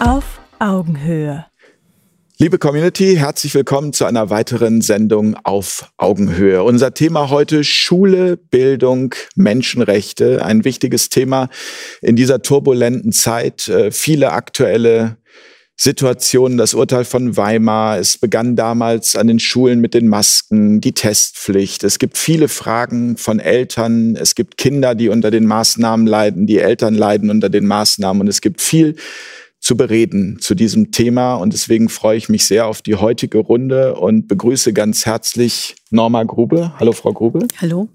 Auf Augenhöhe. Liebe Community, herzlich willkommen zu einer weiteren Sendung auf Augenhöhe. Unser Thema heute Schule, Bildung, Menschenrechte. Ein wichtiges Thema in dieser turbulenten Zeit. Äh, viele aktuelle Situationen, das Urteil von Weimar. Es begann damals an den Schulen mit den Masken, die Testpflicht. Es gibt viele Fragen von Eltern. Es gibt Kinder, die unter den Maßnahmen leiden. Die Eltern leiden unter den Maßnahmen. Und es gibt viel zu bereden zu diesem Thema. Und deswegen freue ich mich sehr auf die heutige Runde und begrüße ganz herzlich Norma Grube. Hallo, Frau Grube. Hallo.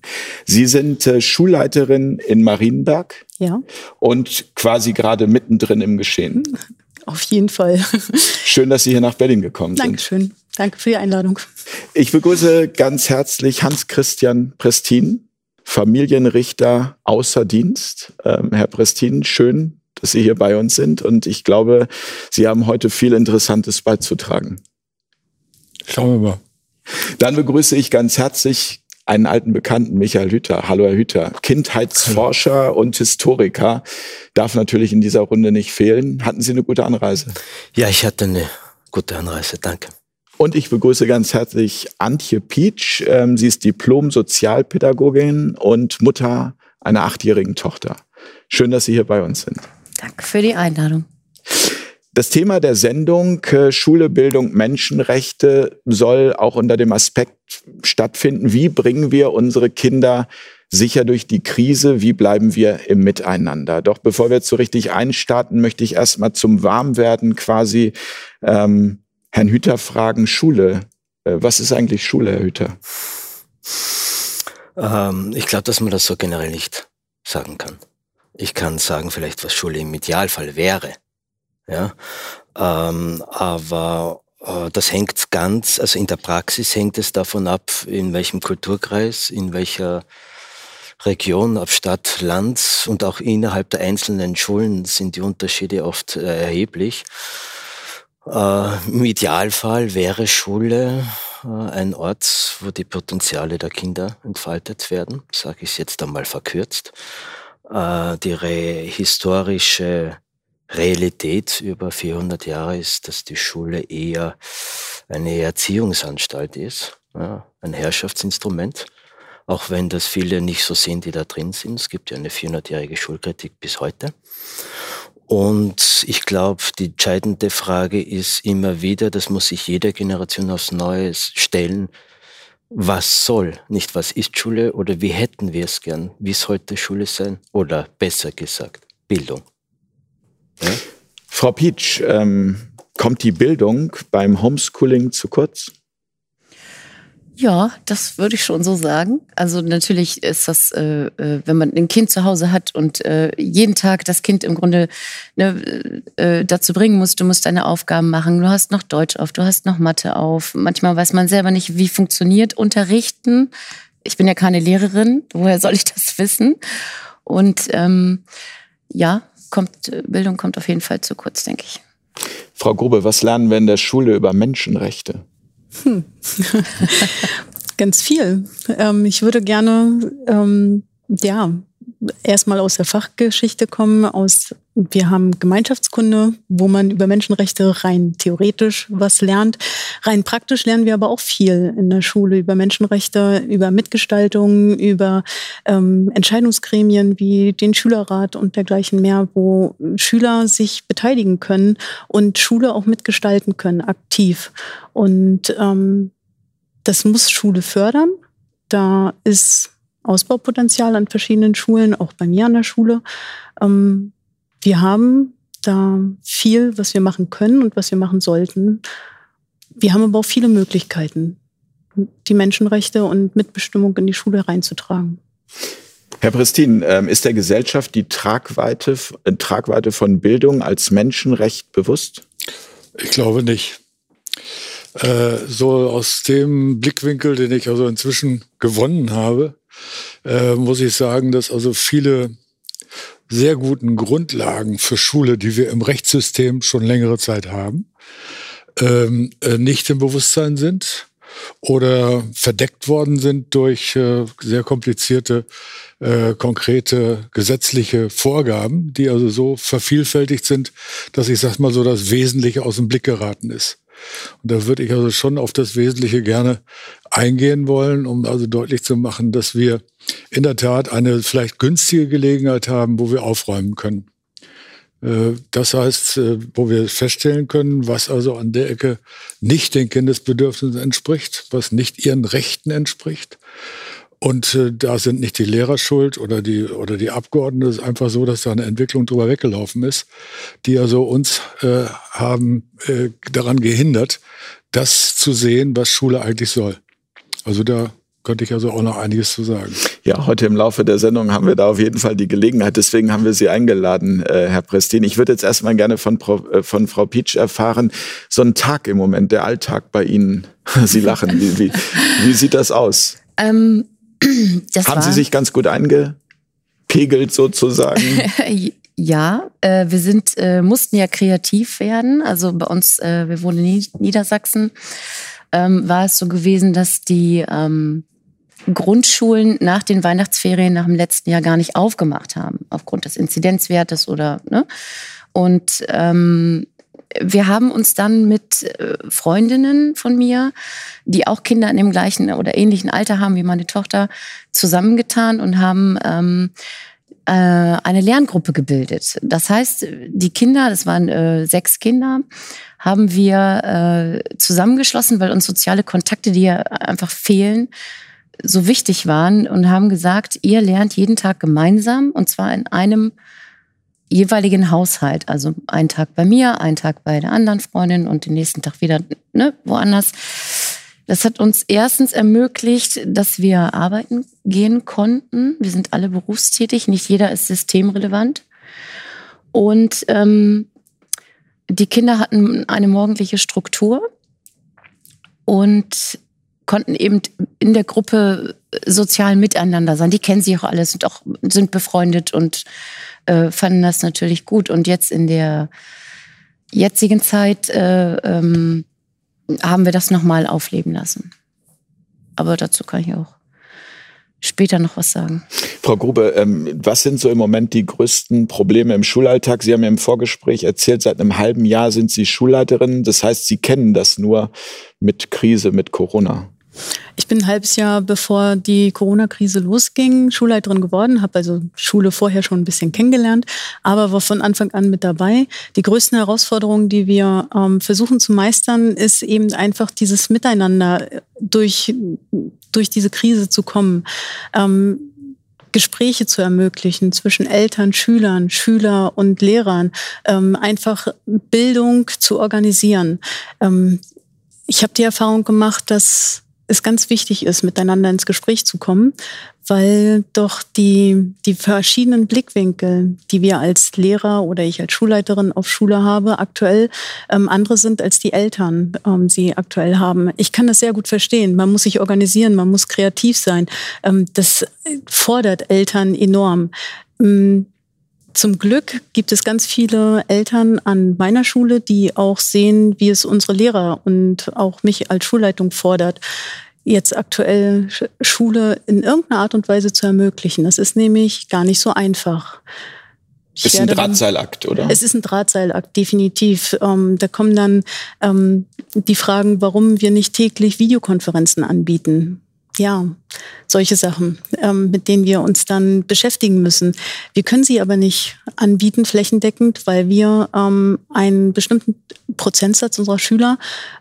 Sie sind äh, Schulleiterin in Marienberg. Ja. Und quasi gerade mittendrin im Geschehen. Auf jeden Fall. Schön, dass Sie hier nach Berlin gekommen sind. Dankeschön. Danke für die Einladung. Ich begrüße ganz herzlich Hans-Christian Prestin, Familienrichter außer Dienst. Ähm, Herr Prestin, schön, dass Sie hier bei uns sind und ich glaube, Sie haben heute viel Interessantes beizutragen. Schauen wir mal. Dann begrüße ich ganz herzlich einen alten Bekannten, Michael Hüter. Hallo, Herr Hüter. Kindheitsforscher und Historiker darf natürlich in dieser Runde nicht fehlen. Hatten Sie eine gute Anreise? Ja, ich hatte eine gute Anreise. Danke. Und ich begrüße ganz herzlich Antje Pietsch. Ähm, sie ist Diplom-Sozialpädagogin und Mutter einer achtjährigen Tochter. Schön, dass Sie hier bei uns sind. Danke für die Einladung. Das Thema der Sendung äh, Schule, Bildung, Menschenrechte soll auch unter dem Aspekt stattfinden, wie bringen wir unsere Kinder sicher durch die Krise, wie bleiben wir im Miteinander. Doch bevor wir jetzt so richtig einstarten, möchte ich erstmal zum Warmwerden quasi ähm, Herrn Hüter fragen, Schule. Äh, was ist eigentlich Schule, Herr Hüter? Ähm, ich glaube, dass man das so generell nicht sagen kann. Ich kann sagen, vielleicht was Schule im Idealfall wäre. Ja, ähm, aber äh, das hängt ganz, also in der Praxis hängt es davon ab, in welchem Kulturkreis, in welcher Region, ob Stadt, Land und auch innerhalb der einzelnen Schulen sind die Unterschiede oft äh, erheblich. Äh, Im Idealfall wäre Schule äh, ein Ort, wo die Potenziale der Kinder entfaltet werden, sage ich jetzt einmal verkürzt. Äh, die historische Realität über 400 Jahre ist, dass die Schule eher eine Erziehungsanstalt ist, ja, ein Herrschaftsinstrument, auch wenn das viele nicht so sehen, die da drin sind. Es gibt ja eine 400-jährige Schulkritik bis heute. Und ich glaube, die entscheidende Frage ist immer wieder, das muss sich jede Generation aufs Neue stellen, was soll, nicht was ist Schule oder wie hätten wir es gern, wie sollte Schule sein oder besser gesagt, Bildung. Ja? Frau Pietsch, ähm, kommt die Bildung beim Homeschooling zu kurz? Ja, das würde ich schon so sagen. Also natürlich ist das, äh, äh, wenn man ein Kind zu Hause hat und äh, jeden Tag das Kind im Grunde ne, äh, dazu bringen muss, du musst deine Aufgaben machen, du hast noch Deutsch auf, du hast noch Mathe auf. Manchmal weiß man selber nicht, wie funktioniert Unterrichten. Ich bin ja keine Lehrerin, woher soll ich das wissen? Und ähm, ja, kommt, Bildung kommt auf jeden Fall zu kurz, denke ich. Frau Grube, was lernen wir in der Schule über Menschenrechte? Hm. Ganz viel. Ähm, ich würde gerne, ähm, ja, erstmal aus der Fachgeschichte kommen, aus wir haben Gemeinschaftskunde, wo man über Menschenrechte rein theoretisch was lernt. Rein praktisch lernen wir aber auch viel in der Schule über Menschenrechte, über Mitgestaltung, über ähm, Entscheidungsgremien wie den Schülerrat und dergleichen mehr, wo Schüler sich beteiligen können und Schule auch mitgestalten können, aktiv. Und ähm, das muss Schule fördern. Da ist Ausbaupotenzial an verschiedenen Schulen, auch bei mir an der Schule. Ähm, wir haben da viel, was wir machen können und was wir machen sollten. Wir haben aber auch viele Möglichkeiten, die Menschenrechte und Mitbestimmung in die Schule reinzutragen. Herr Prestin, ähm, ist der Gesellschaft die Tragweite, äh, Tragweite von Bildung als Menschenrecht bewusst? Ich glaube nicht. Äh, so aus dem Blickwinkel, den ich also inzwischen gewonnen habe, äh, muss ich sagen, dass also viele sehr guten Grundlagen für Schule, die wir im Rechtssystem schon längere Zeit haben, ähm, äh, nicht im Bewusstsein sind. oder verdeckt worden sind durch äh, sehr komplizierte, äh, konkrete gesetzliche Vorgaben, die also so vervielfältigt sind, dass ich sag mal so das Wesentliche aus dem Blick geraten ist. Und da würde ich also schon auf das Wesentliche gerne eingehen wollen, um also deutlich zu machen, dass wir in der Tat eine vielleicht günstige Gelegenheit haben, wo wir aufräumen können. Äh, das heißt, äh, wo wir feststellen können, was also an der Ecke nicht den Kindesbedürfnissen entspricht, was nicht ihren Rechten entspricht. Und äh, da sind nicht die Lehrer schuld oder die, oder die Abgeordneten. Es ist einfach so, dass da eine Entwicklung drüber weggelaufen ist, die also uns äh, haben äh, daran gehindert, das zu sehen, was Schule eigentlich soll. Also da könnte ich also auch noch einiges zu sagen. Ja, heute im Laufe der Sendung haben wir da auf jeden Fall die Gelegenheit. Deswegen haben wir Sie eingeladen, äh, Herr Prestin. Ich würde jetzt erstmal gerne von, äh, von Frau Pietsch erfahren, so ein Tag im Moment, der Alltag bei Ihnen. Sie lachen. Wie, wie, wie sieht das aus? Ähm, das haben Sie sich ganz gut eingepegelt sozusagen? Ja, äh, wir sind, äh, mussten ja kreativ werden. Also bei uns, äh, wir wohnen in Niedersachsen, ähm, war es so gewesen, dass die ähm, Grundschulen nach den Weihnachtsferien nach dem letzten Jahr gar nicht aufgemacht haben, aufgrund des Inzidenzwertes oder, ne? Und ähm, wir haben uns dann mit äh, Freundinnen von mir, die auch Kinder in dem gleichen oder ähnlichen Alter haben wie meine Tochter, zusammengetan und haben ähm, äh, eine Lerngruppe gebildet. Das heißt, die Kinder, das waren äh, sechs Kinder, haben wir äh, zusammengeschlossen, weil uns soziale Kontakte, die ja einfach fehlen, so wichtig waren und haben gesagt, ihr lernt jeden Tag gemeinsam und zwar in einem jeweiligen Haushalt. Also einen Tag bei mir, einen Tag bei der anderen Freundin und den nächsten Tag wieder ne, woanders. Das hat uns erstens ermöglicht, dass wir arbeiten gehen konnten. Wir sind alle berufstätig, nicht jeder ist systemrelevant. Und ähm, die Kinder hatten eine morgendliche Struktur und konnten eben in der Gruppe sozial miteinander sein. Die kennen sich auch alle, sind auch sind befreundet und äh, fanden das natürlich gut. Und jetzt in der jetzigen Zeit äh, ähm, haben wir das nochmal aufleben lassen. Aber dazu kann ich auch später noch was sagen. Frau Grube, ähm, was sind so im Moment die größten Probleme im Schulalltag? Sie haben ja im Vorgespräch erzählt, seit einem halben Jahr sind Sie Schulleiterin. Das heißt, Sie kennen das nur mit Krise, mit Corona. Ich bin ein halbes Jahr bevor die Corona-Krise losging, Schulleiterin geworden, habe also Schule vorher schon ein bisschen kennengelernt, aber war von Anfang an mit dabei. Die größten Herausforderungen, die wir ähm, versuchen zu meistern, ist eben einfach dieses Miteinander durch, durch diese Krise zu kommen. Ähm, Gespräche zu ermöglichen zwischen Eltern, Schülern, Schüler und Lehrern, ähm, einfach Bildung zu organisieren. Ähm, ich habe die Erfahrung gemacht, dass es ganz wichtig ist, miteinander ins Gespräch zu kommen, weil doch die, die verschiedenen Blickwinkel, die wir als Lehrer oder ich als Schulleiterin auf Schule habe, aktuell ähm, andere sind, als die Eltern ähm, sie aktuell haben. Ich kann das sehr gut verstehen. Man muss sich organisieren, man muss kreativ sein. Ähm, das fordert Eltern enorm. Zum Glück gibt es ganz viele Eltern an meiner Schule, die auch sehen, wie es unsere Lehrer und auch mich als Schulleitung fordert, jetzt aktuell Schule in irgendeiner Art und Weise zu ermöglichen. Das ist nämlich gar nicht so einfach. Es ist ein Drahtseilakt, oder? Es ist ein Drahtseilakt, definitiv. Ähm, da kommen dann ähm, die Fragen, warum wir nicht täglich Videokonferenzen anbieten ja, solche Sachen, ähm, mit denen wir uns dann beschäftigen müssen. Wir können sie aber nicht anbieten flächendeckend, weil wir ähm, einen bestimmten Prozentsatz unserer Schüler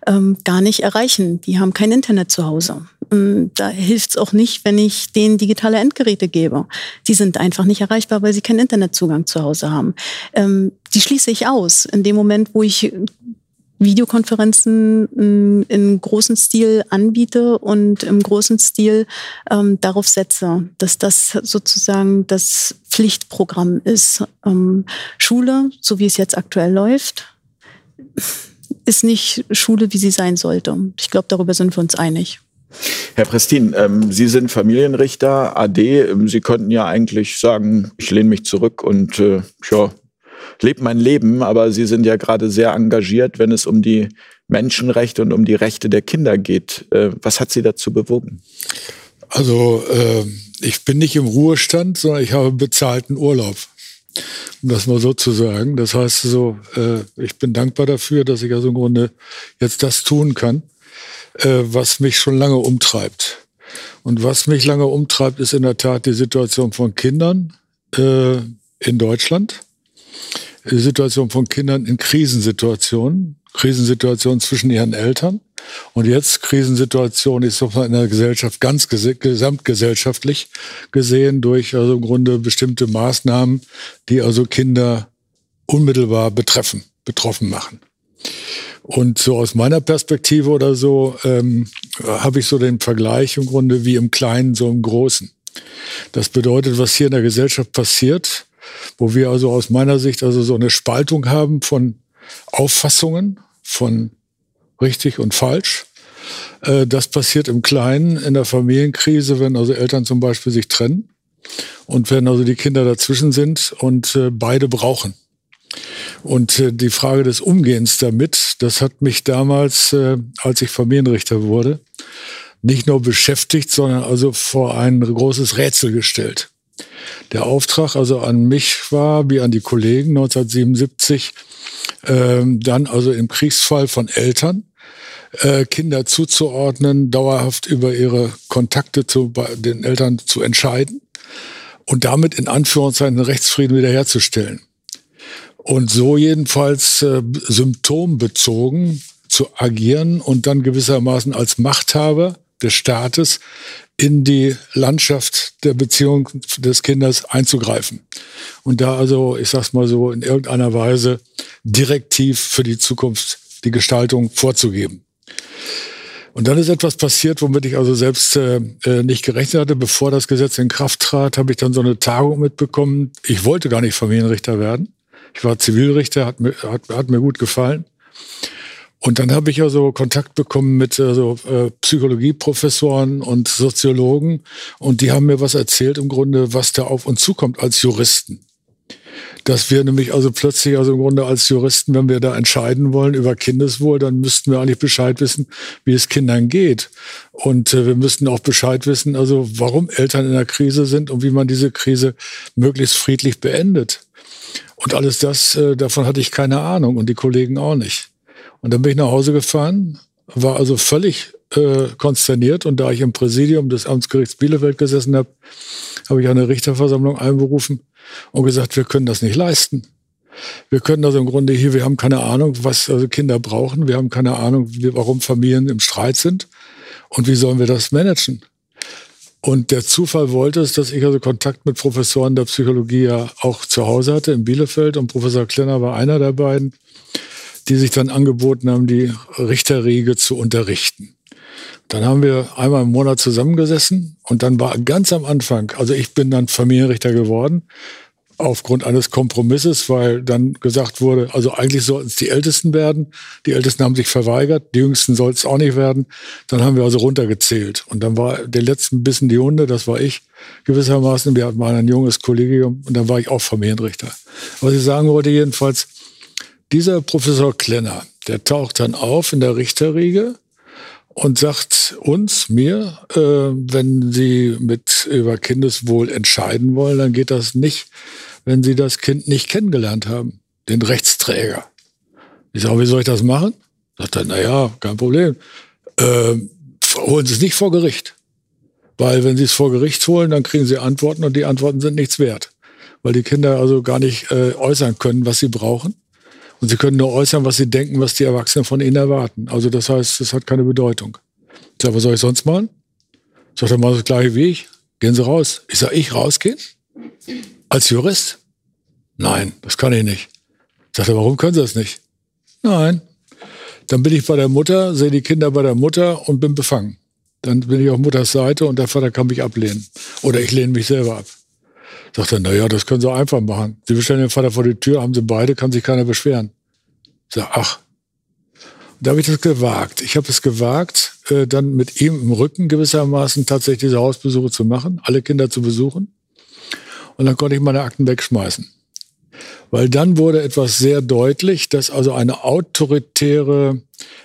ähm, gar nicht erreichen. Die haben kein Internet zu Hause. Da hilft es auch nicht, wenn ich denen digitale Endgeräte gebe. Die sind einfach nicht erreichbar, weil sie keinen Internetzugang zu Hause haben. Ähm, die schließe ich aus. In dem Moment, wo ich Videokonferenzen mm, in großen Stil anbiete und im großen Stil ähm, darauf setze, dass das sozusagen das Pflichtprogramm ist. Ähm, Schule, so wie es jetzt aktuell läuft, ist nicht Schule, wie sie sein sollte. Ich glaube, darüber sind wir uns einig. Herr Prestin, ähm, Sie sind Familienrichter, AD. Sie könnten ja eigentlich sagen, ich lehne mich zurück und äh, ja, lebe mein Leben, aber Sie sind ja gerade sehr engagiert, wenn es um die Menschenrechte und um die Rechte der Kinder geht. Äh, was hat Sie dazu bewogen? Also äh, ich bin nicht im Ruhestand, sondern ich habe bezahlten Urlaub. Um das mal so zu sagen. Das heißt so, äh, ich bin dankbar dafür, dass ich also im Grunde jetzt das tun kann, äh, was mich schon lange umtreibt. Und was mich lange umtreibt, ist in der Tat die Situation von Kindern äh, in Deutschland, Situation von Kindern in Krisensituationen, Krisensituationen zwischen ihren Eltern und jetzt Krisensituation ist doch in der Gesellschaft ganz gesamtgesellschaftlich gesehen durch also im Grunde bestimmte Maßnahmen, die also Kinder unmittelbar betreffen, betroffen machen. Und so aus meiner Perspektive oder so ähm, habe ich so den Vergleich im Grunde wie im Kleinen, so im Großen. Das bedeutet, was hier in der Gesellschaft passiert, wo wir also aus meiner Sicht also so eine Spaltung haben von Auffassungen, von richtig und falsch. Äh, das passiert im Kleinen in der Familienkrise, wenn also Eltern zum Beispiel sich trennen und wenn also die Kinder dazwischen sind und äh, beide brauchen. Und äh, die Frage des Umgehens damit, das hat mich damals, als ich Familienrichter wurde, nicht nur beschäftigt, sondern also vor ein großes Rätsel gestellt. Der Auftrag also an mich war, wie an die Kollegen 1977, ähm, dann also im Kriegsfall von Eltern äh, Kinder zuzuordnen, dauerhaft über ihre Kontakte zu den Eltern zu entscheiden und damit in Anführungszeichen den Rechtsfrieden wiederherzustellen. Und so jedenfalls äh, symptombezogen zu agieren und dann gewissermaßen als Machthaber des Staates in die Landschaft der Beziehung des Kindes einzugreifen. Und da also, ich sag's mal so, in irgendeiner Weise direktiv für die Zukunft die Gestaltung vorzugeben. Und dann ist etwas passiert, womit ich also selbst äh, äh, nicht gerechnet hatte. Bevor das Gesetz in Kraft trat, habe ich dann so eine Tagung mitbekommen. Ich wollte gar nicht Familienrichter werden. Ich war Zivilrichter, hat mir, hat, hat mir gut gefallen. Und dann habe ich also Kontakt bekommen mit also, äh, Psychologieprofessoren und Soziologen und die haben mir was erzählt im Grunde, was da auf uns zukommt als Juristen. Dass wir nämlich also plötzlich, also im Grunde als Juristen, wenn wir da entscheiden wollen über Kindeswohl, dann müssten wir eigentlich Bescheid wissen, wie es Kindern geht. Und äh, wir müssten auch Bescheid wissen, also warum Eltern in der Krise sind und wie man diese Krise möglichst friedlich beendet. Und alles das, äh, davon hatte ich keine Ahnung und die Kollegen auch nicht. Und dann bin ich nach Hause gefahren, war also völlig äh, konsterniert. Und da ich im Präsidium des Amtsgerichts Bielefeld gesessen habe, habe ich eine Richterversammlung einberufen und gesagt, wir können das nicht leisten. Wir können also im Grunde hier, wir haben keine Ahnung, was also Kinder brauchen. Wir haben keine Ahnung, warum Familien im Streit sind. Und wie sollen wir das managen? Und der Zufall wollte es, dass ich also Kontakt mit Professoren der Psychologie ja auch zu Hause hatte in Bielefeld und Professor Klenner war einer der beiden die sich dann angeboten haben, die Richterriege zu unterrichten. Dann haben wir einmal im Monat zusammengesessen und dann war ganz am Anfang, also ich bin dann Familienrichter geworden, aufgrund eines Kompromisses, weil dann gesagt wurde, also eigentlich sollten es die Ältesten werden. Die Ältesten haben sich verweigert, die Jüngsten soll es auch nicht werden. Dann haben wir also runtergezählt. Und dann war der letzten Bissen die Hunde, das war ich gewissermaßen. Wir hatten mal ein junges Kollegium und dann war ich auch Familienrichter. Was ich sagen wollte jedenfalls, dieser Professor Klenner, der taucht dann auf in der Richterriege und sagt uns, mir, äh, wenn Sie mit über Kindeswohl entscheiden wollen, dann geht das nicht, wenn Sie das Kind nicht kennengelernt haben, den Rechtsträger. Ich sage, wie soll ich das machen? Sagt er, na ja, kein Problem. Äh, holen Sie es nicht vor Gericht. Weil wenn Sie es vor Gericht holen, dann kriegen Sie Antworten und die Antworten sind nichts wert. Weil die Kinder also gar nicht äh, äußern können, was sie brauchen. Und sie können nur äußern, was sie denken, was die Erwachsenen von ihnen erwarten. Also das heißt, es hat keine Bedeutung. Ich sage, was soll ich sonst machen? Sagt er, mal das gleiche wie ich. Gehen Sie raus. Ich sage, ich rausgehen? Als Jurist? Nein, das kann ich nicht. Sagt er, warum können Sie das nicht? Nein. Dann bin ich bei der Mutter, sehe die Kinder bei der Mutter und bin befangen. Dann bin ich auf Mutters Seite und der Vater kann mich ablehnen. Oder ich lehne mich selber ab. Sagt er, naja, das können Sie einfach machen. Sie bestellen den Vater vor die Tür, haben Sie beide, kann sich keiner beschweren. Sag, ach. da habe ich das gewagt. Ich habe es gewagt, äh, dann mit ihm im Rücken gewissermaßen tatsächlich diese Hausbesuche zu machen, alle Kinder zu besuchen. Und dann konnte ich meine Akten wegschmeißen. Weil dann wurde etwas sehr deutlich, dass also eine autoritäre,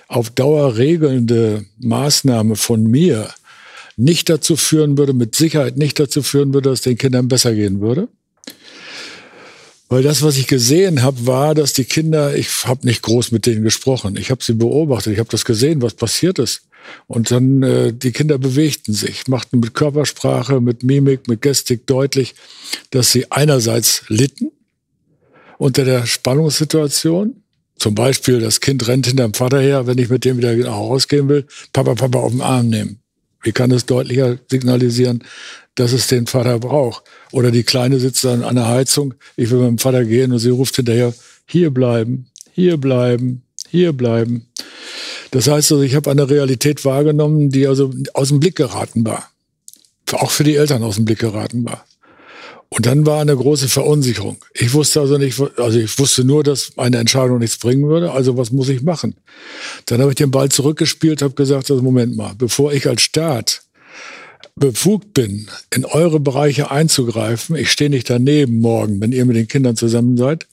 auf Dauer regelnde Maßnahme von mir nicht dazu führen würde, mit Sicherheit nicht dazu führen würde, dass den Kindern besser gehen würde. Weil das, was ich gesehen habe, war, dass die Kinder, ich habe nicht groß mit denen gesprochen, ich habe sie beobachtet, ich habe das gesehen, was passiert ist. Und dann äh, die Kinder bewegten sich, machten mit Körpersprache, mit Mimik, mit Gestik deutlich, dass sie einerseits litten unter der Spannungssituation. Zum Beispiel, das Kind rennt hinterm Vater her, wenn ich mit dem wieder nach Hause gehen will, Papa, Papa auf den Arm nehmen. Wie kann es deutlicher signalisieren, dass es den Vater braucht? Oder die Kleine sitzt dann an der Heizung, ich will mit dem Vater gehen und sie ruft hinterher, hier bleiben, hier bleiben, hier bleiben. Das heißt also, ich habe eine Realität wahrgenommen, die also aus dem Blick geraten war. Auch für die Eltern aus dem Blick geraten war. Und dann war eine große Verunsicherung. Ich wusste also nicht, also ich wusste nur, dass meine Entscheidung nichts bringen würde. Also was muss ich machen? Dann habe ich den Ball zurückgespielt, habe gesagt, also Moment mal, bevor ich als Staat befugt bin, in eure Bereiche einzugreifen, ich stehe nicht daneben morgen, wenn ihr mit den Kindern zusammen seid,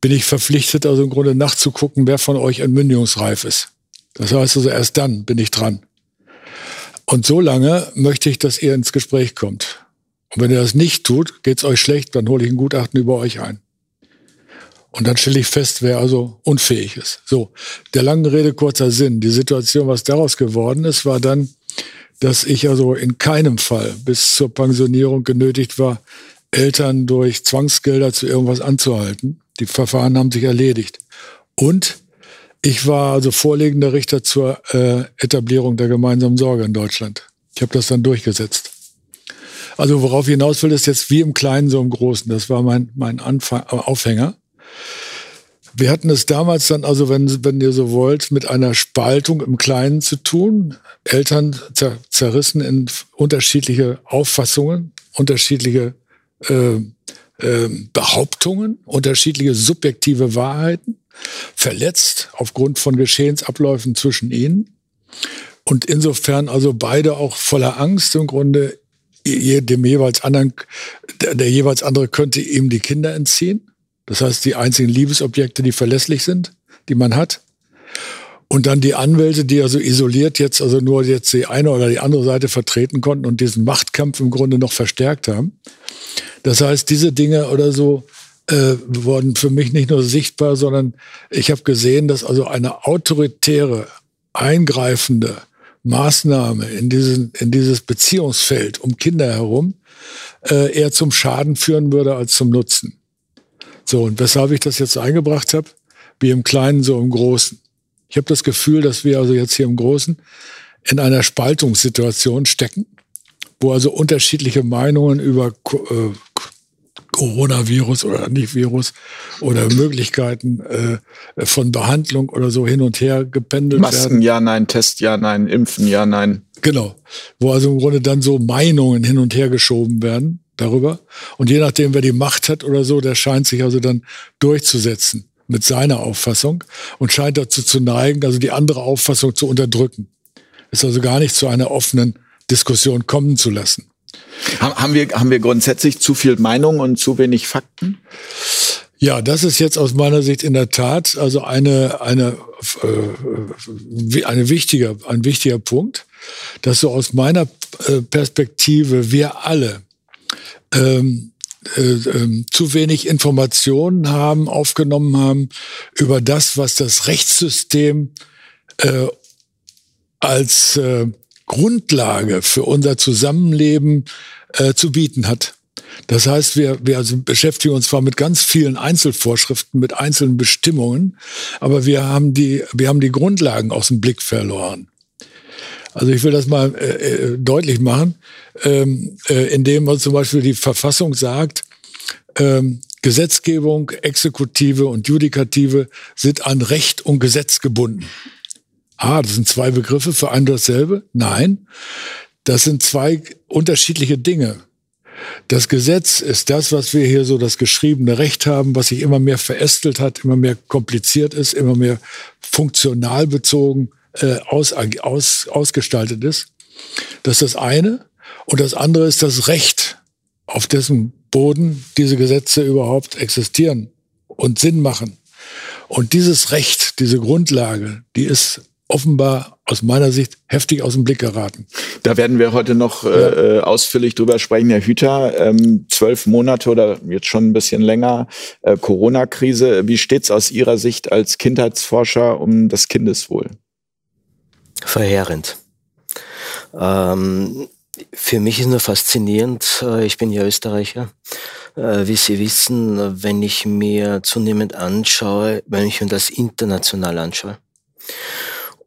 bin ich verpflichtet, also im Grunde nachzugucken, wer von euch entmündigungsreif ist. Das heißt also, erst dann bin ich dran. Und so lange möchte ich, dass ihr ins Gespräch kommt. Und wenn ihr das nicht tut, geht's euch schlecht, dann hole ich ein Gutachten über euch ein. Und dann stelle ich fest, wer also unfähig ist. So, der langen Rede kurzer Sinn. Die Situation, was daraus geworden ist, war dann, dass ich also in keinem Fall bis zur Pensionierung genötigt war, Eltern durch Zwangsgelder zu irgendwas anzuhalten. Die Verfahren haben sich erledigt. Und ich war also vorlegender Richter zur äh, Etablierung der gemeinsamen Sorge in Deutschland. Ich habe das dann durchgesetzt. Also worauf ich hinaus will, ist jetzt wie im Kleinen, so im Großen. Das war mein, mein Anfang, äh, Aufhänger. Wir hatten es damals dann, also wenn, wenn ihr so wollt, mit einer Spaltung im Kleinen zu tun. Eltern zer zerrissen in unterschiedliche Auffassungen, unterschiedliche äh, äh, Behauptungen, unterschiedliche subjektive Wahrheiten, verletzt aufgrund von Geschehensabläufen zwischen ihnen. Und insofern also beide auch voller Angst im Grunde dem jeweils anderen, der, der jeweils andere könnte ihm die Kinder entziehen. Das heißt, die einzigen Liebesobjekte, die verlässlich sind, die man hat. Und dann die Anwälte, die also isoliert jetzt also nur jetzt die eine oder die andere Seite vertreten konnten und diesen Machtkampf im Grunde noch verstärkt haben. Das heißt, diese Dinge oder so äh, wurden für mich nicht nur sichtbar, sondern ich habe gesehen, dass also eine autoritäre, eingreifende Maßnahme in, diesen, in dieses Beziehungsfeld um Kinder herum äh, eher zum Schaden führen würde als zum Nutzen. So, und weshalb ich das jetzt eingebracht habe, wie im Kleinen, so im Großen. Ich habe das Gefühl, dass wir also jetzt hier im Großen in einer Spaltungssituation stecken, wo also unterschiedliche Meinungen über äh, Coronavirus oder nicht Virus oder Möglichkeiten äh, von Behandlung oder so hin und her gependelt Masken, werden. ja, nein, Test, ja, nein, Impfen, ja, nein. Genau. Wo also im Grunde dann so Meinungen hin und her geschoben werden darüber. Und je nachdem, wer die Macht hat oder so, der scheint sich also dann durchzusetzen mit seiner Auffassung und scheint dazu zu neigen, also die andere Auffassung zu unterdrücken. Ist also gar nicht zu einer offenen Diskussion kommen zu lassen. Haben wir, haben wir grundsätzlich zu viel Meinung und zu wenig Fakten? Ja, das ist jetzt aus meiner Sicht in der Tat also eine, eine, äh, eine wichtiger, ein wichtiger Punkt, dass so aus meiner äh, Perspektive wir alle ähm, äh, äh, zu wenig Informationen haben, aufgenommen haben über das, was das Rechtssystem äh, als äh, Grundlage für unser Zusammenleben äh, zu bieten hat. Das heißt, wir, wir also beschäftigen uns zwar mit ganz vielen Einzelvorschriften, mit einzelnen Bestimmungen, aber wir haben die, wir haben die Grundlagen aus dem Blick verloren. Also ich will das mal äh, äh deutlich machen, ähm, äh, indem man zum Beispiel die Verfassung sagt, ähm, Gesetzgebung, Exekutive und Judikative sind an Recht und Gesetz gebunden. Ah, das sind zwei Begriffe für ein und dasselbe? Nein, das sind zwei unterschiedliche Dinge. Das Gesetz ist das, was wir hier so das geschriebene Recht haben, was sich immer mehr verästelt hat, immer mehr kompliziert ist, immer mehr funktional bezogen äh, aus, aus, ausgestaltet ist. Das ist das eine. Und das andere ist das Recht, auf dessen Boden diese Gesetze überhaupt existieren und Sinn machen. Und dieses Recht, diese Grundlage, die ist offenbar aus meiner Sicht heftig aus dem Blick geraten. Da werden wir heute noch äh, ausführlich drüber sprechen, Herr Hüter. Ähm, zwölf Monate oder jetzt schon ein bisschen länger äh, Corona-Krise. Wie steht's aus Ihrer Sicht als Kindheitsforscher um das Kindeswohl? Verheerend. Ähm, für mich ist nur faszinierend, äh, ich bin ja Österreicher, äh, wie Sie wissen, wenn ich mir zunehmend anschaue, wenn ich mir das international anschaue.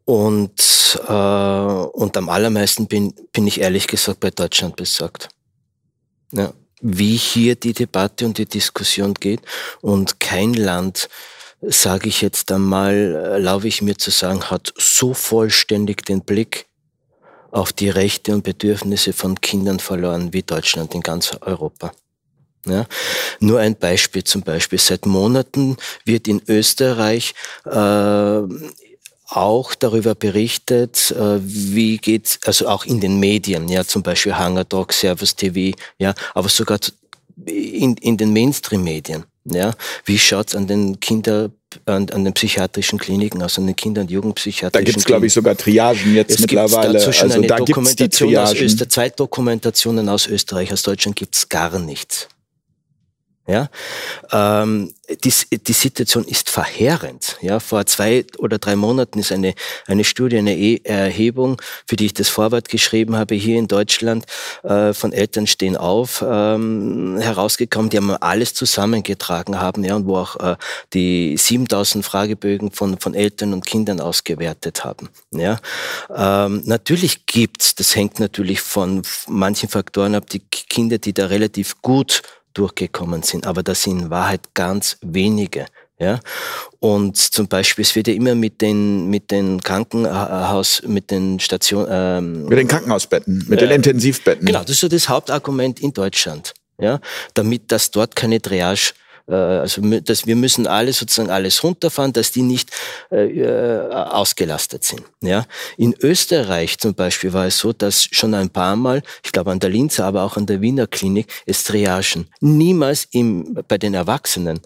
Und, äh, und am allermeisten bin, bin ich ehrlich gesagt bei Deutschland besorgt. Ja, wie hier die Debatte und die Diskussion geht. Und kein Land, sage ich jetzt einmal, erlaube ich mir zu sagen, hat so vollständig den Blick auf die Rechte und Bedürfnisse von Kindern verloren wie Deutschland in ganz Europa. Ja, nur ein Beispiel zum Beispiel. Seit Monaten wird in Österreich äh, auch darüber berichtet, äh, wie geht's, also auch in den Medien, ja, zum Beispiel Hunger Dog, Service TV, ja, aber sogar in, in den Mainstream-Medien, ja. Wie schaut's an den Kinder, an, an den psychiatrischen Kliniken aus, an den Kinder- und Jugendpsychiatrischen Da gibt's, glaube ich, sogar Triagen jetzt es mittlerweile. Schon also eine da gibt's die Dokumentation aus Triagen. Österreich, zwei Dokumentationen aus Österreich, aus Deutschland gibt's gar nichts. Ja, ähm, die, die Situation ist verheerend. Ja, vor zwei oder drei Monaten ist eine, eine Studie, eine e Erhebung, für die ich das Vorwort geschrieben habe, hier in Deutschland, äh, von Eltern stehen auf, ähm, herausgekommen, die haben alles zusammengetragen haben, ja, und wo auch äh, die 7000 Fragebögen von, von Eltern und Kindern ausgewertet haben. Ja, ähm, natürlich gibt's, das hängt natürlich von manchen Faktoren ab, die Kinder, die da relativ gut durchgekommen sind. Aber das sind in Wahrheit ganz wenige. Ja, und zum Beispiel, es wird ja immer mit den, mit den Krankenhaus, mit den Stationen, ähm, Mit den Krankenhausbetten, mit den Äh, Intensivbetten. Genau, das ist so das Hauptargument in Deutschland. Ja, damit, dass dort keine Triage also mü- dass wir müssen alles sozusagen alles runterfahren, dass die nicht äh, äh, ausgelastet sind. Ja, in Österreich zum Beispiel war es so, dass schon ein paar Mal, ich glaube an der Linzer, aber auch an der Wiener Klinik, es Triagen niemals im, bei den Erwachsenen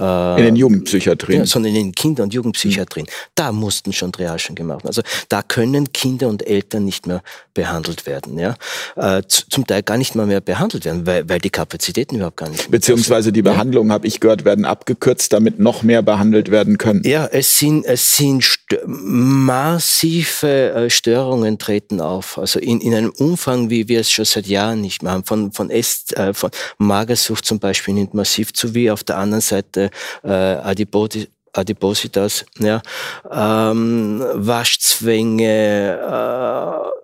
äh, In den Jugendpsychiatrien. ja, sondern in den Kinder- und Jugendpsychiatrien. Da mussten schon Triagen gemacht werden. Also da können Kinder und Eltern nicht mehr behandelt werden. Ja? Äh, zum Teil gar nicht mal mehr behandelt werden, weil, weil die Kapazitäten überhaupt gar nicht mehr Beziehungsweise die Behandlungen, habe ich gehört, werden abgekürzt, damit noch mehr behandelt werden können. Ja, es sind, es sind massive äh, Störungen treten auf. Also in, in einem Umfang, wie wir es schon seit Jahren nicht mehr haben. Von, von, Ess, äh, von Magersucht zum Beispiel nimmt massiv zu, wie auf der anderen Seite äh, Adipoti Adipositas, ja, ähm, Waschzwänge, äh,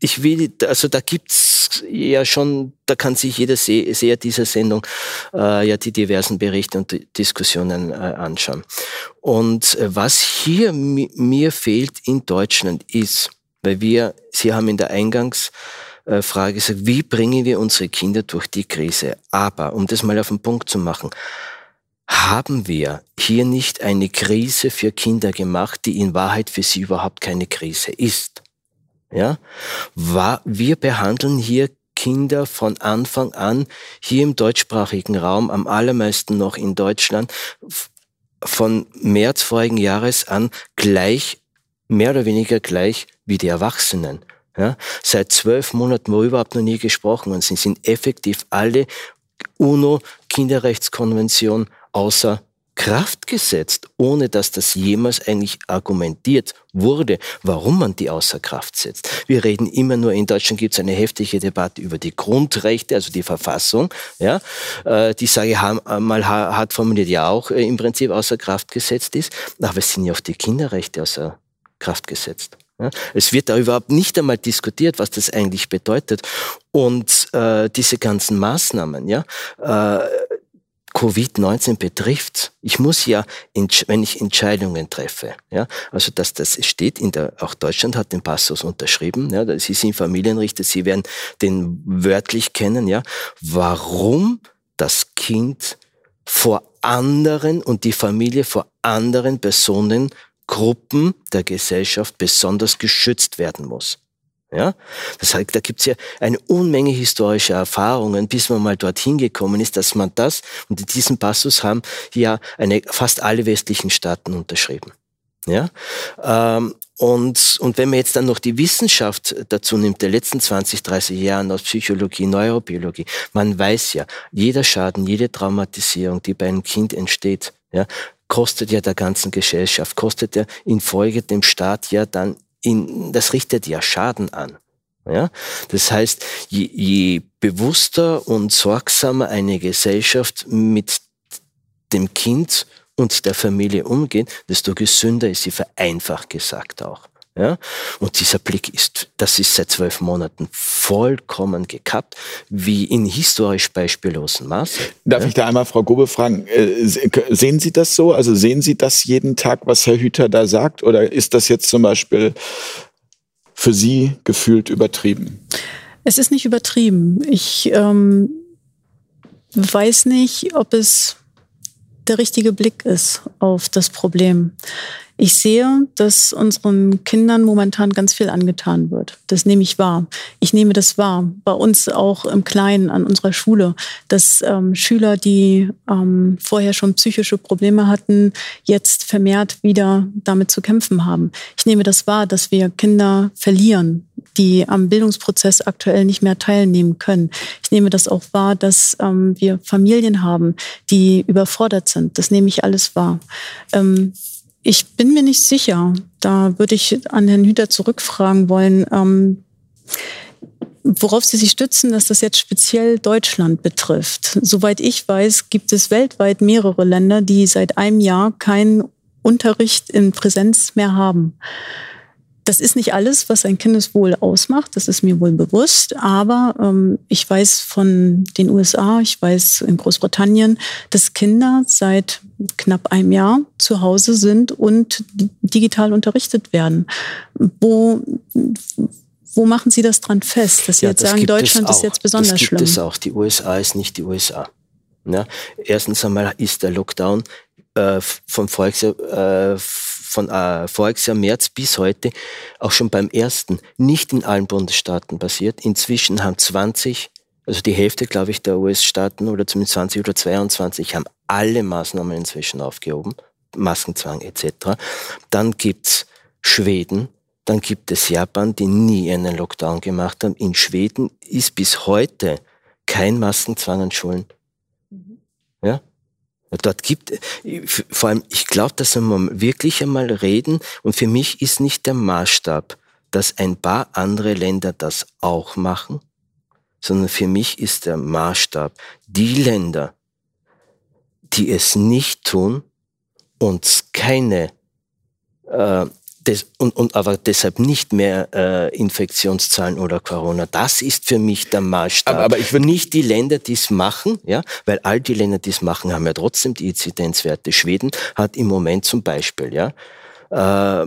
ich will, also da gibt's ja schon, da kann sich jeder Se- Seher dieser Sendung äh, ja die diversen Berichte und Diskussionen äh, anschauen. Und äh, was hier mi mir fehlt in Deutschland ist, weil wir, Sie haben in der Eingangsfrage gesagt, wie bringen wir unsere Kinder durch die Krise? Aber, um das mal auf den Punkt zu machen, haben wir hier nicht eine Krise für Kinder gemacht, die in Wahrheit für sie überhaupt keine Krise ist? Ja, war, wir behandeln hier Kinder von Anfang an hier im deutschsprachigen Raum, am allermeisten noch in Deutschland, von März vorigen Jahres an gleich, mehr oder weniger gleich wie die Erwachsenen. Ja, seit zwölf Monaten, wo überhaupt noch nie gesprochen worden sind, sind effektiv alle UNO-Kinderrechtskonvention außer Kraft gesetzt, ohne dass das jemals eigentlich argumentiert wurde, warum man die außer Kraft setzt. Wir reden immer nur, in Deutschland gibt es eine heftige Debatte über die Grundrechte, also die Verfassung, ja, äh, die sage haben, mal ha- hart formuliert, ja auch äh, im Prinzip außer Kraft gesetzt ist, aber es sind ja auch die Kinderrechte außer Kraft gesetzt. Ja, es wird da überhaupt nicht einmal diskutiert, was das eigentlich bedeutet. Und äh, diese ganzen Maßnahmen, ja, äh, Covid-19 betrifft, ich muss ja, wenn ich Entscheidungen treffe, ja, also dass das steht in der, auch Deutschland hat den Passus unterschrieben, ja, Sie sind Familienrichter, Sie werden den wörtlich kennen, ja, warum das Kind vor anderen und die Familie vor anderen Personengruppen der Gesellschaft besonders geschützt werden muss. Ja, das heißt, da gibt's ja eine Unmenge historischer Erfahrungen, bis man mal dorthin gekommen ist, dass man das, und diesen Passus haben ja eine, fast alle westlichen Staaten unterschrieben. Ja, ähm, und, und wenn man jetzt dann noch die Wissenschaft dazu nimmt, der letzten 20, 30 Jahren aus Psychologie, Neurobiologie, man weiß ja, jeder Schaden, jede Traumatisierung, die bei einem Kind entsteht, ja, kostet ja der ganzen Gesellschaft, kostet ja infolge dem Staat ja dann in, das richtet ja Schaden an. Ja? Das heißt, je, je bewusster und sorgsamer eine Gesellschaft mit dem Kind und der Familie umgeht, desto gesünder ist sie vereinfacht gesagt auch. Ja? Und dieser Blick ist, das ist seit zwölf Monaten vollkommen gekappt, wie in historisch beispiellosen Maße. Darf ja? ich da einmal Frau Gobe fragen, äh, sehen Sie das so? Also sehen Sie das jeden Tag, was Herr Hüter da sagt? Oder ist das jetzt zum Beispiel für Sie gefühlt übertrieben? Es ist nicht übertrieben. Ich ähm, weiß nicht, ob es der richtige Blick ist auf das Problem. Ich sehe, dass unseren Kindern momentan ganz viel angetan wird. Das nehme ich wahr. Ich nehme das wahr. Bei uns auch im Kleinen an unserer Schule, dass ähm, Schüler, die ähm, vorher schon psychische Probleme hatten, jetzt vermehrt wieder damit zu kämpfen haben. Ich nehme das wahr, dass wir Kinder verlieren, die am Bildungsprozess aktuell nicht mehr teilnehmen können. Ich nehme das auch wahr, dass ähm, wir Familien haben, die überfordert sind. Das nehme ich alles wahr. Ähm, ich bin mir nicht sicher. Da würde ich an Herrn Hüter zurückfragen wollen, ähm, worauf Sie sich stützen, dass das jetzt speziell Deutschland betrifft. Soweit ich weiß, gibt es weltweit mehrere Länder, die seit einem Jahr keinen Unterricht in Präsenz mehr haben. Das ist nicht alles, was ein Kindeswohl ausmacht, das ist mir wohl bewusst, aber ähm, ich weiß von den USA, ich weiß in Großbritannien, dass Kinder seit knapp einem Jahr zu Hause sind und digital unterrichtet werden. Wo, wo machen Sie das dran fest, dass Sie ja, jetzt das sagen, Deutschland ist jetzt besonders das gibt schlimm? Das auch. Die USA ist nicht die USA. Ja, erstens einmal ist der Lockdown äh, vom Volksjahr äh, von äh, voriges Jahr März bis heute auch schon beim ersten nicht in allen Bundesstaaten passiert. Inzwischen haben 20, also die Hälfte, glaube ich, der US-Staaten oder zumindest 20 oder 22 haben alle Maßnahmen inzwischen aufgehoben, Maskenzwang etc. Dann gibt's Schweden, dann gibt es Japan, die nie einen Lockdown gemacht haben. In Schweden ist bis heute kein Maskenzwang an Schulen. Mhm. Ja, Dort gibt, vor allem, ich glaube, dass wir wirklich einmal reden und für mich ist nicht der Maßstab, dass ein paar andere Länder das auch machen, sondern für mich ist der Maßstab, die Länder, die es nicht tun und keine äh, des, und, und aber deshalb nicht mehr äh, Infektionszahlen oder Corona. Das ist für mich der Maßstab. Aber, aber ich würde nicht die Länder, die es machen, ja, weil all die Länder, die es machen, haben ja trotzdem die Inzidenzwerte. Schweden hat im Moment zum Beispiel, ja, äh,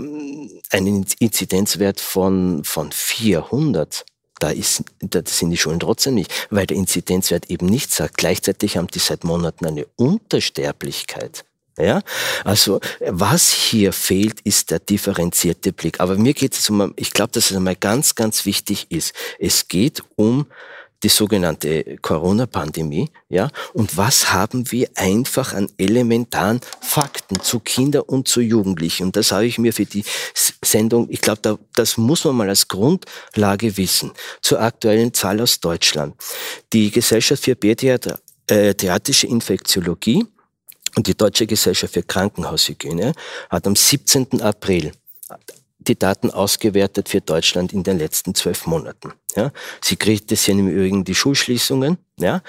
einen Inzidenzwert von von 400 da, ist, da sind die Schulen trotzdem nicht, weil der Inzidenzwert eben nichts sagt. Gleichzeitig haben die seit Monaten eine Untersterblichkeit. Ja, also was hier fehlt, ist der differenzierte Blick. Aber mir geht es um, ich glaube, dass es einmal ganz, ganz wichtig ist. Es geht um die sogenannte Corona-Pandemie, ja, und was haben wir einfach an elementaren Fakten zu Kindern und zu Jugendlichen? Und das habe ich mir für die Sendung, ich glaube, da, das muss man mal als Grundlage wissen. Zur aktuellen Zahl aus Deutschland. Die Gesellschaft für Pädiatrische äh, Infektiologie und die Deutsche Gesellschaft für Krankenhaushygiene hat am 17. April die Daten ausgewertet für Deutschland in den letzten zwölf Monaten. Ja, sie kritisieren im Übrigen die Schulschließungen. Ja,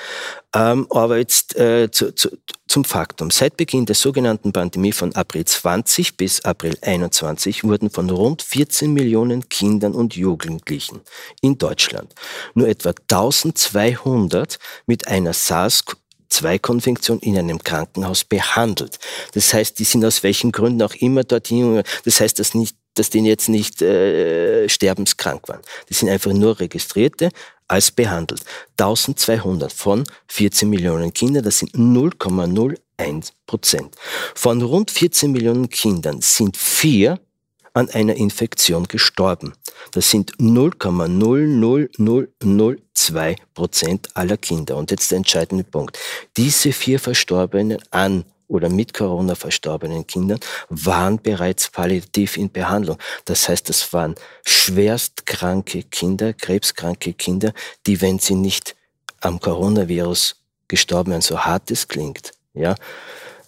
ähm, aber jetzt äh, zu, zu, zum Faktum. Seit Beginn der sogenannten Pandemie von April 20 bis April 21 wurden von rund 14 Millionen Kindern und Jugendlichen in Deutschland nur etwa 1200 mit einer SARS-CoV 2-Konfektion in einem Krankenhaus behandelt. Das heißt, die sind aus welchen Gründen auch immer dorthin. Das heißt, dass nicht dass die jetzt nicht äh, sterbenskrank waren. Die sind einfach nur Registrierte als behandelt. 1200 von 14 Millionen Kindern, das sind 0,01 Prozent. Von rund 14 Millionen Kindern sind vier an einer Infektion gestorben. Das sind 0,00002 Prozent aller Kinder. Und jetzt der entscheidende Punkt. Diese vier Verstorbenen an oder mit Corona verstorbenen Kindern waren bereits palliativ in Behandlung. Das heißt, es waren schwerstkranke Kinder, krebskranke Kinder, die, wenn sie nicht am Coronavirus gestorben wären, so hart es klingt, ja,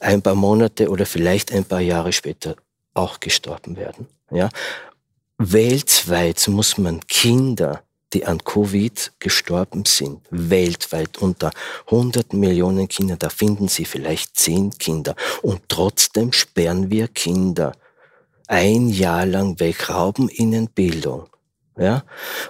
ein paar Monate oder vielleicht ein paar Jahre später auch gestorben werden. Ja. Weltweit muss man Kinder die an Covid gestorben sind, weltweit unter 100 Millionen Kinder, da finden Sie vielleicht 10 Kinder. Und trotzdem sperren wir Kinder ein Jahr lang weg, rauben ihnen Bildung. Ja,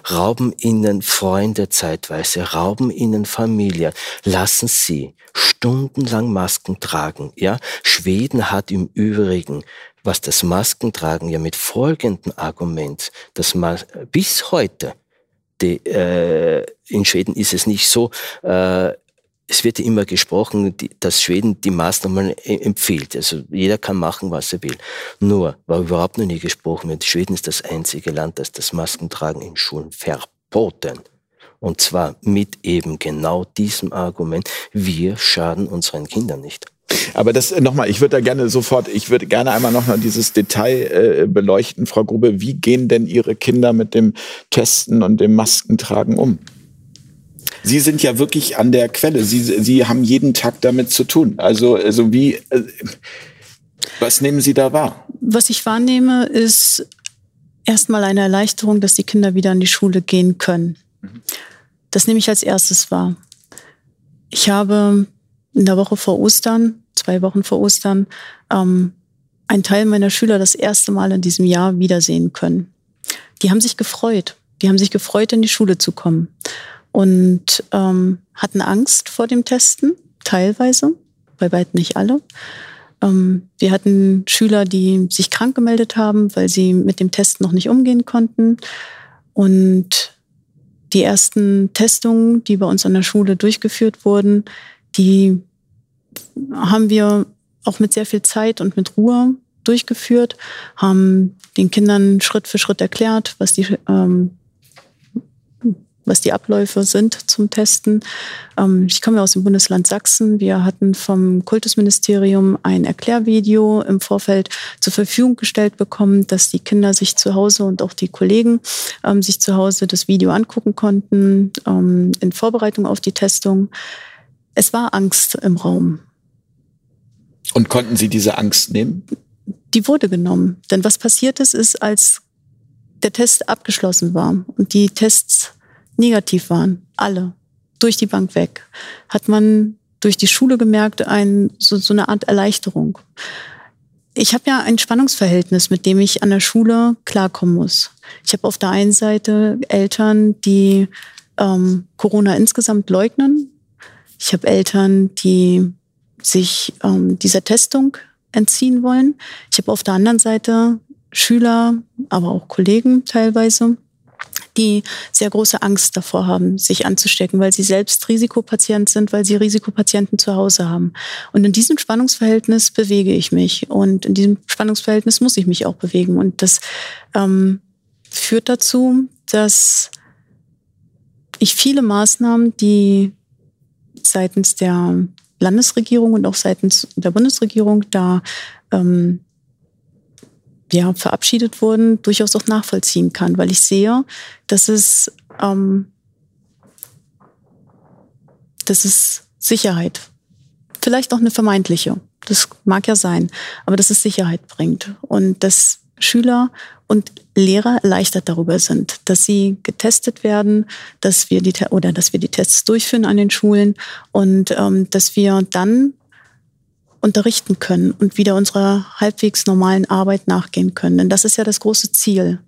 rauben ihnen Freunde zeitweise, rauben ihnen Familie, lassen sie stundenlang Masken tragen. Ja, Schweden hat im Übrigen, was das Maskentragen ja mit folgendem Argument, das bis heute die, äh, in Schweden ist es nicht so, äh, es wird immer gesprochen, dass Schweden die Maßnahmen e-, empfiehlt. Also jeder kann machen, was er will. Nur war überhaupt noch nie gesprochen wird. Schweden ist das einzige Land, das das Maskentragen in Schulen verboten. Und zwar mit eben genau diesem Argument, wir schaden unseren Kindern nicht. Aber das äh, nochmal, ich würde da gerne sofort, ich würde gerne einmal nochmal dieses Detail äh, beleuchten, Frau Grube. Wie gehen denn Ihre Kinder mit dem Testen und dem Maskentragen um? Sie sind ja wirklich an der Quelle. Sie, Sie haben jeden Tag damit zu tun. Also, also wie, äh, was nehmen Sie da wahr? Was ich wahrnehme, ist erstmal eine Erleichterung, dass die Kinder wieder in die Schule gehen können. Das nehme ich als erstes wahr. Ich habe in der Woche vor Ostern, zwei Wochen vor Ostern, ähm, einen Teil meiner Schüler das erste Mal in diesem Jahr wiedersehen können. Die haben sich gefreut. Die haben sich gefreut, in die Schule zu kommen und ähm, hatten Angst vor dem Testen, teilweise, bei weitem nicht alle. Ähm, wir hatten Schüler, die sich krank gemeldet haben, weil sie mit dem Testen noch nicht umgehen konnten. Und die ersten Testungen, die bei uns an der Schule durchgeführt wurden, die haben wir auch mit sehr viel Zeit und mit Ruhe durchgeführt, haben den Kindern Schritt für Schritt erklärt, was die, ähm, was die Abläufe sind zum Testen. Ähm, ich komme aus dem Bundesland Sachsen. Wir hatten vom Kultusministerium ein Erklärvideo im Vorfeld zur Verfügung gestellt bekommen, dass die Kinder sich zu Hause und auch die Kollegen ähm, sich zu Hause das Video angucken konnten ähm, in Vorbereitung auf die Testung. Es war Angst im Raum. Und konnten Sie diese Angst nehmen? Die wurde genommen. Denn was passiert ist, ist, als der Test abgeschlossen war und die Tests negativ waren, alle, durch die Bank weg, hat man durch die Schule gemerkt, ein, so, so eine Art Erleichterung. Ich habe ja ein Spannungsverhältnis, mit dem ich an der Schule klarkommen muss. Ich habe auf der einen Seite Eltern, die ähm, Corona insgesamt leugnen. Ich habe Eltern, die sich ähm, dieser Testung entziehen wollen. Ich habe auf der anderen Seite Schüler, aber auch Kollegen teilweise, die sehr große Angst davor haben, sich anzustecken, weil sie selbst Risikopatient sind, weil sie Risikopatienten zu Hause haben. Und in diesem Spannungsverhältnis bewege ich mich und in diesem Spannungsverhältnis muss ich mich auch bewegen. Und das ähm, führt dazu, dass ich viele Maßnahmen, die seitens der Landesregierung und auch seitens der Bundesregierung da ähm, ja, verabschiedet wurden, durchaus auch nachvollziehen kann, weil ich sehe, dass es, ähm, das ist Sicherheit. Vielleicht auch eine vermeintliche. Das mag ja sein, aber dass es Sicherheit bringt und dass Schüler und Lehrer erleichtert darüber sind, dass sie getestet werden, dass wir die oder dass wir die Tests durchführen an den Schulen und ähm, dass wir dann unterrichten können und wieder unserer halbwegs normalen Arbeit nachgehen können. Denn das ist ja das große Ziel.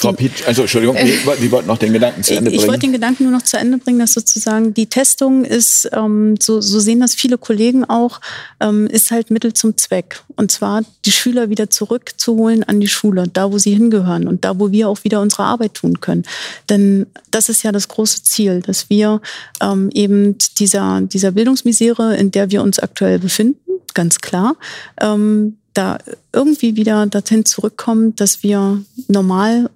Frau Pietsch, also Entschuldigung, Sie wollten noch den Gedanken zu Ende bringen. Ich wollte den Gedanken nur noch zu Ende bringen, dass sozusagen die Testung ist, ähm, so, so sehen das viele Kollegen auch, ähm, ist halt Mittel zum Zweck. Und zwar die Schüler wieder zurückzuholen an die Schule, da wo sie hingehören und da wo wir auch wieder unsere Arbeit tun können. Denn das ist ja das große Ziel, dass wir ähm, eben dieser, dieser Bildungsmisere, in der wir uns aktuell befinden, ganz klar, ähm, da irgendwie wieder dorthin zurückkommen, dass wir normal,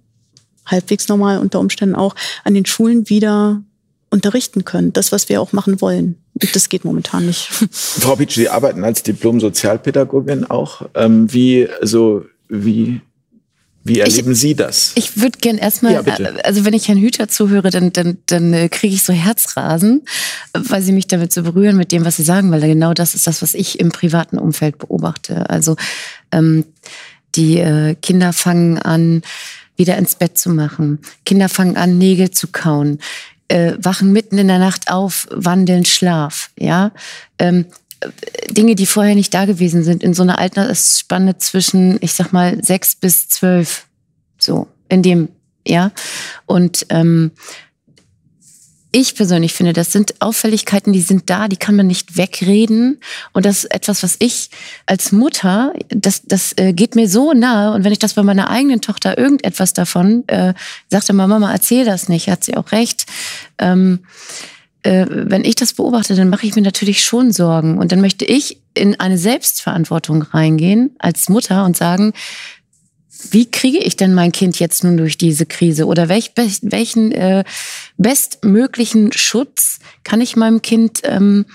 halbwegs normal unter Umständen auch an den Schulen wieder unterrichten können. Das, was wir auch machen wollen. Das geht momentan nicht. Frau Pitsch, Sie arbeiten als Diplom-Sozialpädagogin auch. Ähm, wie, also, wie wie erleben ich, Sie das? Ich würde gern erstmal, ja, also wenn ich Herrn Hüter zuhöre, dann, dann, dann äh, kriege ich so Herzrasen, weil Sie mich damit so berühren mit dem, was Sie sagen, weil genau das ist das, was ich im privaten Umfeld beobachte. Also ähm, die äh, Kinder fangen an, wieder ins Bett zu machen. Kinder fangen an, Nägel zu kauen. Äh, wachen mitten in der Nacht auf, wandeln Schlaf, ja. Ähm, Dinge, die vorher nicht da gewesen sind, in so einer Altersspanne zwischen, ich sag mal, sechs bis zwölf. So, in dem, ja. Und ähm, ich persönlich finde, das sind Auffälligkeiten, die sind da, die kann man nicht wegreden. Und das ist etwas, was ich als Mutter, das, das äh, geht mir so nahe. Und wenn ich das bei meiner eigenen Tochter irgendetwas davon, äh, sagte Mama, erzähl das nicht, hat sie auch recht. Ähm, äh, wenn ich das beobachte, dann mache ich mir natürlich schon Sorgen. Und dann möchte ich in eine Selbstverantwortung reingehen als Mutter und sagen, wie kriege ich denn mein Kind jetzt nun durch diese Krise? Oder welch, welchen äh, bestmöglichen Schutz kann ich meinem Kind ähm,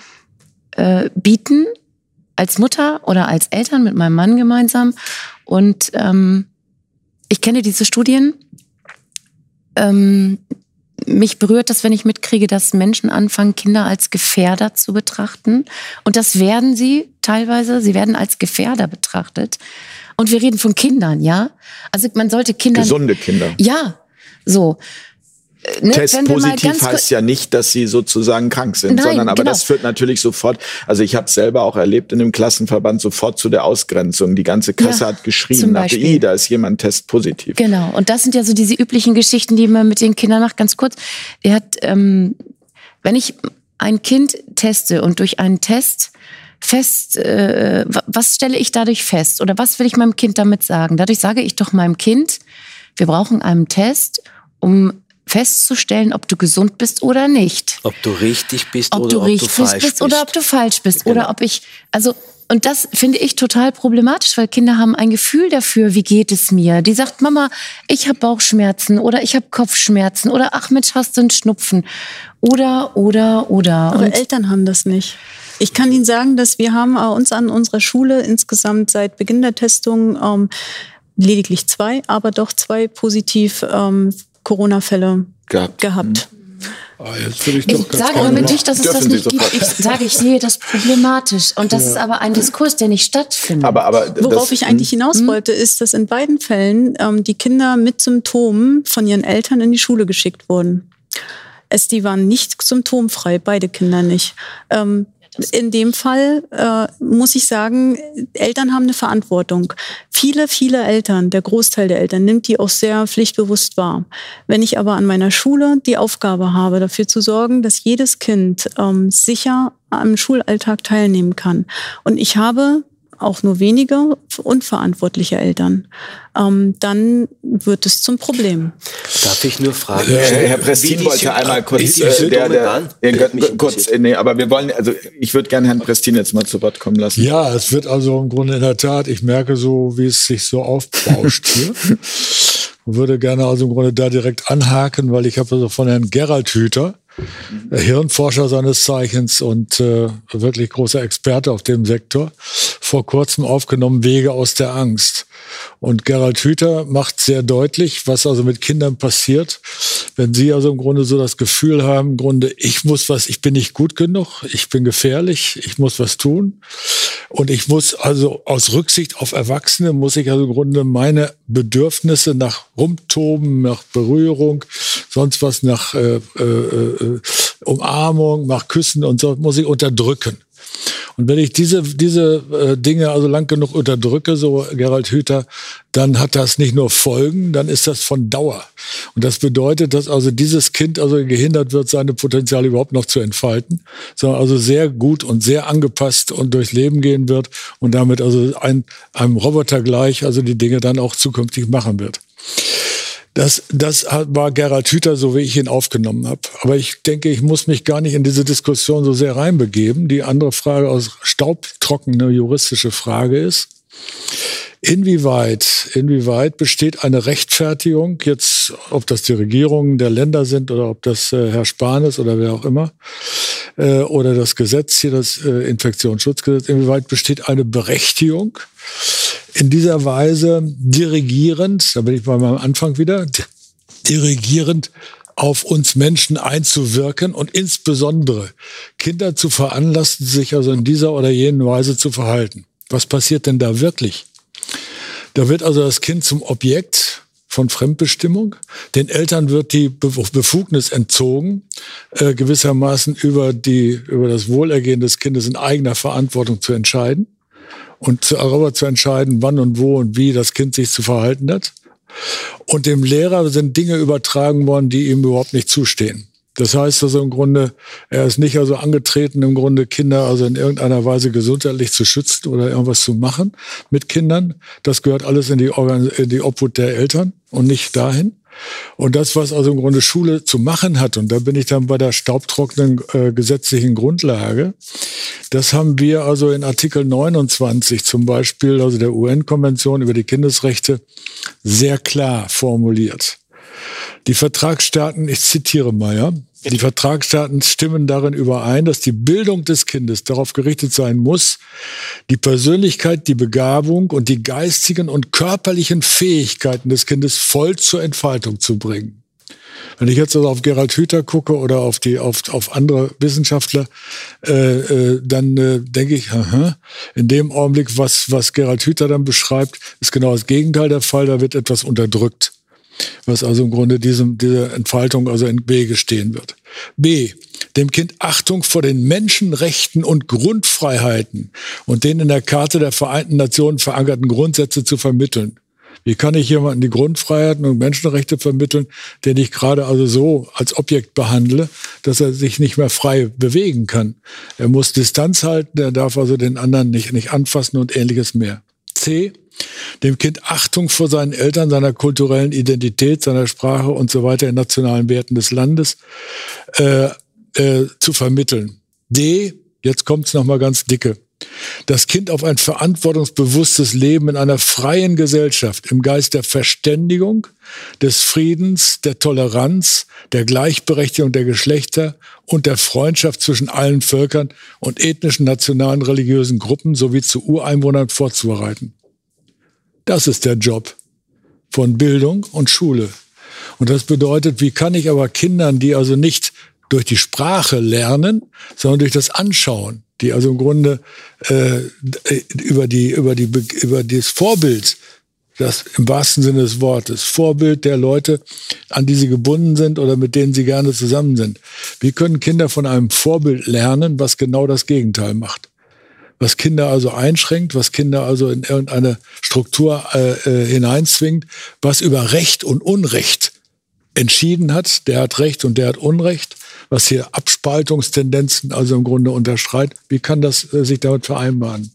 äh, bieten? Als Mutter oder als Eltern mit meinem Mann gemeinsam. Und ähm, ich kenne diese Studien. Ähm, mich berührt das, wenn ich mitkriege, dass Menschen anfangen, Kinder als Gefährder zu betrachten. Und das werden sie teilweise. Sie werden als Gefährder betrachtet. Und wir reden von Kindern, ja? Also man sollte Kinder. Gesunde Kinder. Ja, so. Äh, ne, Test positiv heißt ja nicht, dass sie sozusagen krank sind, Nein, sondern aber genau. das führt natürlich sofort, also ich habe es selber auch erlebt in dem Klassenverband, sofort zu der Ausgrenzung. Die ganze Klasse ja, hat geschrien, nach I, da ist jemand Test positiv. Genau, und das sind ja so diese üblichen Geschichten, die man mit den Kindern macht. Ganz kurz, er hat, ähm, wenn ich ein Kind teste und durch einen Test fest, äh, was stelle ich dadurch fest oder was will ich meinem Kind damit sagen? Dadurch sage ich doch meinem Kind, wir brauchen einen Test, um festzustellen, ob du gesund bist oder nicht. Ob du richtig bist ob oder du ob richtig du falsch bist, oder ob du falsch bist genau. oder ob ich also und das finde ich total problematisch, weil Kinder haben ein Gefühl dafür, wie geht es mir. Die sagt, Mama, ich habe Bauchschmerzen oder ich habe Kopfschmerzen oder ach Mensch, hast du einen Schnupfen oder oder oder. Aber und Eltern haben das nicht. Ich kann Ihnen sagen, dass wir haben uns an unserer Schule insgesamt seit Beginn der Testung ähm, lediglich zwei, aber doch zwei positiv ähm, Corona-Fälle gehabt. gehabt. Ah, ich, ich sage aber nicht, dass es das nicht gibt. Ich sage, ich sehe das problematisch. Und das ja. ist aber ein Diskurs, der nicht stattfindet. Aber, aber Worauf ich eigentlich hm? hinaus wollte, ist, dass in beiden Fällen ähm, die Kinder mit Symptomen von ihren Eltern in die Schule geschickt wurden. Es, die waren nicht symptomfrei, beide Kinder nicht. Ähm, in dem Fall äh, muss ich sagen, Eltern haben eine Verantwortung. Viele, viele Eltern, der Großteil der Eltern nimmt die auch sehr pflichtbewusst wahr. Wenn ich aber an meiner Schule die Aufgabe habe, dafür zu sorgen, dass jedes Kind ähm, sicher am Schulalltag teilnehmen kann und ich habe auch nur wenige unverantwortliche Eltern, ähm, dann wird es zum Problem. Darf ich nur fragen? Äh, Herr Prestin wollte einmal kurz, äh, der, der, der, kurz, äh, nee, aber wir wollen, also ich würde gerne Herrn Prestin jetzt mal zu Wort kommen lassen. Ja, es wird also im Grunde in der Tat, ich merke so, wie es sich so aufbauscht hier. würde gerne also im Grunde da direkt anhaken, weil ich habe also von Herrn Gerald Hüter, Hirnforscher seines Zeichens und äh, wirklich großer Experte auf dem Sektor, vor kurzem aufgenommen Wege aus der Angst. Und Gerald Hüther macht sehr deutlich, was also mit Kindern passiert, wenn sie also im Grunde so das Gefühl haben, im Grunde, ich muss was, ich bin nicht gut genug, ich bin gefährlich, ich muss was tun. Und ich muss also aus Rücksicht auf Erwachsene, muss ich also im Grunde meine Bedürfnisse nach Rumtoben, nach Berührung, sonst was nach äh, äh, äh Umarmung, nach Küssen und so, muss ich unterdrücken. Und wenn ich diese, diese äh, Dinge also lang genug unterdrücke, so Gerald Hüther, dann hat das nicht nur Folgen, dann ist das von Dauer. Und das bedeutet, dass also dieses Kind also gehindert wird, seine Potenziale überhaupt noch zu entfalten, sondern also sehr gut und sehr angepasst und durchs Leben gehen wird und damit also ein, einem Roboter gleich also die Dinge dann auch zukünftig machen wird. Das, das war Gerhard Hüther, so wie ich ihn aufgenommen habe. Aber ich denke, ich muss mich gar nicht in diese Diskussion so sehr reinbegeben. Die andere Frage aus staubtrockene juristische Frage ist, Inwieweit, inwieweit besteht eine Rechtfertigung, jetzt, ob das die Regierungen der Länder sind oder ob das äh, Herr Spahn ist oder wer auch immer, äh, oder das Gesetz hier, das äh, Infektionsschutzgesetz, inwieweit besteht eine Berechtigung, in dieser Weise dirigierend, da bin ich bei meinem Anfang wieder, dirigierend auf uns Menschen einzuwirken und insbesondere Kinder zu veranlassen, sich also in dieser oder jenen Weise zu verhalten. Was passiert denn da wirklich? Da wird also das Kind zum Objekt von Fremdbestimmung. Den Eltern wird die Befugnis entzogen, äh, gewissermaßen über, die, über das Wohlergehen des Kindes in eigener Verantwortung zu entscheiden und darüber zu entscheiden, wann und wo und wie das Kind sich zu verhalten hat. Und dem Lehrer sind Dinge übertragen worden, die ihm überhaupt nicht zustehen. Das heißt also im Grunde, er ist nicht also angetreten, im Grunde Kinder also in irgendeiner Weise gesundheitlich zu schützen oder irgendwas zu machen mit Kindern. Das gehört alles in die, Organ in die Obhut der Eltern und nicht dahin. Und das, was also im Grunde Schule zu machen hat, und da bin ich dann bei der staubtrockenen äh, gesetzlichen Grundlage, das haben wir also in Artikel 29 zum Beispiel, also der UN-Konvention über die Kindesrechte, sehr klar formuliert. Die Vertragsstaaten, ich zitiere mal, ja, die Vertragsstaaten stimmen darin überein, dass die Bildung des Kindes darauf gerichtet sein muss, die Persönlichkeit, die Begabung und die geistigen und körperlichen Fähigkeiten des Kindes voll zur Entfaltung zu bringen. Wenn ich jetzt also auf Gerald Hüther gucke oder auf die auf, auf andere Wissenschaftler, äh, äh, dann äh, denke ich, aha, in dem Augenblick, was was Gerald Hüther dann beschreibt, ist genau das Gegenteil der Fall. Da wird etwas unterdrückt was also im Grunde diesem, dieser Entfaltung also in Wege stehen wird. B. Dem Kind Achtung vor den Menschenrechten und Grundfreiheiten und den in der Karte der Vereinten Nationen verankerten Grundsätze zu vermitteln. Wie kann ich jemanden die Grundfreiheiten und Menschenrechte vermitteln, den ich gerade also so als Objekt behandle, dass er sich nicht mehr frei bewegen kann? Er muss Distanz halten, er darf also den anderen nicht, nicht anfassen und ähnliches mehr. C dem Kind Achtung vor seinen Eltern, seiner kulturellen Identität, seiner Sprache und so weiter in nationalen Werten des Landes äh, äh, zu vermitteln. D, jetzt kommt's noch mal ganz dicke. Das Kind auf ein verantwortungsbewusstes Leben in einer freien Gesellschaft im Geist der Verständigung, des Friedens, der Toleranz, der Gleichberechtigung der Geschlechter und der Freundschaft zwischen allen Völkern und ethnischen, nationalen, religiösen Gruppen sowie zu Ureinwohnern vorzubereiten. Das ist der Job von Bildung und Schule. Und das bedeutet, wie kann ich aber Kindern, die also nicht durch die Sprache lernen, sondern durch das Anschauen, die also im Grunde äh, über die über die über das Vorbild, das im wahrsten Sinne des Wortes Vorbild der Leute, an die sie gebunden sind oder mit denen sie gerne zusammen sind. Wie können Kinder von einem Vorbild lernen, was genau das Gegenteil macht? was Kinder also einschränkt, was Kinder also in irgendeine Struktur äh, äh, hineinzwingt, was über Recht und Unrecht entschieden hat. Der hat Recht und der hat Unrecht, was hier Abspaltungstendenzen also im Grunde unterschreitet. Wie kann das äh, sich damit vereinbaren?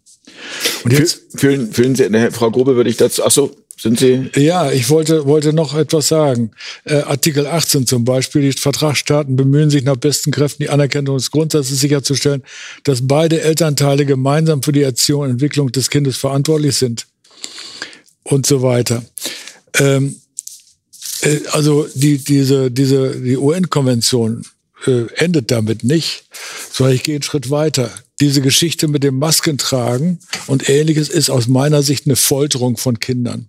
Und jetzt fühlen, fühlen Sie, ne, Frau Grube, würde ich dazu, ach so, sind Sie? Ja, ich wollte, wollte noch etwas sagen. Äh, Artikel 18 zum Beispiel. Die Vertragsstaaten bemühen sich nach besten Kräften, die Anerkennung des Grundsatzes sicherzustellen, dass beide Elternteile gemeinsam für die Erziehung und Entwicklung des Kindes verantwortlich sind. Und so weiter. Ähm, äh, also die, diese, diese, die UN-Konvention äh, endet damit nicht, sondern ich gehe einen Schritt weiter. Diese Geschichte mit dem Maskentragen und ähnliches ist aus meiner Sicht eine Folterung von Kindern.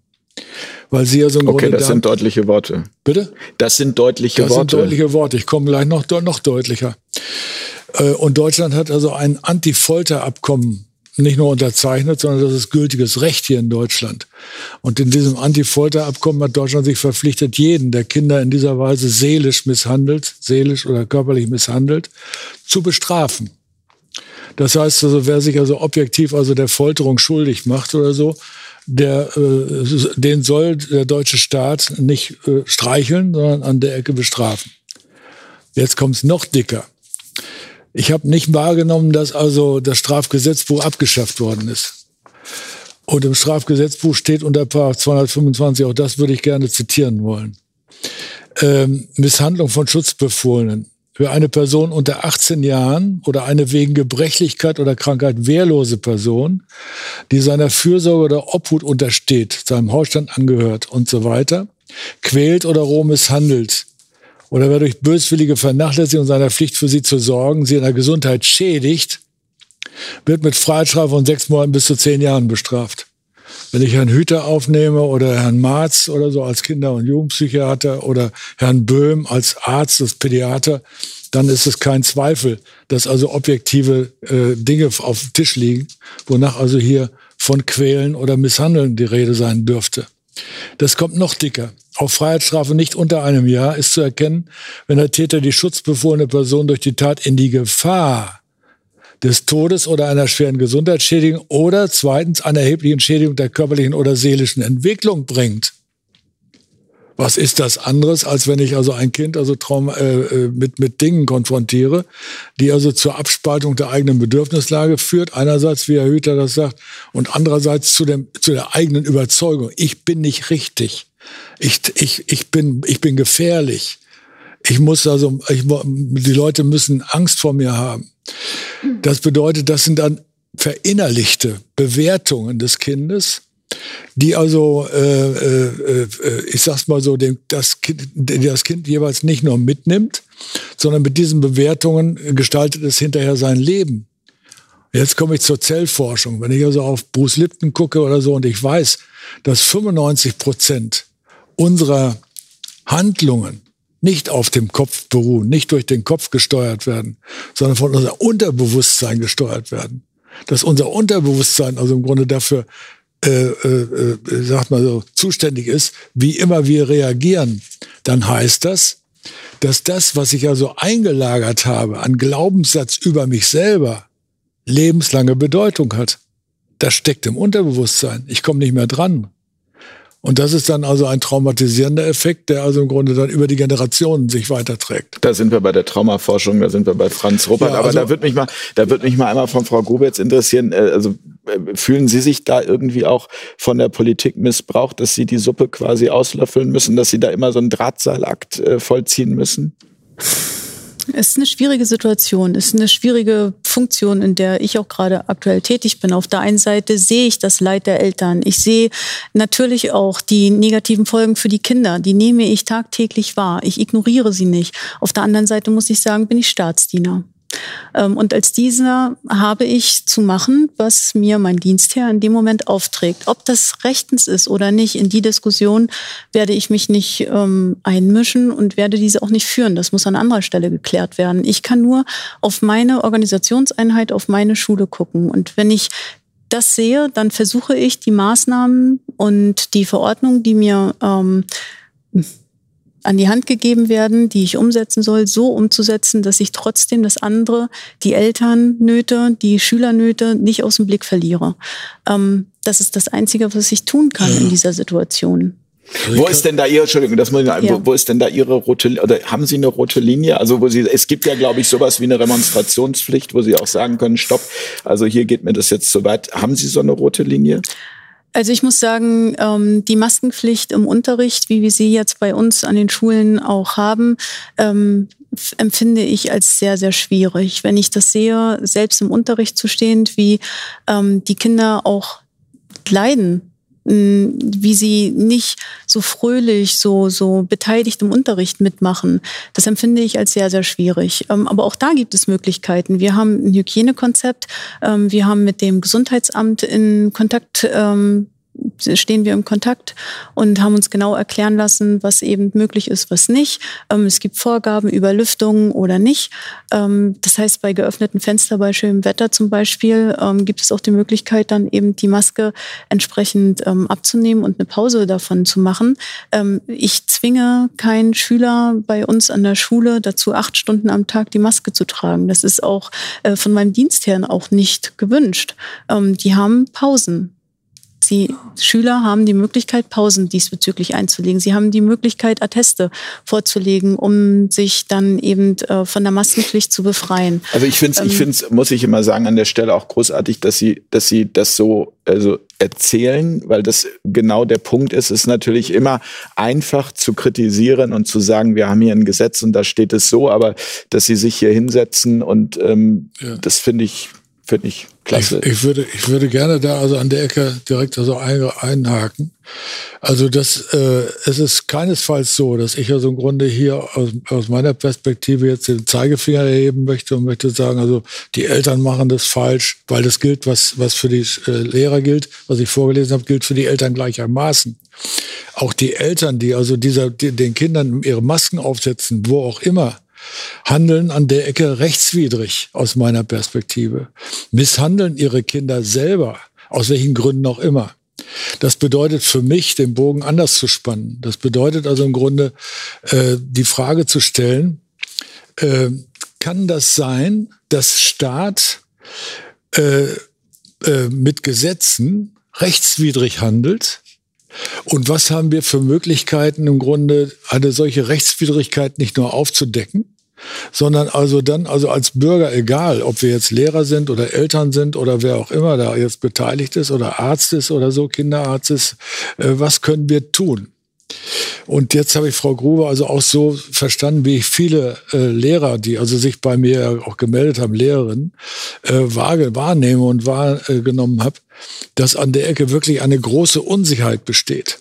Weil sie ja so im Okay, Grunde das da, sind deutliche Worte. Bitte? Das sind deutliche Das Worte. sind deutliche Worte. Ich komme gleich noch, noch deutlicher. Äh, Und Deutschland hat also ein Anti-Folter-Abkommen nicht nur unterzeichnet, sondern das ist gültiges Recht hier in Deutschland. Und in diesem Anti-Folter-Abkommen hat Deutschland sich verpflichtet, jeden, der Kinder in dieser Weise seelisch misshandelt, seelisch oder körperlich misshandelt, zu bestrafen. Das heißt also, wer sich also objektiv also der Folterung schuldig macht oder so, der, äh, den soll der deutsche Staat nicht äh, streicheln, sondern an der Ecke bestrafen. Jetzt kommt's noch dicker. Ich habe nicht wahrgenommen, dass also das Strafgesetzbuch abgeschafft worden ist. Und im Strafgesetzbuch steht unter Paragraph 225, auch das würde ich gerne zitieren wollen. Ähm, Misshandlung von Schutzbefohlenen für eine Person unter 18 Jahren oder eine wegen Gebrechlichkeit oder Krankheit wehrlose Person, die seiner Fürsorge oder Obhut untersteht, seinem Hausstand angehört und so weiter, quält oder roh misshandelt oder wer durch böswillige Vernachlässigung seiner Pflicht für sie zu sorgen, sie in der Gesundheit schädigt, wird mit Freiheitsstrafe von sechs Monaten bis zu zehn Jahren bestraft. Wenn ich Herrn Hüter aufnehme oder Herrn Marz oder so als Kinder- und Jugendpsychiater oder Herrn Böhm als Arzt, als Pädiater, dann ist es kein Zweifel, dass also objektive äh, Dinge auf dem Tisch liegen, wonach also hier von Quälen oder Misshandeln die Rede sein dürfte. Das kommt noch dicker. Auf Freiheitsstrafe nicht unter einem Jahr ist zu erkennen, wenn der Täter die schutzbefohlene Person durch die Tat in die Gefahr des Todes oder einer schweren Gesundheitsschädigung oder zweitens einer erheblichen Schädigung der körperlichen oder seelischen Entwicklung bringt. Was ist das anderes, als wenn ich also ein Kind also Traum, äh, äh, mit, mit Dingen konfrontiere, die also zur Abspaltung der eigenen Bedürfnislage führt, einerseits, wie Herr Hüter das sagt, und andererseits zu, dem, zu der eigenen Überzeugung, ich bin nicht richtig, ich, ich, ich, bin, ich bin gefährlich, ich muss also, ich, die Leute müssen Angst vor mir haben. Das bedeutet, das sind dann verinnerlichte Bewertungen des Kindes, die also, äh, äh, äh, ich sag's mal so, den, das, kind, das Kind jeweils nicht nur mitnimmt, sondern mit diesen Bewertungen gestaltet es hinterher sein Leben. Jetzt komme ich zur Zellforschung. Wenn ich also auf Bruce Lipton gucke oder so und ich weiß, dass 95 Prozent unserer Handlungen nicht auf dem Kopf beruhen, nicht durch den Kopf gesteuert werden, sondern von unser Unterbewusstsein gesteuert werden. Dass unser Unterbewusstsein also im Grunde dafür, äh, äh, äh, sagt man so, zuständig ist, wie immer wir reagieren, dann heißt das, dass das, was ich also eingelagert habe an Glaubenssatz über mich selber, lebenslange Bedeutung hat. Das steckt im Unterbewusstsein. Ich komme nicht mehr dran. Und das ist dann also ein traumatisierender Effekt, der also im Grunde dann über die Generationen sich weiterträgt. Da sind wir bei der Traumaforschung, da sind wir bei Franz Ruppert. Ja, also Aber da wird mich mal, da wird mich mal einmal von Frau Gobetz interessieren. Äh, also äh, fühlen Sie sich da irgendwie auch von der Politik missbraucht, dass Sie die Suppe quasi auslöffeln müssen, dass Sie da immer so einen Drahtseilakt äh, vollziehen müssen? Es ist eine schwierige Situation, es ist eine schwierige Funktion, in der ich auch gerade aktuell tätig bin. Auf der einen Seite sehe ich das Leid der Eltern. Ich sehe natürlich auch die negativen Folgen für die Kinder. Die nehme ich tagtäglich wahr. Ich ignoriere sie nicht. Auf der anderen Seite muss ich sagen, bin ich Staatsdiener. Ähm, und als dieser habe ich zu machen, was mir mein Dienstherr in dem Moment aufträgt. Ob das rechtens ist oder nicht, in die Diskussion werde ich mich nicht ähm, einmischen und werde diese auch nicht führen. Das muss an anderer Stelle geklärt werden. Ich kann nur auf meine Organisationseinheit, auf meine Schule gucken. Und wenn ich das sehe, dann versuche ich die Maßnahmen und die Verordnung, die mir ähm, an die Hand gegeben werden, die ich umsetzen soll, so umzusetzen, dass ich trotzdem das andere, die Elternnöte, die Schülernöte nicht aus dem Blick verliere. Ähm, das ist das Einzige, was ich tun kann ja. in dieser Situation. Wo ist denn da Ihre, Entschuldigung, das muss ich, ja. wo, wo ist denn da Ihre rote, oder haben Sie eine rote Linie? Also, wo Sie, es gibt ja, glaube ich, sowas wie eine Remonstrationspflicht, wo Sie auch sagen können, stopp, also hier geht mir das jetzt zu weit. Haben Sie so eine rote Linie? Also ich muss sagen, ähm, die Maskenpflicht im Unterricht, wie wir sie jetzt bei uns an den Schulen auch haben, ähm, empfinde ich als sehr, sehr schwierig. Wenn ich das sehe, selbst im Unterricht zu stehen, wie ähm, die Kinder auch leiden wie sie nicht so fröhlich, so, so beteiligt im Unterricht mitmachen. Das empfinde ich als sehr, sehr schwierig. Ähm, aber auch da gibt es Möglichkeiten. Wir haben ein Hygienekonzept. Ähm, wir haben mit dem Gesundheitsamt in Kontakt ähm, stehen wir im Kontakt und haben uns genau erklären lassen, was eben möglich ist, was nicht. Ähm, es gibt Vorgaben über Lüftung oder nicht. Ähm, das heißt, bei geöffneten Fenstern bei schönem Wetter zum Beispiel ähm, gibt es auch die Möglichkeit, dann eben die Maske entsprechend abzunehmen und eine Pause davon zu machen. ich zwinge keinen Schüler bei uns an der Schule dazu, acht Stunden am Tag die Maske zu tragen. Das ist auch äh, von meinem Dienstherrn auch nicht gewünscht. die haben Pausen Sie, Schüler haben die Möglichkeit, Pausen diesbezüglich einzulegen. Sie haben die Möglichkeit, Atteste vorzulegen, um sich dann eben äh, von der Maskenpflicht zu befreien. Also ich finde es, ähm, ich finde muss ich immer sagen, an der Stelle auch großartig, dass Sie, dass Sie das so also erzählen, weil das genau der Punkt ist, ist natürlich immer einfach zu kritisieren und zu sagen, wir haben hier ein Gesetz und da steht es so, aber dass Sie sich hier hinsetzen und ähm, ja. das finde ich finde ich klasse. Ich, ich, würde, ich würde gerne da also an der Ecke direkt also ein, einhaken. Also das, äh, es ist keinesfalls so, dass ich also im Grunde hier aus, aus meiner Perspektive jetzt den Zeigefinger erheben möchte und möchte sagen, also die Eltern machen das falsch, weil das gilt, was, was für die äh, Lehrer gilt, was ich vorgelesen habe, gilt für die Eltern gleichermaßen. Auch die Eltern, die also dieser, die, den Kindern ihre Masken aufsetzen, wo auch immer, handeln an der Ecke rechtswidrig aus meiner Perspektive, misshandeln ihre Kinder selber, aus welchen Gründen auch immer. Das bedeutet für mich, den Bogen anders zu spannen. Das bedeutet also im Grunde äh, die Frage zu stellen, äh, kann das sein, dass Staat äh, äh, mit Gesetzen rechtswidrig handelt? Und was haben wir für Möglichkeiten im Grunde, eine solche Rechtswidrigkeit nicht nur aufzudecken, sondern also dann, also als Bürger, egal, ob wir jetzt Lehrer sind oder Eltern sind oder wer auch immer da jetzt beteiligt ist oder Arzt ist oder so, Kinderarzt ist, äh, was können wir tun? Und jetzt habe ich Frau Gruber also auch so verstanden, wie ich viele äh, Lehrer, die also sich bei mir auch gemeldet haben, Lehrerinnen, äh, wahrnehme und wahrgenommen habe, dass an der Ecke wirklich eine große Unsicherheit besteht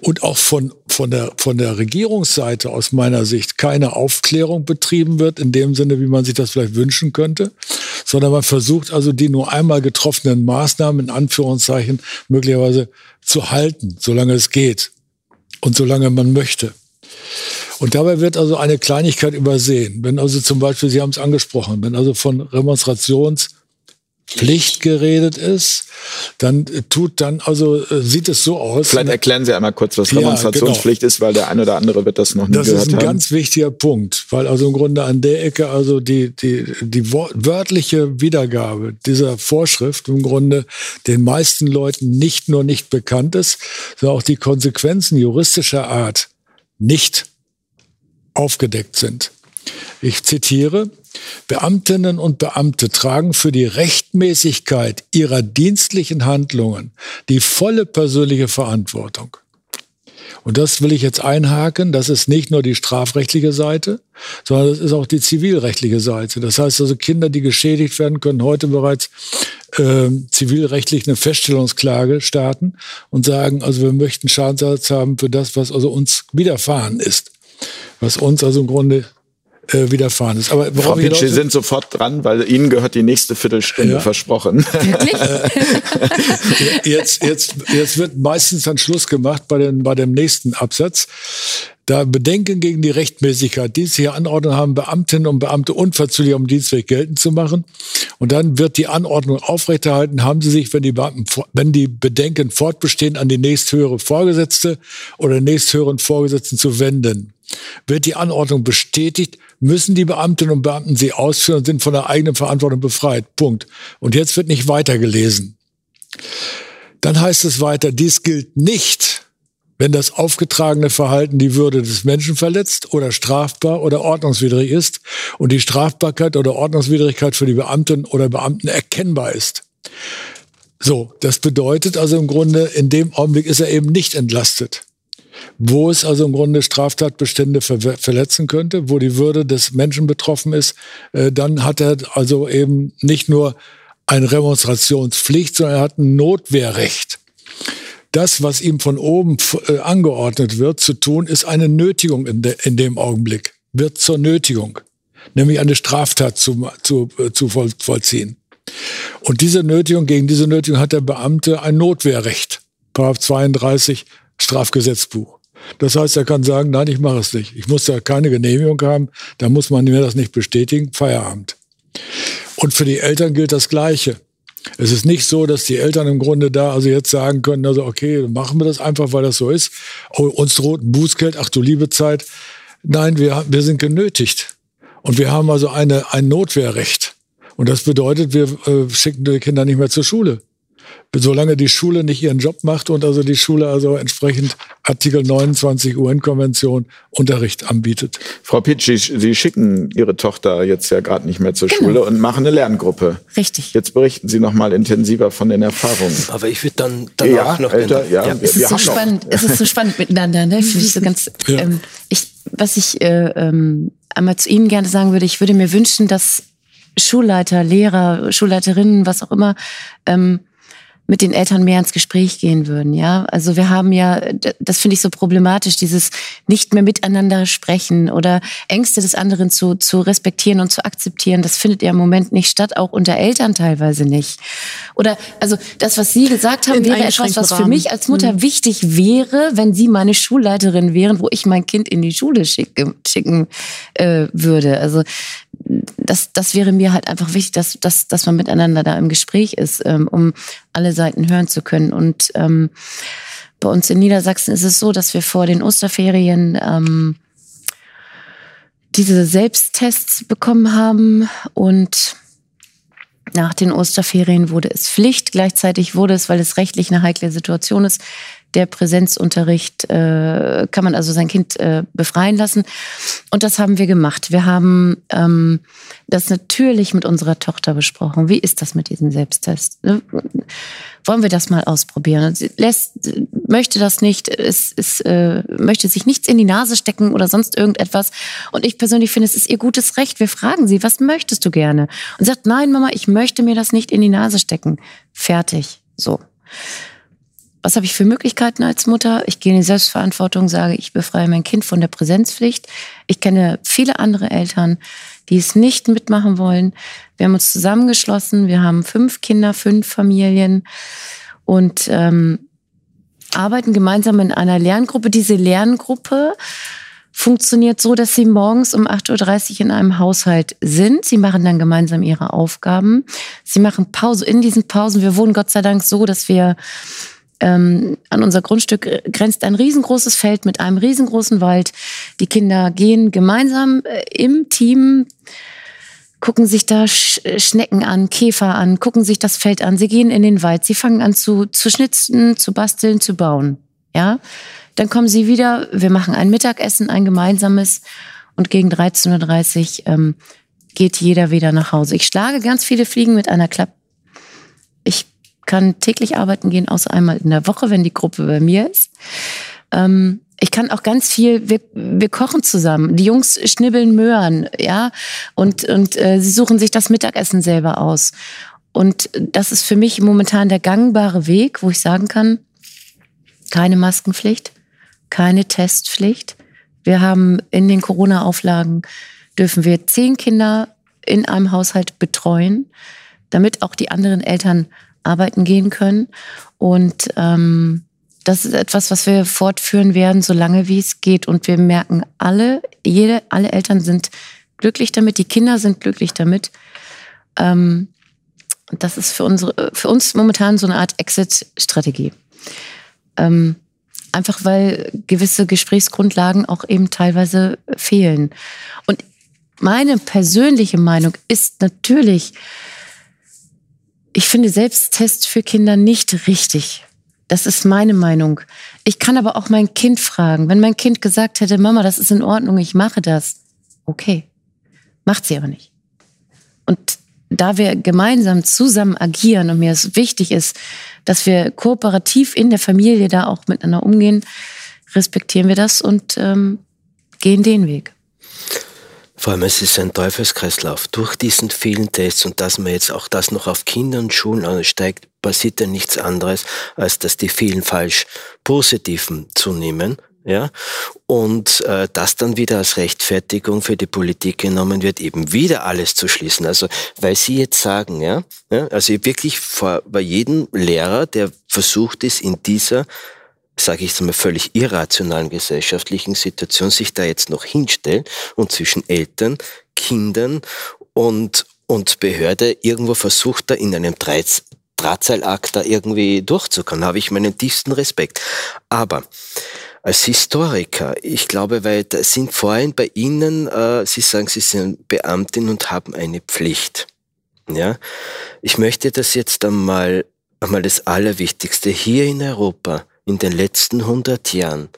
und auch von, von, der, von der Regierungsseite aus meiner Sicht keine Aufklärung betrieben wird, in dem Sinne, wie man sich das vielleicht wünschen könnte, sondern man versucht also die nur einmal getroffenen Maßnahmen in Anführungszeichen möglicherweise zu halten, solange es geht und solange man möchte. Und dabei wird also eine Kleinigkeit übersehen. Wenn also zum Beispiel, Sie haben es angesprochen, wenn also von Remonstrations- Pflicht geredet ist, dann tut dann, also äh, sieht es so aus. Vielleicht erklären Sie einmal kurz, was Demonstrationspflicht ja, genau. ist, weil der eine oder andere wird das noch nie das gehört haben. Das ist ein haben. ganz wichtiger Punkt, weil also im Grunde an der Ecke also die, die, die wörtliche Wiedergabe dieser Vorschrift im Grunde den meisten Leuten nicht nur nicht bekannt ist, sondern auch die Konsequenzen juristischer Art nicht aufgedeckt sind. Ich zitiere, Beamtinnen und Beamte tragen für die Rechtmäßigkeit ihrer dienstlichen Handlungen die volle persönliche Verantwortung. Und das will ich jetzt einhaken. Das ist nicht nur die strafrechtliche Seite, sondern das ist auch die zivilrechtliche Seite. Das heißt also, Kinder, die geschädigt werden, können heute bereits äh, zivilrechtlich eine Feststellungsklage starten und sagen, also wir möchten Schadensersatz haben für das, was also uns widerfahren ist. Was uns also im Grunde äh, widerfahren ist. Aber Frau Pitsch, Sie sind sofort dran, weil Ihnen gehört die nächste Viertelstunde ja. versprochen. Wirklich? jetzt, jetzt, jetzt wird meistens dann Schluss gemacht bei, den, bei dem nächsten Absatz. Da Bedenken gegen die Rechtmäßigkeit dienstliche Anordnung haben Beamtinnen und Beamte unverzüglich am Dienstweg geltend zu machen. Und dann wird die Anordnung aufrechterhalten, haben sie sich, wenn die, Beamten, wenn die Bedenken fortbestehen, an die nächsthöhere Vorgesetzte oder nächsthöheren Vorgesetzten zu wenden. Wird die Anordnung bestätigt, müssen die Beamtinnen und Beamten sie ausführen und sind von der eigenen Verantwortung befreit. Punkt. Und jetzt wird nicht weitergelesen. Dann heißt es weiter, dies gilt nicht, wenn das aufgetragene Verhalten die Würde des Menschen verletzt oder strafbar oder ordnungswidrig ist und die Strafbarkeit oder Ordnungswidrigkeit für die Beamten oder Beamten erkennbar ist. So, das bedeutet also im Grunde, in dem Augenblick ist er eben nicht entlastet wo es also im Grunde Straftatbestände ver verletzen könnte, wo die Würde des Menschen betroffen ist, äh, dann hat er also eben nicht nur eine Remonstrationspflicht, sondern er hat ein Notwehrrecht. Das, was ihm von oben äh, angeordnet wird, zu tun, ist eine Nötigung in, de in dem Augenblick, wird zur Nötigung, nämlich eine Straftat zu, zu, äh, zu voll vollziehen. Und diese Nötigung, gegen diese Nötigung hat der Beamte ein Notwehrrecht. Paragraph 32 Strafgesetzbuch. Das heißt, er kann sagen, nein, ich mache es nicht. Ich muss da keine Genehmigung haben, da muss man mir das nicht bestätigen, Feierabend. Und für die Eltern gilt das Gleiche. Es ist nicht so, dass die Eltern im Grunde da also jetzt sagen können, also okay, machen wir das einfach, weil das so ist. Oh, uns droht ein Bußgeld, ach du liebe Zeit. Nein, wir, wir sind genötigt. Und wir haben also eine, ein Notwehrrecht. Und das bedeutet, wir äh, schicken die Kinder nicht mehr zur Schule. Solange die Schule nicht ihren Job macht und also die Schule also entsprechend Artikel 29 UN-Konvention Unterricht anbietet. Frau Pitsch, Sie schicken Ihre Tochter jetzt ja gerade nicht mehr zur genau. Schule und machen eine Lerngruppe. Richtig. Jetzt berichten Sie noch mal intensiver von den Erfahrungen. Aber ich würde dann danach ja, noch älter, ja, ja. Es, ist so spannend, es ist so spannend miteinander. Ne? Finde ich so ganz. Ja. Ähm, ich, was ich äh, ähm, einmal zu Ihnen gerne sagen würde, ich würde mir wünschen, dass Schulleiter, Lehrer, Schulleiterinnen, was auch immer, ähm, mit den Eltern mehr ins Gespräch gehen würden, ja. Also wir haben ja, das finde ich so problematisch, dieses nicht mehr miteinander sprechen oder Ängste des anderen zu, zu respektieren und zu akzeptieren. Das findet ja im Moment nicht statt, auch unter Eltern teilweise nicht. Oder, also das, was Sie gesagt haben, In wäre etwas, was für mich als Mutter mhm. wichtig wäre, wenn Sie meine Schulleiterin wären, wo ich mein Kind in die Schule schicke, schicken äh, würde. Also das, das wäre mir halt einfach wichtig, dass, dass, dass man miteinander da im Gespräch ist, ähm, um alle Seiten hören zu können. Und ähm, bei uns in Niedersachsen ist es so, dass wir vor den Osterferien ähm, diese Selbsttests bekommen haben und nach den Osterferien wurde es Pflicht. Gleichzeitig wurde es, weil es rechtlich eine heikle Situation ist, der Präsenzunterricht äh, kann man also sein Kind äh, befreien lassen. Und das haben wir gemacht. Wir haben ähm, das natürlich mit unserer Tochter besprochen. Wie ist das mit diesem Selbsttest? Ne? Wollen wir das mal ausprobieren? Sie lässt, möchte das nicht, es, es äh, möchte sich nichts in die Nase stecken oder sonst irgendetwas. Und ich persönlich finde, es ist ihr gutes Recht. Wir fragen sie, was möchtest du gerne? Und sagt, nein, Mama, ich möchte mir das nicht in die Nase stecken. Fertig. So was habe ich für Möglichkeiten als Mutter? Ich gehe in die Selbstverantwortung, sage, ich befreie mein Kind von der Präsenzpflicht. Ich kenne viele andere Eltern, die es nicht mitmachen wollen. Wir haben uns zusammengeschlossen. Wir haben fünf Kinder, fünf Familien und ähm, arbeiten gemeinsam in einer Lerngruppe. Diese Lerngruppe funktioniert so, dass sie morgens um 8.30 Uhr in einem Haushalt sind. Sie machen dann gemeinsam ihre Aufgaben. Sie machen Pause in diesen Pausen. Wir wohnen Gott sei Dank so, dass wir ähm, an unser Grundstück grenzt ein riesengroßes Feld mit einem riesengroßen Wald. Die Kinder gehen gemeinsam äh, im Team, gucken sich da Sch Schnecken an, Käfer an, gucken sich das Feld an. Sie gehen in den Wald, sie fangen an zu, zu schnitzen, zu basteln, zu bauen. Ja, dann kommen sie wieder. Wir machen ein Mittagessen, ein gemeinsames. Und gegen 13.30 Uhr ähm, geht jeder wieder nach Hause. Ich schlage ganz viele Fliegen mit einer Klappe. Ich kann täglich arbeiten gehen, außer einmal in der Woche, wenn die Gruppe bei mir ist. Ähm, ich kann auch ganz viel, wir, wir kochen zusammen. Die Jungs schnibbeln Möhren, ja, und, und äh, sie suchen sich das Mittagessen selber aus. Und das ist für mich momentan der gangbare Weg, wo ich sagen kann, keine Maskenpflicht, keine Testpflicht. Wir haben in den Corona-Auflagen dürfen wir zehn Kinder in einem Haushalt betreuen, damit auch die anderen Eltern arbeiten gehen können. Und ähm, das ist etwas, was wir fortführen werden, solange wie es geht. Und wir merken alle, jede, alle Eltern sind glücklich damit, die Kinder sind glücklich damit. Ähm, das ist für, unsere, für uns momentan so eine Art Exit-Strategie. Ähm, einfach weil gewisse Gesprächsgrundlagen auch eben teilweise fehlen. Und meine persönliche Meinung ist natürlich, ich finde Selbsttest für Kinder nicht richtig. Das ist meine Meinung. Ich kann aber auch mein Kind fragen. Wenn mein Kind gesagt hätte, Mama, das ist in Ordnung, ich mache das. Okay. Macht sie aber nicht. Und da wir gemeinsam zusammen agieren und mir es wichtig ist, dass wir kooperativ in der Familie da auch miteinander umgehen, respektieren wir das und ähm, gehen den Weg. Vor allem, es ist ein Teufelskreislauf. Durch diesen vielen Tests und dass man jetzt auch das noch auf Kinder und Schulen ansteigt, passiert ja nichts anderes, als dass die vielen falsch Positiven zunehmen. Ja, und äh, das dann wieder als Rechtfertigung für die Politik genommen wird, eben wieder alles zu schließen. Also, weil Sie jetzt sagen, ja, ja also wirklich vor bei jedem Lehrer, der versucht ist, in dieser sage ich jetzt mal, völlig irrationalen gesellschaftlichen Situation sich da jetzt noch hinstellen und zwischen Eltern, Kindern und, und Behörde irgendwo versucht, da in einem Dreiz Drahtseilakt da irgendwie durchzukommen, habe ich meinen tiefsten Respekt. Aber als Historiker, ich glaube, weil da sind vor allem bei Ihnen, äh, Sie sagen, Sie sind Beamtin und haben eine Pflicht. Ja, ich möchte das jetzt einmal einmal das Allerwichtigste. Hier in Europa in den letzten 100 Jahren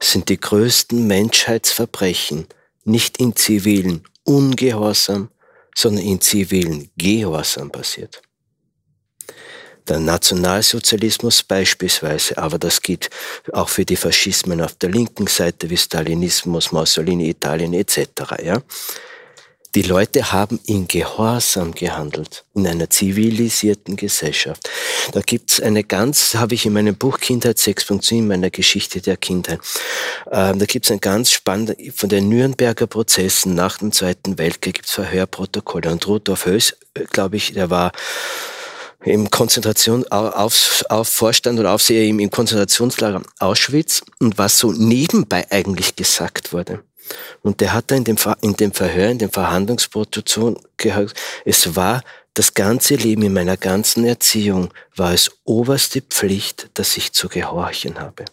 sind die größten Menschheitsverbrechen nicht in zivilen Ungehorsam, sondern in zivilen Gehorsam passiert. Der Nationalsozialismus beispielsweise, aber das gilt auch für die Faschismen auf der linken Seite wie Stalinismus, Mussolini, Italien etc. Ja? Die Leute haben in Gehorsam gehandelt, in einer zivilisierten Gesellschaft. Da gibt's eine ganz, habe ich in meinem Buch Kindheit 6.7, in meiner Geschichte der Kindheit, äh, da gibt's ein ganz spannend, von den Nürnberger Prozessen nach dem Zweiten Weltkrieg gibt's Verhörprotokolle. Und Rudolf Höß, äh, glaube ich, der war im Konzentration, auf, auf Vorstand oder Aufseher im Konzentrationslager Auschwitz und was so nebenbei eigentlich gesagt wurde. Und der hat da in dem, in dem Verhör, in dem Verhandlungsprotokoll gehört, es war das ganze Leben, in meiner ganzen Erziehung war es oberste Pflicht, dass ich zu gehorchen habe.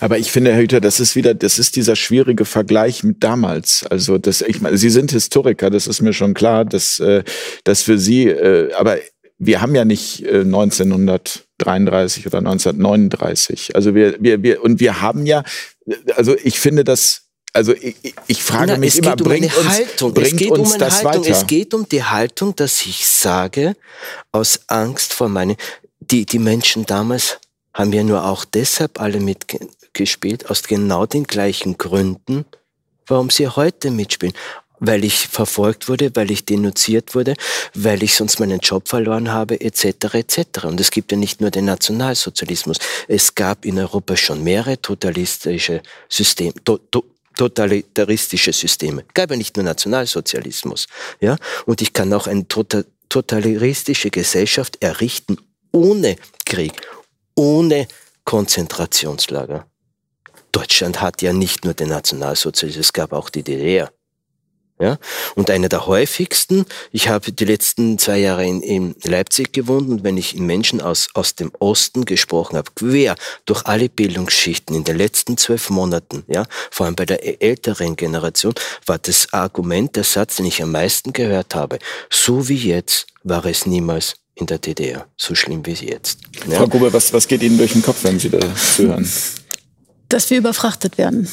Aber ich finde, Herr Hüter, das ist wieder, das ist dieser schwierige Vergleich mit damals. Also das, ich meine, Sie sind Historiker, das ist mir schon klar, dass, äh, dass für Sie, äh, aber wir haben ja nicht äh, 1933 oder 1939. Also wir, wir, wir, und wir haben ja, also ich finde das also ich, ich frage Na, mich immer, um bringt uns, Haltung. Bringt es geht uns um das Haltung. weiter? Es geht um die Haltung, dass ich sage, aus Angst vor meinen, die, die Menschen damals haben ja nur auch deshalb alle mitgespielt, aus genau den gleichen Gründen, warum sie heute mitspielen weil ich verfolgt wurde, weil ich denunziert wurde, weil ich sonst meinen Job verloren habe, etc. etc. Und es gibt ja nicht nur den Nationalsozialismus. Es gab in Europa schon mehrere totalistische Systeme, to, to, totalitaristische Systeme. Gab ja nicht nur Nationalsozialismus. Ja? Und ich kann auch eine tota-, totalitaristische Gesellschaft errichten ohne Krieg, ohne Konzentrationslager. Deutschland hat ja nicht nur den Nationalsozialismus, es gab auch die DDR. Ja? Und einer der häufigsten, ich habe die letzten zwei Jahre in, in Leipzig gewohnt und wenn ich in Menschen aus, aus dem Osten gesprochen habe, quer durch alle Bildungsschichten in den letzten zwölf Monaten, ja, vor allem bei der älteren Generation, war das Argument, der Satz, den ich am meisten gehört habe, so wie jetzt war es niemals in der DDR, so schlimm wie jetzt. Ja? Frau Grube, was, was geht Ihnen durch den Kopf, wenn Sie das hören? Dass wir überfrachtet werden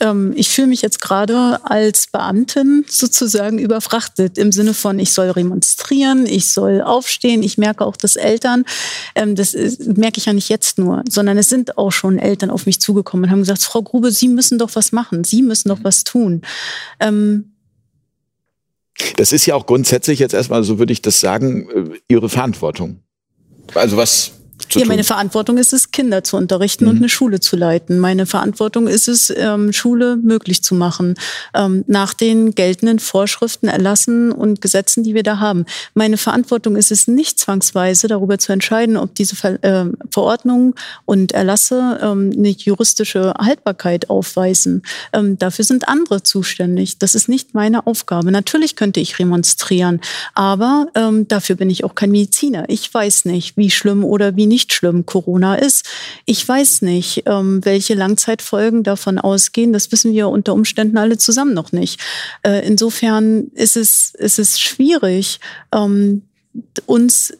ähm, ich fühle mich jetzt gerade als Beamtin sozusagen überfrachtet im Sinne von, ich soll remonstrieren, ich soll aufstehen. Ich merke auch, dass Eltern, ähm, das ist, merke ich ja nicht jetzt nur, sondern es sind auch schon Eltern auf mich zugekommen und haben gesagt, Frau Grube, Sie müssen doch was machen, Sie müssen doch was tun. Ähm, das ist ja auch grundsätzlich jetzt erstmal, so würde ich das sagen, äh, Ihre Verantwortung. Also was ja, meine Verantwortung ist es, Kinder zu unterrichten mhm. und eine Schule zu leiten. Meine Verantwortung ist es, ähm, Schule möglich zu machen, ähm, nach den geltenden Vorschriften, Erlassen und Gesetzen, die wir da haben. Meine Verantwortung ist es nicht zwangsweise, darüber zu entscheiden, ob diese äh, Verordnungen und Erlasse ähm, eine juristische Haltbarkeit aufweisen. Dafür sind andere zuständig. Das ist nicht meine Aufgabe. Natürlich könnte ich remonstrieren, aber dafür bin ich auch kein Mediziner. Ich weiß nicht, wie schlimm oder wie nicht schlimm Corona ist. Ich weiß nicht, ähm, welche Langzeitfolgen davon ausgehen. Das wissen wir unter Umständen alle zusammen noch nicht. Äh, insofern ist es, ist es schwierig, ähm, uns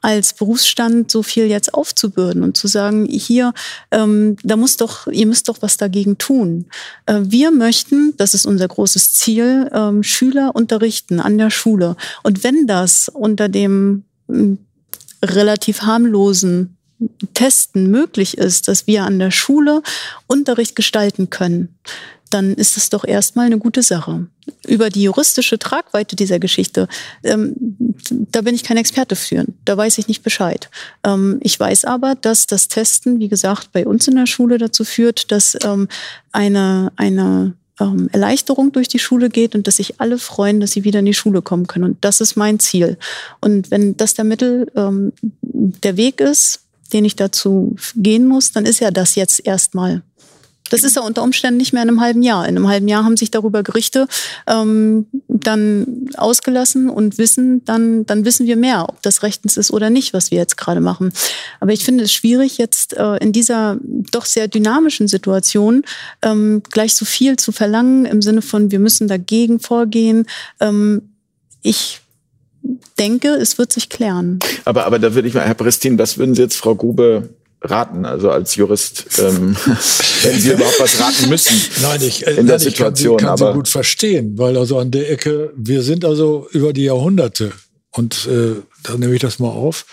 als Berufsstand so viel jetzt aufzubürden und zu sagen, hier, ähm, da muss doch, ihr müsst doch was dagegen tun. Äh, wir möchten, das ist unser großes Ziel, ähm, Schüler unterrichten an der Schule. Und wenn das unter dem relativ harmlosen Testen möglich ist, dass wir an der Schule Unterricht gestalten können, dann ist es doch erstmal eine gute Sache. Über die juristische Tragweite dieser Geschichte, ähm, da bin ich kein Experte für. Da weiß ich nicht Bescheid. Ähm, ich weiß aber, dass das Testen, wie gesagt, bei uns in der Schule dazu führt, dass ähm, eine, eine ähm, Erleichterung durch die Schule geht und dass sich alle freuen, dass sie wieder in die Schule kommen können. Und das ist mein Ziel. Und wenn das der Mittel, ähm, der Weg ist, den ich dazu gehen muss, dann ist ja das jetzt erstmal. Das ist ja unter Umständen nicht mehr in einem halben Jahr. In einem halben Jahr haben sich darüber Gerichte ähm, dann ausgelassen und wissen, dann, dann wissen wir mehr, ob das rechtens ist oder nicht, was wir jetzt gerade machen. Aber ich finde es schwierig, jetzt äh, in dieser doch sehr dynamischen Situation ähm, gleich so viel zu verlangen im Sinne von, wir müssen dagegen vorgehen. Ähm, ich denke, es wird sich klären. Aber, aber da würde ich mal, Herr Prestin, was würden Sie jetzt Frau Grube raten, also als Jurist, ähm, wenn Sie überhaupt was raten müssen nein, ich, äh, in der nein, ich Situation. kann, sie, kann aber sie gut verstehen, weil also an der Ecke, wir sind also über die Jahrhunderte und äh, da nehme ich das mal auf,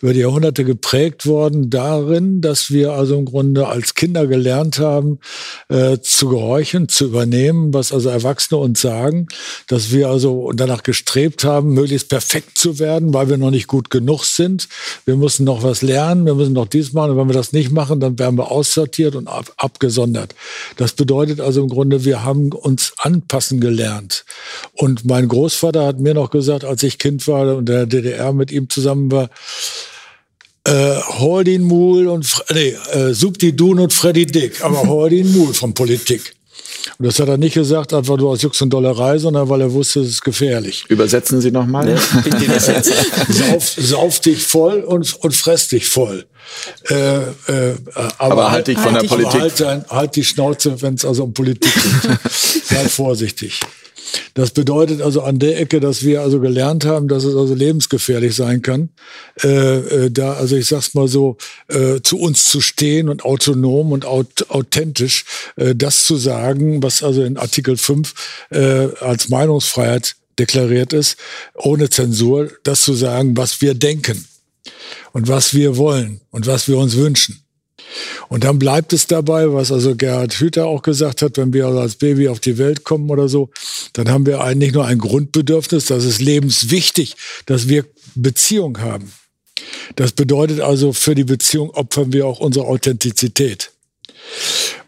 über die Jahrhunderte geprägt worden darin, dass wir also im Grunde als Kinder gelernt haben, äh, zu gehorchen, zu übernehmen, was also Erwachsene uns sagen, dass wir also danach gestrebt haben, möglichst perfekt zu werden, weil wir noch nicht gut genug sind. Wir müssen noch was lernen, wir müssen noch dies machen und wenn wir das nicht machen, dann werden wir aussortiert und ab, abgesondert. Das bedeutet also im Grunde, wir haben uns anpassen gelernt. Und mein Großvater hat mir noch gesagt, als ich Kind war und der DDR mit ihm zusammen war, äh, Hordin Muhl und Fre nee, äh, Subdi Dun und Freddy Dick, aber Hordin Muhl von Politik. Und das hat er nicht gesagt, einfach nur aus Jux und Dollerei, sondern weil er wusste, es ist gefährlich. übersetzen Sie nochmal. Ne? Sauf, sauf dich voll und, und fress dich voll. Äh, äh, aber, Aber halt dich von der aber Politik. Halt, halt die Schnauze, wenn es also um Politik geht. Sei vorsichtig. Das bedeutet also an der Ecke, dass wir also gelernt haben, dass es also lebensgefährlich sein kann, äh, äh, da also ich sag's mal so äh, zu uns zu stehen und autonom und aut authentisch äh, das zu sagen, was also in Artikel 5 äh, als Meinungsfreiheit deklariert ist, ohne Zensur, das zu sagen, was wir denken und was wir wollen und was wir uns wünschen. Und dann bleibt es dabei, was also Gerhard Hüther auch gesagt hat, wenn wir also als Baby auf die Welt kommen oder so, dann haben wir eigentlich nur ein Grundbedürfnis, das ist lebenswichtig, dass wir Beziehung haben. Das bedeutet also, für die Beziehung opfern wir auch unsere Authentizität.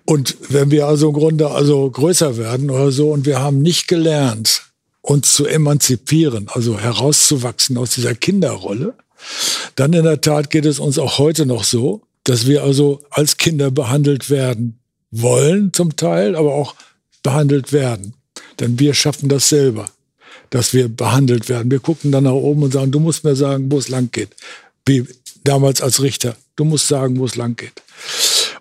Und wenn wir also im Grunde also größer werden oder so und wir haben nicht gelernt, uns zu emanzipieren, also herauszuwachsen aus dieser Kinderrolle, dann in der Tat geht es uns auch heute noch so, dass wir also als Kinder behandelt werden wollen zum Teil, aber auch behandelt werden. Denn wir schaffen das selber, dass wir behandelt werden. Wir gucken dann nach oben und sagen, du musst mir sagen, wo es lang geht. Wie damals als Richter. Du musst sagen, wo es lang geht.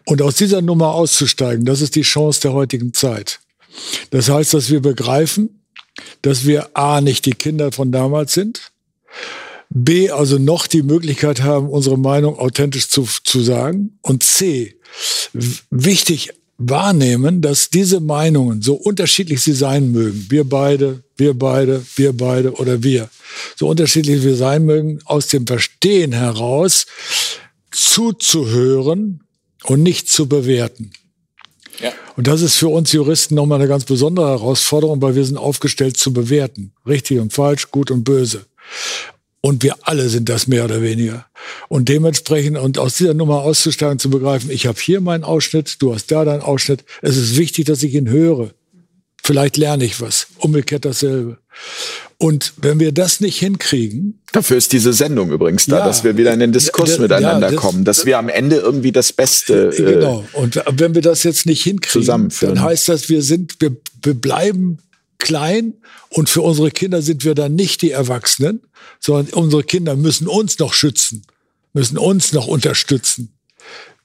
Und aus dieser Nummer auszusteigen, das ist die Chance der heutigen Zeit. Das heißt, dass wir begreifen, dass wir A, nicht die Kinder von damals sind, B, also noch die Möglichkeit haben, unsere Meinung authentisch zu, zu sagen und C, wichtig wahrnehmen, dass diese Meinungen, so unterschiedlich sie sein mögen, wir beide, wir beide, wir beide oder wir, so unterschiedlich wir sein mögen, aus dem Verstehen heraus zuzuhören und nicht zu bewerten. Und das ist für uns Juristen nochmal eine ganz besondere Herausforderung, weil wir sind aufgestellt zu bewerten. Richtig und falsch, gut und böse. Und wir alle sind das mehr oder weniger. Und dementsprechend und aus dieser Nummer auszusteigen, zu begreifen, ich habe hier meinen Ausschnitt, du hast da deinen Ausschnitt. Es ist wichtig, dass ich ihn höre. Vielleicht lerne ich was. Umgekehrt dasselbe. Und wenn wir das nicht hinkriegen, Dafür ist diese Sendung übrigens da, Ja. dass wir wieder in den Diskurs Ja, miteinander das- kommen, dass wir am Ende irgendwie das Beste. Äh, Genau. Und wenn wir das jetzt nicht hinkriegen, dann heißt das, wir sind, wir, wir bleiben klein und für unsere Kinder sind wir dann nicht die Erwachsenen, sondern unsere Kinder müssen uns noch schützen, müssen uns noch unterstützen,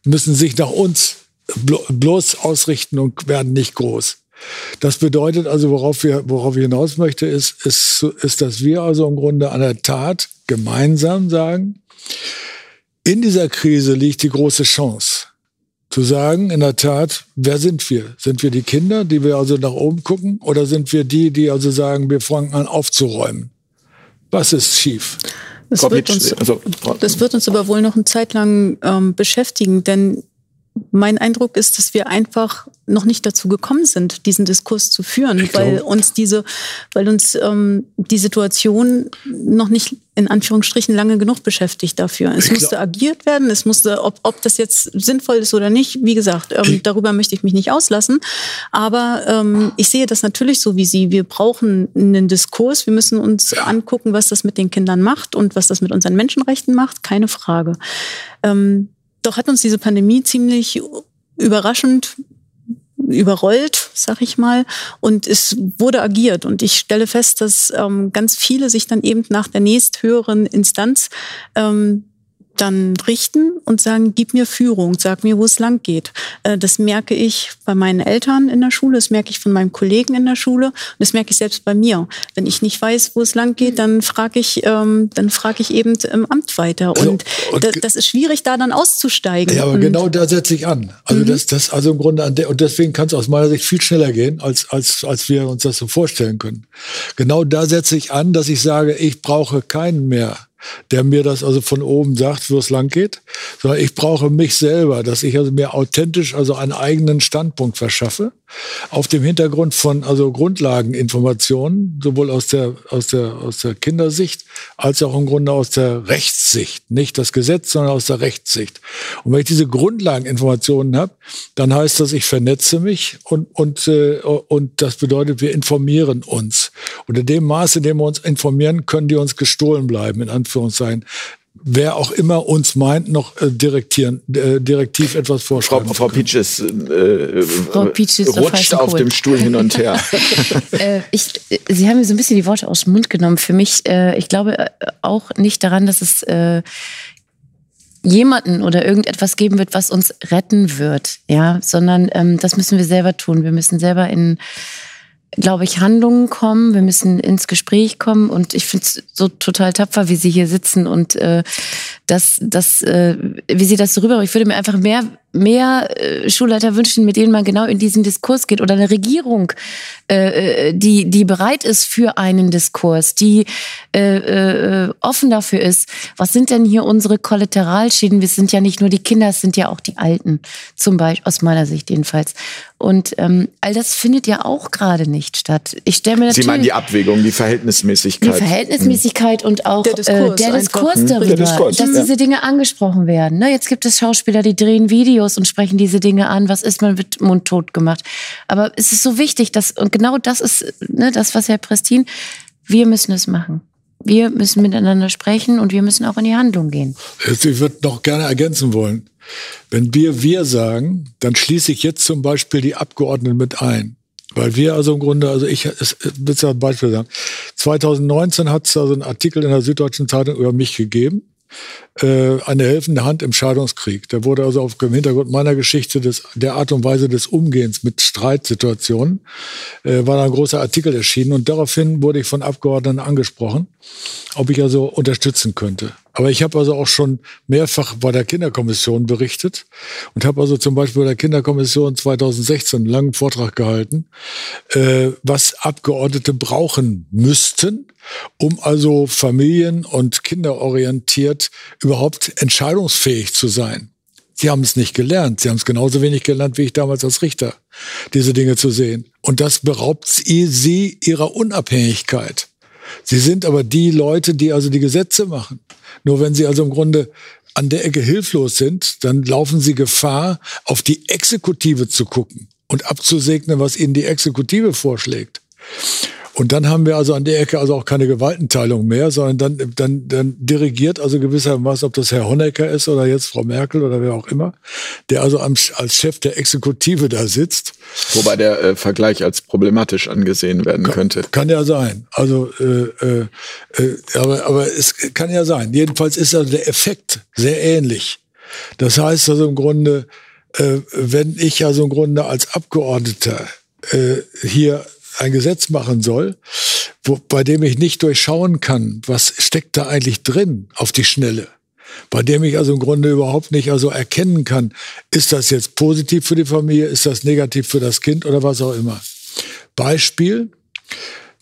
müssen sich nach uns blo bloß ausrichten und werden nicht groß. Das bedeutet also, worauf wir, worauf ich hinaus möchte, ist, ist, ist, dass wir also im Grunde an der Tat gemeinsam sagen, in dieser Krise liegt die große Chance zu sagen, in der Tat, wer sind wir? Sind wir die Kinder, die wir also nach oben gucken, oder sind wir die, die also sagen, wir fangen an aufzuräumen? Was ist schief? Das wird, uns, also, das wird uns aber wohl noch eine Zeit lang ähm, beschäftigen, denn mein Eindruck ist, dass wir einfach noch nicht dazu gekommen sind, diesen Diskurs zu führen, weil uns diese, weil uns ähm, die Situation noch nicht in Anführungsstrichen lange genug beschäftigt dafür. Es Ich glaub- musste agiert werden, es musste, ob, ob das jetzt sinnvoll ist oder nicht, wie gesagt, ähm, darüber möchte ich mich nicht auslassen. Aber ähm, ich sehe das natürlich so wie Sie. Wir brauchen einen Diskurs, wir müssen uns angucken, was das mit den Kindern macht und was das mit unseren Menschenrechten macht, keine Frage. Ähm, doch hat uns diese Pandemie ziemlich überraschend überrollt, sag ich mal, und es wurde agiert. Und ich stelle fest, dass ähm, ganz viele sich dann eben nach der nächsthöheren Instanz ähm, dann richten und sagen, gib mir Führung, sag mir, wo es lang geht. Äh, das merke ich bei meinen Eltern in der Schule, das merke ich von meinem Kollegen in der Schule und das merke ich selbst bei mir. Wenn ich nicht weiß, wo es lang geht, dann frage ich, ähm, dann frage ich eben im Amt weiter. Also, und, das, das ist schwierig, da dann auszusteigen. Ja, aber und genau da setze ich an. Also das, das, also im Grunde an der, und deswegen kann es aus meiner Sicht viel schneller gehen, als, als, als wir uns das so vorstellen können. Genau da setze ich an, dass ich sage, ich brauche keinen mehr der mir das also von oben sagt, wo es lang geht, sondern ich brauche mich selber, dass ich also mir authentisch also einen eigenen Standpunkt verschaffe, auf dem Hintergrund von also Grundlageninformationen, sowohl aus der, aus der, aus der Kindersicht als auch im Grunde aus der Rechtssicht. Nicht das Gesetz, sondern aus der Rechtssicht. Und wenn ich diese Grundlageninformationen habe, dann heißt das, ich vernetze mich und, und, äh, und das bedeutet, wir informieren uns. Und in dem Maße, in dem wir uns informieren, können die uns gestohlen bleiben, in wer auch immer uns meint, noch äh, direktieren, äh, direktiv etwas vorschreiben. Frau, Frau Pietsch ist, äh, Frau Pietsch ist rutscht auf dem Stuhl hin und her. äh, ich, Sie haben mir so ein bisschen die Worte aus dem Mund genommen. Für mich, äh, ich glaube äh, auch nicht daran, dass es äh, jemanden oder irgendetwas geben wird, was uns retten wird, ja, sondern ähm, das müssen wir selber tun. Wir müssen selber in glaube ich, Handlungen kommen. Wir müssen ins Gespräch kommen. Und ich finde es so total tapfer, wie Sie hier sitzen und äh, das, das, äh, wie Sie das so rüber. Ich würde mir einfach mehr mehr äh, Schulleiter wünschen, mit denen man genau in diesen Diskurs geht oder eine Regierung, äh, äh, die, die bereit ist für einen Diskurs, die äh, äh, offen dafür ist. Was sind denn hier unsere Kollateralschäden? Wir sind ja nicht nur die Kinder, es sind ja auch die Alten, zum Beispiel, aus meiner Sicht jedenfalls. Und ähm, all das findet ja auch gerade nicht statt. Ich stelle mir natürlich Sie meinen die Abwägung, die Verhältnismäßigkeit. die Verhältnismäßigkeit und auch Der Diskurs äh, der. Diskurs Mhm. darüber, Der Diskurs, dass ja. diese Dinge angesprochen werden. Ne, jetzt gibt es Schauspieler, die drehen Videos und sprechen diese Dinge an. Was ist, man wird mundtot gemacht. Aber es ist so wichtig, dass, und genau das ist ne, das, was Herr Prestin, wir müssen es machen. Wir müssen miteinander sprechen und wir müssen auch in die Handlung gehen. Ich würde noch gerne ergänzen wollen. Wenn wir wir sagen, dann schließe ich jetzt zum Beispiel die Abgeordneten mit ein. Weil wir also im Grunde, also ich es- will ja ein Beispiel sagen. 2019 hat es also einen Artikel in der Süddeutschen Zeitung über mich gegeben. Äh, eine helfende Hand im Scheidungskrieg. Der wurde also auf dem Hintergrund meiner Geschichte des, der Art und Weise des Umgehens mit Streitsituationen, äh, war da ein großer Artikel erschienen und daraufhin wurde ich von Abgeordneten angesprochen, ob ich also unterstützen könnte. Aber ich habe also auch schon mehrfach bei der Kinderkommission berichtet und habe also zum Beispiel bei der Kinderkommission 2016 einen langen Vortrag gehalten, äh, was Abgeordnete brauchen müssten, um also familien- und kinderorientiert überhaupt entscheidungsfähig zu sein. Sie haben es nicht gelernt. Sie haben es genauso wenig gelernt wie ich damals als Richter, diese Dinge zu sehen. Und das beraubt sie, sie ihrer Unabhängigkeit. Sie sind aber die Leute, die also die Gesetze machen. Nur wenn sie also im Grunde an der Ecke hilflos sind, dann laufen sie Gefahr, auf die Exekutive zu gucken und abzusegnen, was ihnen die Exekutive vorschlägt. Und dann haben wir also an der Ecke also auch keine Gewaltenteilung mehr, sondern dann, dann, dann dirigiert also gewissermaßen, ob das Herr Honecker ist oder jetzt Frau Merkel oder wer auch immer, der also als Chef der Exekutive da sitzt. Wobei der äh, Vergleich als problematisch angesehen werden könnte. Kann ja sein. Also, äh, äh, äh, aber, aber es kann ja sein. Jedenfalls ist also der Effekt sehr ähnlich. Das heißt also im Grunde, äh, wenn ich also im Grunde als Abgeordneter äh, hier ein Gesetz machen soll, wo, bei dem ich nicht durchschauen kann, was steckt da eigentlich drin auf die Schnelle, bei dem ich also im Grunde überhaupt nicht also erkennen kann, ist das jetzt positiv für die Familie, ist das negativ für das Kind oder was auch immer. Beispiel,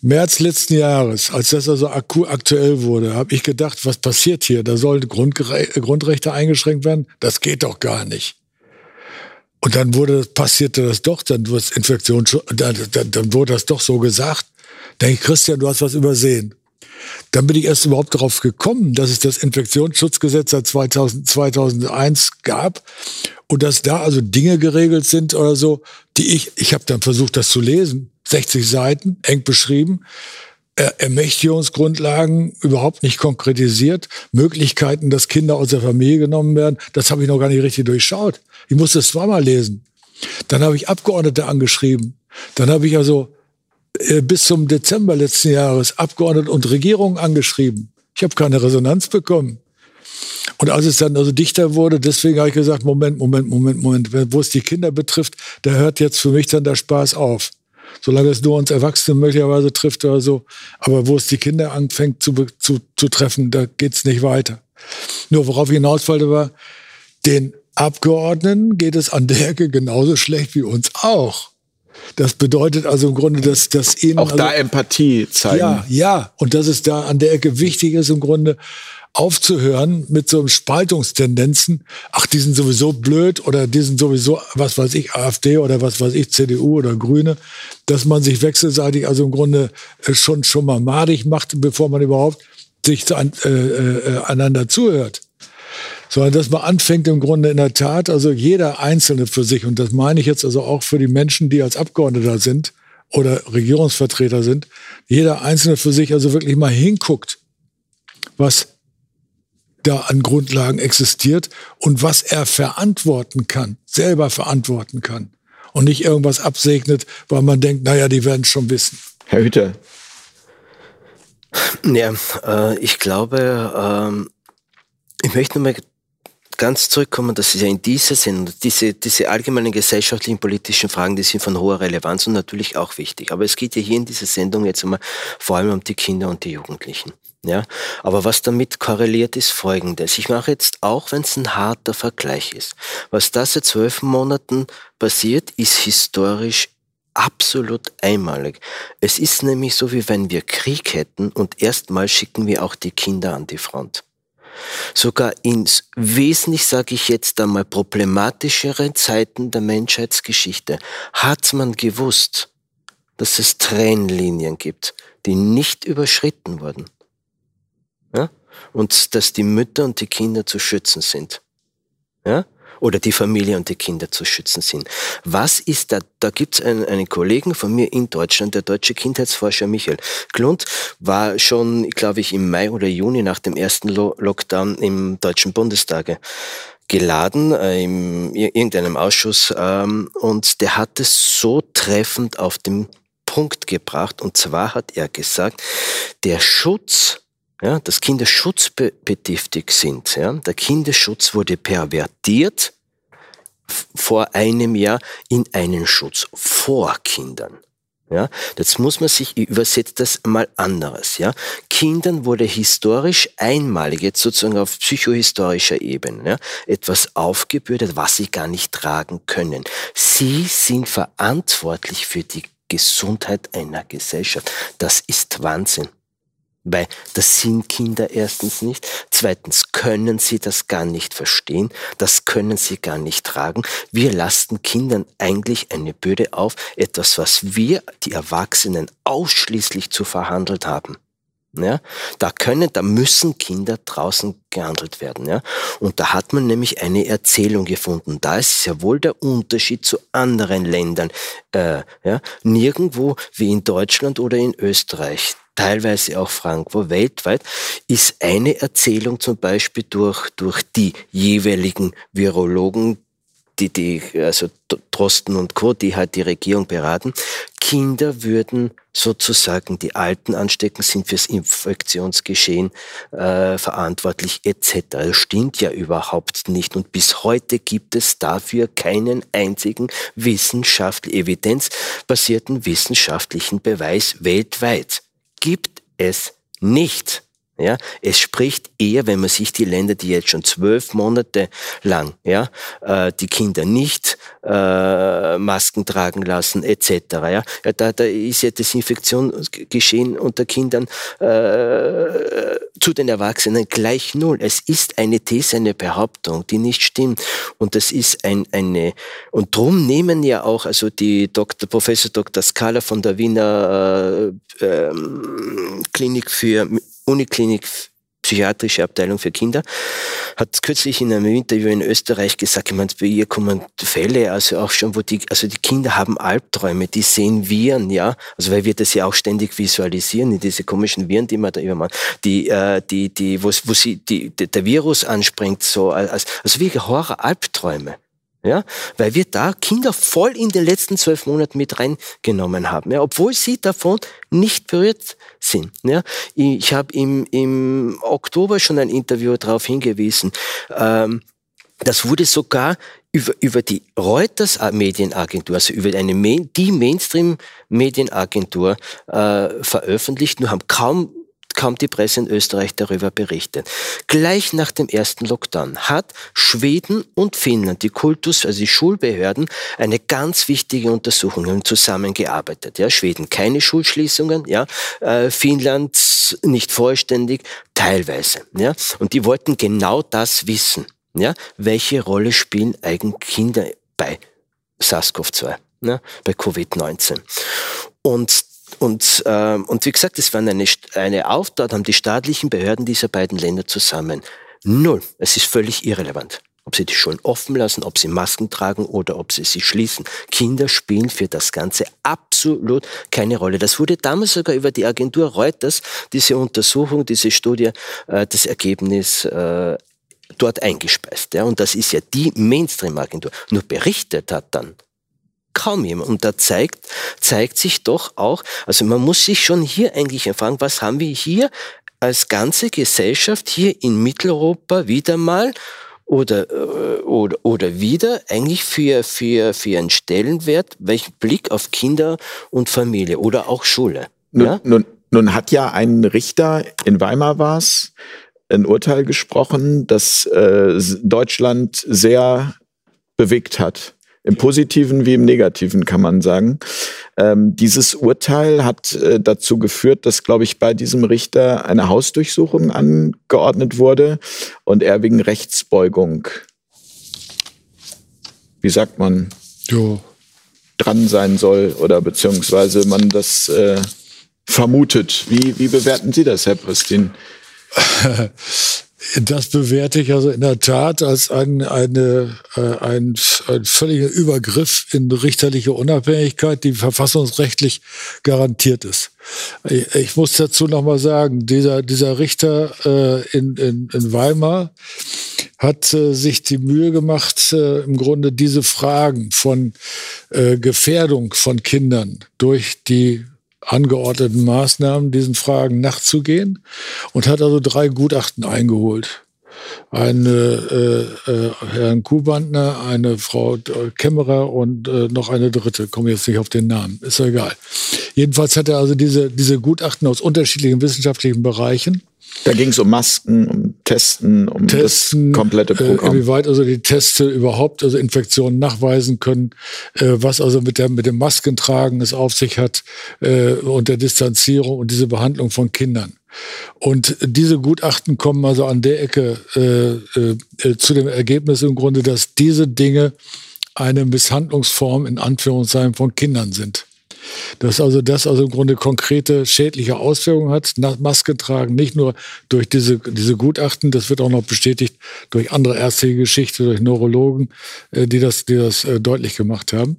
März letzten Jahres, als das also aktuell wurde, habe ich gedacht, was passiert hier? Da sollen Grundgere Grundrechte eingeschränkt werden? Das geht doch gar nicht. Und dann wurde, passierte das doch, dann, wurde das Infektionsschutz, dann, dann, dann wurde das doch so gesagt. Denke ich, Christian, du hast was übersehen. Dann bin ich erst überhaupt darauf gekommen, dass es das Infektionsschutzgesetz seit 2000, 2001 gab und dass da also Dinge geregelt sind oder so, die ich, ich habe dann versucht, das zu lesen, 60 Seiten, eng beschrieben, Ermächtigungsgrundlagen überhaupt nicht konkretisiert, Möglichkeiten, dass Kinder aus der Familie genommen werden, das habe ich noch gar nicht richtig durchschaut. Ich musste es zweimal lesen. Dann habe ich Abgeordnete angeschrieben. Dann habe ich also äh, bis zum Dezember letzten Jahres Abgeordnete und Regierungen angeschrieben. Ich habe keine Resonanz bekommen. Und als es dann also dichter wurde, deswegen habe ich gesagt, Moment, Moment, Moment, Moment, wo es die Kinder betrifft, da hört jetzt für mich dann der Spaß auf. Solange es nur uns Erwachsene möglicherweise trifft oder so. Aber wo es die Kinder anfängt zu, zu, zu treffen, da geht's nicht weiter. Nur worauf ich hinaus wollte war, den Abgeordneten geht es an der Ecke genauso schlecht wie uns auch. Das bedeutet also im Grunde, dass, dass ihnen. Auch also, da Empathie zeigen. Ja, ja. Und dass es da an der Ecke wichtig ist, im Grunde aufzuhören mit so Spaltungstendenzen. Ach, die sind sowieso blöd oder die sind sowieso, was weiß ich, AfD oder was weiß ich, CDU oder Grüne. Dass man sich wechselseitig also im Grunde äh, schon, schon mal madig macht, bevor man überhaupt sich zu, äh, äh, einander zuhört sondern dass man anfängt im Grunde in der Tat, also jeder Einzelne für sich, und das meine ich jetzt also auch für die Menschen, die als Abgeordneter sind oder Regierungsvertreter sind, jeder Einzelne für sich also wirklich mal hinguckt, was da an Grundlagen existiert und was er verantworten kann, selber verantworten kann und nicht irgendwas absegnet, weil man denkt, naja, die werden es schon wissen. Herr Hüter. Ja, äh, ich glaube, ähm, ich möchte nochmal ganz zurückkommen, dass es ja in dieser Sendung, diese, diese allgemeinen gesellschaftlichen, politischen Fragen, die sind von hoher Relevanz und natürlich auch wichtig. Aber es geht ja hier in dieser Sendung jetzt einmal vor allem um die Kinder und die Jugendlichen. Ja, aber was damit korreliert, ist Folgendes. Ich mache jetzt auch, wenn es ein harter Vergleich ist. Was da seit zwölf Monaten passiert, ist historisch absolut einmalig. Es ist nämlich so, wie wenn wir Krieg hätten und erstmal schicken wir auch die Kinder an die Front. Sogar in wesentlich, sage ich jetzt einmal, problematischeren Zeiten der Menschheitsgeschichte hat man gewusst, dass es Trennlinien gibt, die nicht überschritten wurden. Und dass die Mütter und die Kinder zu schützen sind. Ja? oder die Familie und die Kinder zu schützen sind. Was ist da? Da gibt es einen, einen Kollegen von mir in Deutschland, der deutsche Kindheitsforscher Michael Klund, war schon, glaube ich, im Mai oder Juni nach dem ersten Lo Lockdown im Deutschen Bundestag geladen äh, in irgendeinem Ausschuss ähm, und der hat es so treffend auf den Punkt gebracht und zwar hat er gesagt, der Schutz ja, dass Kinder schutzbedürftig sind. Ja. Der Kinderschutz wurde pervertiert vor einem Jahr in einen Schutz vor Kindern. Ja, jetzt muss man sich übersetzt das mal anderes. Ja, Kindern wurde historisch einmalig, jetzt sozusagen auf psychohistorischer Ebene, ja, etwas aufgebürdet, was sie gar nicht tragen können. Sie sind verantwortlich für die Gesundheit einer Gesellschaft. Das ist Wahnsinn. Weil das sind Kinder erstens nicht. Zweitens können sie das gar nicht verstehen. Das können sie gar nicht tragen. Wir lasten Kindern eigentlich eine Bürde auf. Etwas, was wir, die Erwachsenen, ausschließlich zu verhandelt haben. Ja, da können, da müssen Kinder draußen gehandelt werden. Ja, und da hat man nämlich eine Erzählung gefunden. Da ist ja wohl der Unterschied zu anderen Ländern. Äh, ja, nirgendwo wie in Deutschland oder in Österreich teilweise auch Frankfurt, weltweit, ist eine Erzählung zum Beispiel durch, durch die jeweiligen Virologen, die, die, also Drosten und Co., die halt die Regierung beraten, Kinder würden sozusagen die Alten anstecken, sind fürs Infektionsgeschehen äh, verantwortlich etc. Das stimmt ja überhaupt nicht. Und bis heute gibt es dafür keinen einzigen wissenschaftlich evidenzbasierten wissenschaftlichen Beweis weltweit gibt es nicht. Ja, es spricht eher, wenn man sich die Länder, die jetzt schon zwölf Monate lang ja, äh, die Kinder nicht äh, Masken tragen lassen etc. Ja, ja da, da ist ja das Infektionsgeschehen unter Kindern äh, zu den Erwachsenen gleich null. Es ist eine These, eine Behauptung, die nicht stimmt. Und das ist ein, eine und drum nehmen ja auch also die Dr. Professor Dr. Skala von der Wiener äh, ähm, Klinik für Uniklinik psychiatrische Abteilung für Kinder, hat kürzlich in einem Interview in Österreich gesagt, ich meine, bei ihr kommen Fälle, also auch schon, wo die, also die Kinder haben Albträume, die sehen Viren, ja, also weil wir das ja auch ständig visualisieren, diese komischen Viren, die man da immer macht, die, äh, die, die, wo, wo sie, die, der Virus anspringt, so, als, also wie Horror-Albträume. Ja, weil wir da Kinder voll in den letzten zwölf Monaten mit reingenommen haben, ja, obwohl sie davon nicht berührt sind. Ja. Ich habe im, im Oktober schon ein Interview darauf hingewiesen. Ähm, das wurde sogar über, über die Reuters Medienagentur, also über eine Main, die Mainstream Medienagentur äh, veröffentlicht, nur haben kaum kaum die Presse in Österreich darüber berichtet. Gleich nach dem ersten Lockdown hat Schweden und Finnland, die Kultus, also die Schulbehörden, eine ganz wichtige Untersuchung zusammengearbeitet. Ja, Schweden keine Schulschließungen, ja, äh, Finnland nicht vollständig, teilweise. Ja, und die wollten genau das wissen. Ja, welche Rolle spielen eigentlich Kinder bei SARS-CoV-2, ja, bei Covid-19? Und und, äh, und wie gesagt, es waren eine, eine Auftat, haben die staatlichen Behörden dieser beiden Länder zusammen. Null. Es ist völlig irrelevant. Ob sie die Schulen offen lassen, ob sie Masken tragen oder ob sie sie schließen. Kinder spielen für das Ganze absolut keine Rolle. Das wurde damals sogar über die Agentur Reuters, diese Untersuchung, diese Studie, äh, das Ergebnis äh, dort eingespeist. Ja? Und das ist ja die Mainstream-Agentur. Nur berichtet hat dann kaum jemand. Und da zeigt, zeigt sich doch auch, also man muss sich schon hier eigentlich fragen, was haben wir hier als ganze Gesellschaft hier in Mitteleuropa wieder mal oder, äh, oder, oder wieder eigentlich für, für, für einen Stellenwert, welchen Blick auf Kinder und Familie oder auch Schule. Nun, ja? nun, nun hat ja ein Richter in Weimar war es, ein Urteil gesprochen, das äh, Deutschland sehr bewegt hat. Im Positiven wie im Negativen kann man sagen. Ähm, dieses Urteil hat äh, dazu geführt, dass, glaube ich, bei diesem Richter eine Hausdurchsuchung angeordnet wurde und er wegen Rechtsbeugung, wie sagt man, jo. dran sein soll oder beziehungsweise man das äh, vermutet. Wie, wie bewerten Sie das, Herr Pristin? Das bewerte ich also in der Tat als ein, eine, äh, ein, ein völliger Übergriff in richterliche Unabhängigkeit, die verfassungsrechtlich garantiert ist. Ich, ich muss dazu noch mal sagen, dieser, dieser Richter äh, in, in, in Weimar hat äh, sich die Mühe gemacht, äh, im Grunde diese Fragen von äh, Gefährdung von Kindern durch die angeordneten Maßnahmen diesen Fragen nachzugehen und hat also drei Gutachten eingeholt. Eine äh, äh, Herrn Kuhbandner, eine Frau Kämmerer und äh, noch eine dritte. Komme jetzt nicht auf den Namen, ist ja egal. Jedenfalls hat er also diese, diese Gutachten aus unterschiedlichen wissenschaftlichen Bereichen da ging es um Masken, um Testen, um Testen, das komplette äh, Programm. Äh, inwieweit also die Teste überhaupt also Infektionen nachweisen können, äh, was also mit, der, mit dem Maskentragen es auf sich hat äh, und der Distanzierung und diese Behandlung von Kindern. Und diese Gutachten kommen also an der Ecke äh, äh, zu dem Ergebnis im Grunde, dass diese Dinge eine Misshandlungsform in Anführungszeichen von Kindern sind. Dass also das also im Grunde konkrete schädliche Auswirkungen hat. Maske tragen nicht nur durch diese, diese Gutachten, das wird auch noch bestätigt durch andere ärztliche Geschichte, durch Neurologen, äh, die das, die das äh, deutlich gemacht haben.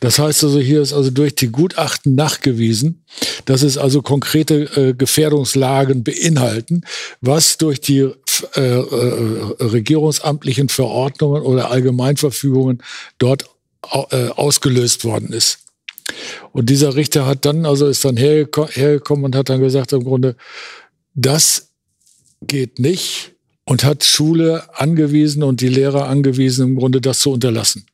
Das heißt also, hier ist also durch die Gutachten nachgewiesen, dass es also konkrete äh, Gefährdungslagen beinhalten, was durch die äh, regierungsamtlichen Verordnungen oder Allgemeinverfügungen dort ausgelöst worden ist. Und dieser Richter hat dann, also ist dann hergekommen und hat dann gesagt, im Grunde, das geht nicht und hat Schule angewiesen und die Lehrer angewiesen, im Grunde das zu unterlassen.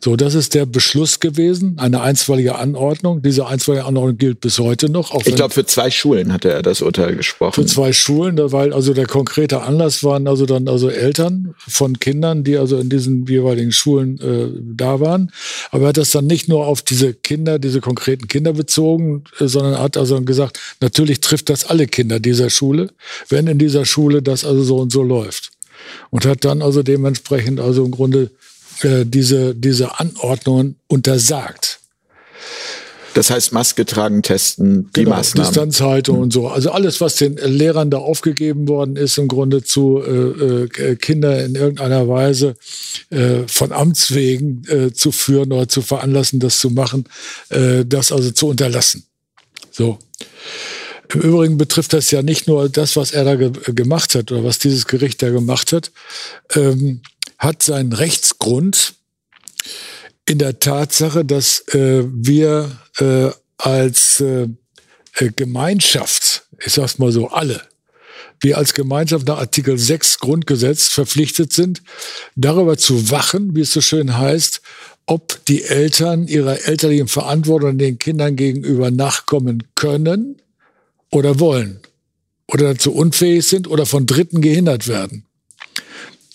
So, das ist der Beschluss gewesen, eine einstweilige Anordnung. Diese einstweilige Anordnung gilt bis heute noch. ich glaube, für zwei Schulen hatte er das Urteil gesprochen. Für zwei Schulen, weil also der konkrete Anlass waren also dann also Eltern von Kindern, die also in diesen jeweiligen Schulen äh, da waren. Aber er hat das dann nicht nur auf diese Kinder, diese konkreten Kinder bezogen, äh, sondern hat also gesagt, natürlich trifft das alle Kinder dieser Schule, wenn in dieser Schule das also so und so läuft. Und hat dann also dementsprechend also im Grunde äh, diese, diese Anordnungen untersagt. Das heißt, Maske tragen, testen, die genau, Maßnahmen. Distanzhaltung mhm. und so. Also alles, was den Lehrern da aufgegeben worden ist, im Grunde zu äh, äh, Kinder in irgendeiner Weise äh, von Amts wegen äh, zu führen oder zu veranlassen, das zu machen, äh, das also zu unterlassen. So. Im Übrigen betrifft das ja nicht nur das, was er da ge gemacht hat oder was dieses Gericht da gemacht hat. Ähm, hat seinen Rechtsgrund in der Tatsache, dass äh, wir äh, als äh, äh Gemeinschaft, ich sag's mal so, alle, wir als Gemeinschaft nach Artikel 6 Grundgesetz verpflichtet sind, darüber zu wachen, wie es so schön heißt, ob die Eltern ihrer elterlichen Verantwortung den Kindern gegenüber nachkommen können oder wollen oder dazu unfähig sind oder von Dritten gehindert werden.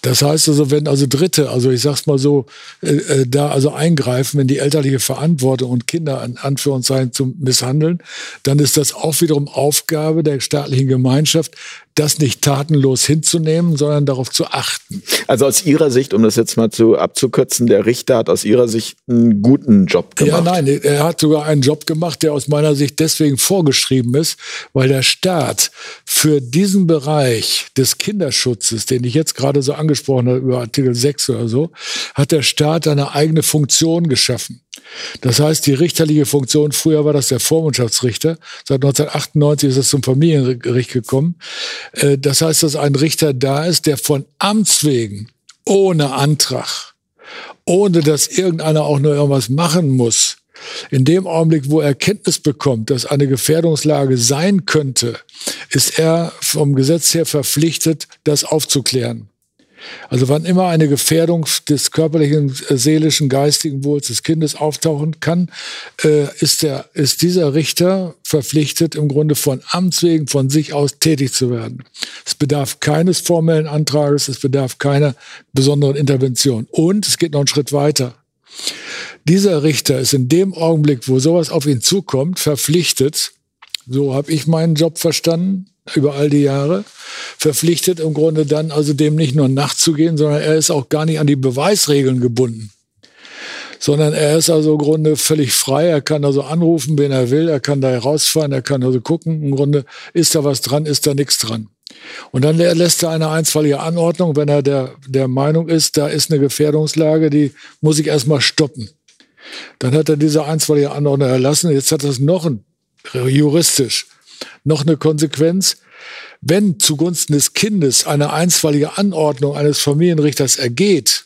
Das heißt also, wenn also Dritte, also ich sag's mal so, äh, äh, da also eingreifen, wenn die elterliche Verantwortung und Kinder an Anführungszeichen zu misshandeln, dann ist das auch wiederum Aufgabe der staatlichen Gemeinschaft, das nicht tatenlos hinzunehmen, sondern darauf zu achten. Also aus Ihrer Sicht, um das jetzt mal zu abzukürzen, der Richter hat aus Ihrer Sicht einen guten Job gemacht. Ja, nein, er hat sogar einen Job gemacht, der aus meiner Sicht deswegen vorgeschrieben ist, weil der Staat für diesen Bereich des Kinderschutzes, den ich jetzt gerade so angesprochen habe, über Artikel 6 oder so, hat der Staat eine eigene Funktion geschaffen. Das heißt, die richterliche Funktion, früher war das der Vormundschaftsrichter, seit 1998 ist es zum Familiengericht gekommen. Äh, das heißt, dass ein Richter da ist, der von Amts wegen, ohne Antrag, ohne dass irgendeiner auch nur irgendwas machen muss, in dem Augenblick, wo er Kenntnis bekommt, dass eine Gefährdungslage sein könnte, ist er vom Gesetz her verpflichtet, das aufzuklären. Also wann immer eine Gefährdung des körperlichen, äh, seelischen, geistigen Wohls des Kindes auftauchen kann, äh, ist, der, ist dieser Richter verpflichtet, im Grunde von Amts wegen von sich aus tätig zu werden. Es bedarf keines formellen Antrages, es bedarf keiner besonderen Intervention. Und es geht noch einen Schritt weiter. Dieser Richter ist in dem Augenblick, wo sowas auf ihn zukommt, verpflichtet, so habe ich meinen Job verstanden, über all die Jahre, verpflichtet im Grunde dann also dem nicht nur nachzugehen, sondern er ist auch gar nicht an die Beweisregeln gebunden. Sondern er ist also im Grunde völlig frei. Er kann also anrufen, wen er will. Er kann da herausfahren. Er kann also gucken. Im Grunde ist da was dran, ist da nichts dran. Und dann lässt er eine einstweilige Anordnung, wenn er der, der Meinung ist, da ist eine Gefährdungslage, die muss ich erstmal stoppen. Dann hat er diese einstweilige Anordnung erlassen. Jetzt hat das noch ein, juristisch noch eine Konsequenz. Wenn zugunsten des Kindes eine einstweilige Anordnung eines Familienrichters ergeht,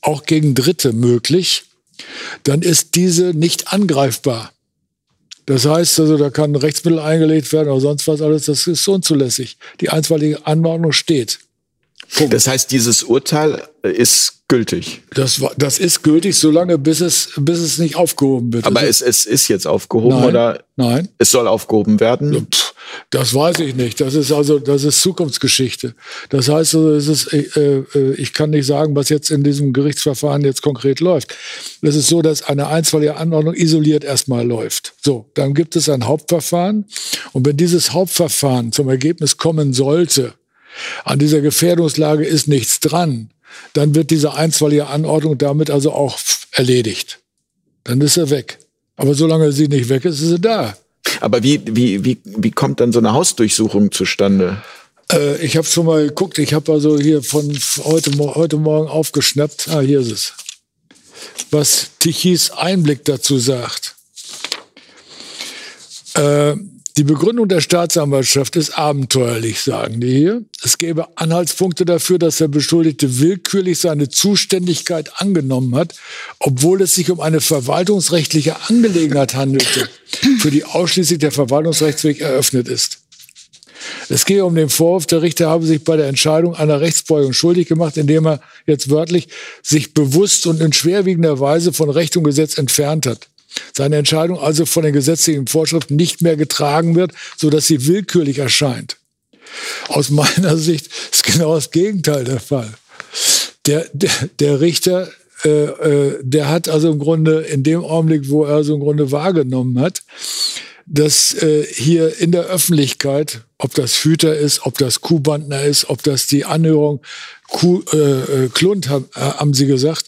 auch gegen Dritte möglich, dann ist diese nicht angreifbar. Das heißt also, da kann Rechtsmittel eingelegt werden oder sonst was alles, das ist unzulässig. Die einstweilige Anordnung steht. Punkt. Das heißt, dieses Urteil ist gültig. Das, das ist gültig, solange bis es, bis es nicht aufgehoben wird. Aber es, es ist jetzt aufgehoben nein, oder? Nein. Es soll aufgehoben werden? Das weiß ich nicht. Das ist also, das ist Zukunftsgeschichte. Das heißt also, es ist, äh, äh, ich kann nicht sagen, was jetzt in diesem Gerichtsverfahren jetzt konkret läuft. Es ist so, dass eine einstweilige Anordnung isoliert erstmal läuft. So, dann gibt es ein Hauptverfahren. Und wenn dieses Hauptverfahren zum Ergebnis kommen sollte, an dieser Gefährdungslage ist nichts dran, dann wird diese einstweilige Anordnung damit also auch erledigt. Dann ist er weg. Aber solange sie nicht weg ist, ist sie da. Aber wie, wie, wie, wie kommt dann so eine Hausdurchsuchung zustande? Äh, ich habe schon mal geguckt, ich habe also hier von heute, heute Morgen aufgeschnappt. Ah, hier ist es. Was Tichys Einblick dazu sagt. Äh, die Begründung der Staatsanwaltschaft ist abenteuerlich, sagen die hier. Es gäbe Anhaltspunkte dafür, dass der Beschuldigte willkürlich seine Zuständigkeit angenommen hat, obwohl es sich um eine verwaltungsrechtliche Angelegenheit handelte, für die ausschließlich der Verwaltungsrechtsweg eröffnet ist. Es gehe um den Vorwurf, der Richter habe sich bei der Entscheidung einer Rechtsbeugung schuldig gemacht, indem er jetzt wörtlich sich bewusst und in schwerwiegender Weise von Recht und Gesetz entfernt hat seine Entscheidung also von den gesetzlichen Vorschriften nicht mehr getragen wird, so dass sie willkürlich erscheint. Aus meiner Sicht ist genau das Gegenteil der Fall. Der, der, der Richter, äh, äh, der hat also im Grunde in dem Augenblick, wo er so im Grunde wahrgenommen hat, dass äh, hier in der Öffentlichkeit, ob das Hüter ist, ob das Kuhbandner ist, ob das die Anhörung Kuh, äh, äh Klund, haben, äh, haben sie gesagt,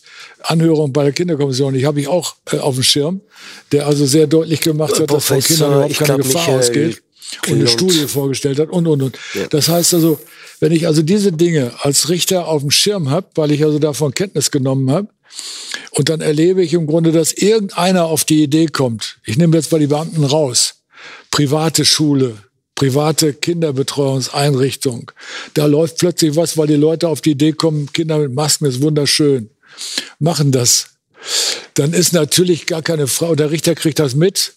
Anhörung bei der Kinderkommission, die habe ich auch äh, auf dem Schirm, der also sehr deutlich gemacht hat, dass von Kindern überhaupt keine Gefahr Michael ausgeht und eine Studie vorgestellt hat und, und, und. Ja. Das heißt also, wenn ich also diese Dinge als Richter auf dem Schirm habe, weil ich also davon Kenntnis genommen habe, und dann erlebe ich im Grunde, dass irgendeiner auf die Idee kommt, ich nehme jetzt mal die Beamten raus, private Schule, private Kinderbetreuungseinrichtung. Da läuft plötzlich was, weil die Leute auf die Idee kommen, Kinder mit Masken ist wunderschön. Machen das. Dann ist natürlich gar keine Frau, der Richter kriegt das mit.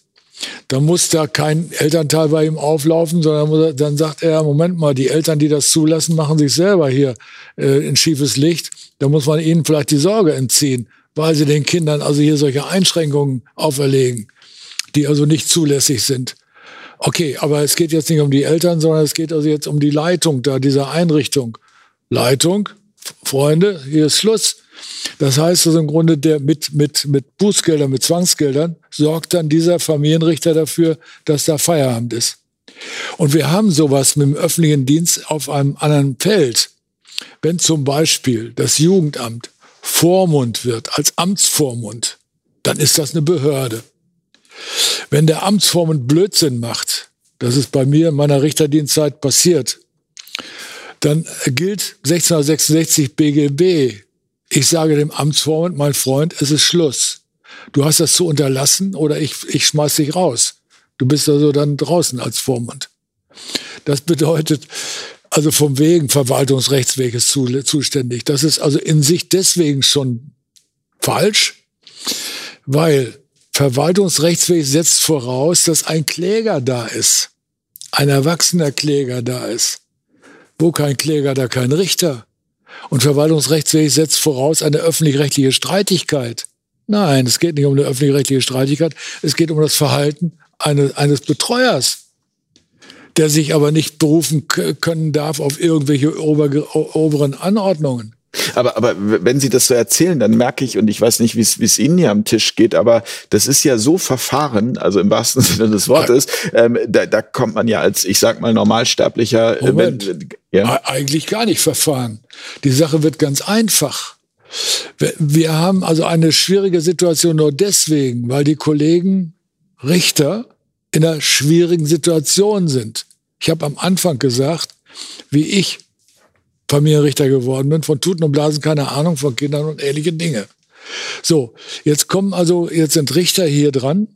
Dann muss da kein Elternteil bei ihm auflaufen, sondern er, dann sagt er, Moment mal, die Eltern, die das zulassen, machen sich selber hier äh, in schiefes Licht. Da muss man ihnen vielleicht die Sorge entziehen, weil sie den Kindern also hier solche Einschränkungen auferlegen, die also nicht zulässig sind. Okay, aber es geht jetzt nicht um die Eltern, sondern es geht also jetzt um die Leitung da dieser Einrichtung. Leitung, Freunde, hier ist Schluss. Das heißt also im Grunde, der mit, mit, mit Bußgeldern, mit Zwangsgeldern sorgt dann dieser Familienrichter dafür, dass da Feierabend ist. Und wir haben sowas mit dem öffentlichen Dienst auf einem anderen Feld. Wenn zum Beispiel das Jugendamt Vormund wird, als Amtsvormund, dann ist das eine Behörde. Wenn der Amtsvormund Blödsinn macht, das ist bei mir in meiner Richterdienstzeit passiert, dann gilt 1666 BGB. Ich sage dem Amtsvormund, mein Freund, es ist Schluss. Du hast das zu unterlassen oder ich, ich schmeiß dich raus. Du bist also dann draußen als Vormund. Das bedeutet, also vom Wegen Verwaltungsrechtsweges zu, zuständig. Das ist also in sich deswegen schon falsch, weil Verwaltungsrechtsweg setzt voraus, dass ein Kläger da ist, ein erwachsener Kläger da ist. Wo kein Kläger, da kein Richter. Und Verwaltungsrechtsweg setzt voraus eine öffentlich-rechtliche Streitigkeit. Nein, es geht nicht um eine öffentlich-rechtliche Streitigkeit, es geht um das Verhalten eines, eines Betreuers der sich aber nicht berufen können darf auf irgendwelche oberen Anordnungen. Aber, aber wenn Sie das so erzählen, dann merke ich, und ich weiß nicht, wie es Ihnen hier am Tisch geht, aber das ist ja so verfahren, also im wahrsten Sinne des Wortes, ähm, da, da kommt man ja als, ich sag mal, normalsterblicher. Äh, Moment. Wenn, ja? Eigentlich gar nicht verfahren. Die Sache wird ganz einfach. Wir haben also eine schwierige Situation nur deswegen, weil die Kollegen Richter in einer schwierigen Situation sind. Ich habe am Anfang gesagt, wie ich Familienrichter geworden bin, von Tuten und Blasen keine Ahnung von Kindern und ähnliche Dinge. So, jetzt kommen also, jetzt sind Richter hier dran,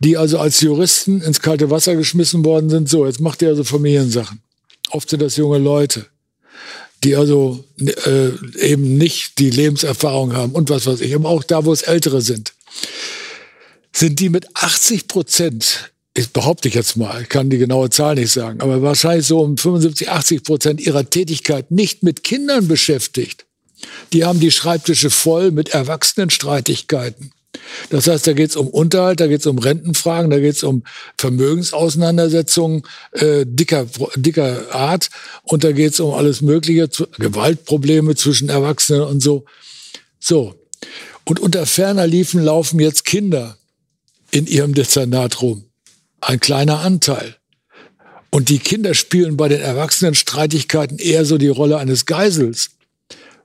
die also als Juristen ins kalte Wasser geschmissen worden sind. So, jetzt macht ihr also Familiensachen. Oft sind das junge Leute, die also äh, eben nicht die Lebenserfahrung haben und was weiß ich, aber auch da, wo es Ältere sind sind die mit 80 Prozent, ich behaupte ich jetzt mal, kann die genaue Zahl nicht sagen, aber wahrscheinlich so um 75, 80 Prozent ihrer Tätigkeit nicht mit Kindern beschäftigt. Die haben die Schreibtische voll mit Erwachsenenstreitigkeiten. Das heißt, da geht es um Unterhalt, da geht es um Rentenfragen, da geht es um Vermögensauseinandersetzungen äh, dicker, dicker Art und da geht es um alles Mögliche, Gewaltprobleme zwischen Erwachsenen und so. So. Und unter ferner Liefen laufen jetzt Kinder in ihrem Dezernat rum. Ein kleiner Anteil. Und die Kinder spielen bei den Erwachsenen Streitigkeiten eher so die Rolle eines Geisels.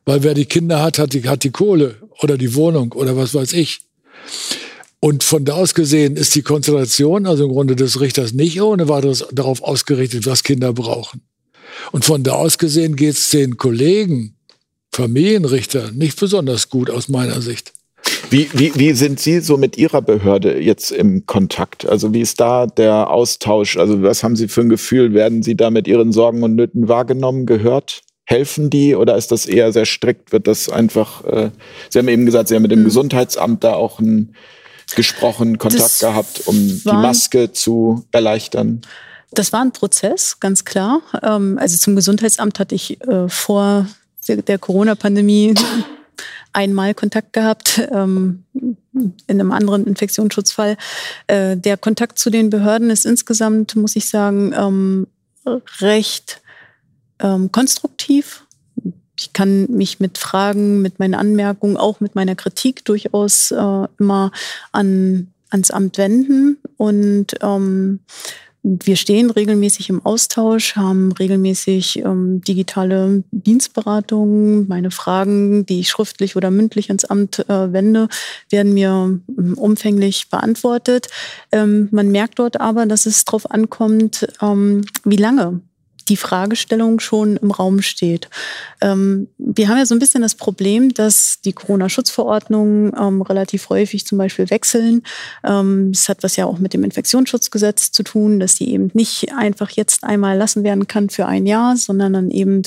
Weil wer die Kinder hat, hat die, hat die Kohle oder die Wohnung oder was weiß ich. Und von da aus gesehen ist die Konzentration, also im Grunde des Richters, nicht ohne weiteres darauf ausgerichtet, was Kinder brauchen. Und von da aus gesehen geht es den Kollegen, Familienrichter, nicht besonders gut aus meiner Sicht. Wie, wie, wie sind Sie so mit Ihrer Behörde jetzt im Kontakt? Also wie ist da der Austausch? Also was haben Sie für ein Gefühl? Werden Sie da mit Ihren Sorgen und Nöten wahrgenommen, gehört? Helfen die oder ist das eher sehr strikt? Wird das einfach, äh, Sie haben eben gesagt, Sie haben mit dem hm. Gesundheitsamt da auch ein, gesprochen, Kontakt das gehabt, um die Maske zu erleichtern? Das war ein Prozess, ganz klar. Ähm, also zum Gesundheitsamt hatte ich äh, vor der Corona-Pandemie einmal Kontakt gehabt ähm, in einem anderen Infektionsschutzfall. Äh, der Kontakt zu den Behörden ist insgesamt, muss ich sagen, ähm, recht ähm, konstruktiv. Ich kann mich mit Fragen, mit meinen Anmerkungen, auch mit meiner Kritik durchaus äh, immer an, ans Amt wenden und ähm, wir stehen regelmäßig im Austausch, haben regelmäßig ähm, digitale Dienstberatungen. Meine Fragen, die ich schriftlich oder mündlich ins Amt äh, wende, werden mir ähm, umfänglich beantwortet. Ähm, man merkt dort aber, dass es darauf ankommt, ähm, wie lange die Fragestellung schon im Raum steht. Ähm, wir haben ja so ein bisschen das Problem, dass die Corona-Schutzverordnungen ähm, relativ häufig zum Beispiel wechseln. Ähm, das hat was ja auch mit dem Infektionsschutzgesetz zu tun, dass die eben nicht einfach jetzt einmal lassen werden kann für ein Jahr, sondern dann eben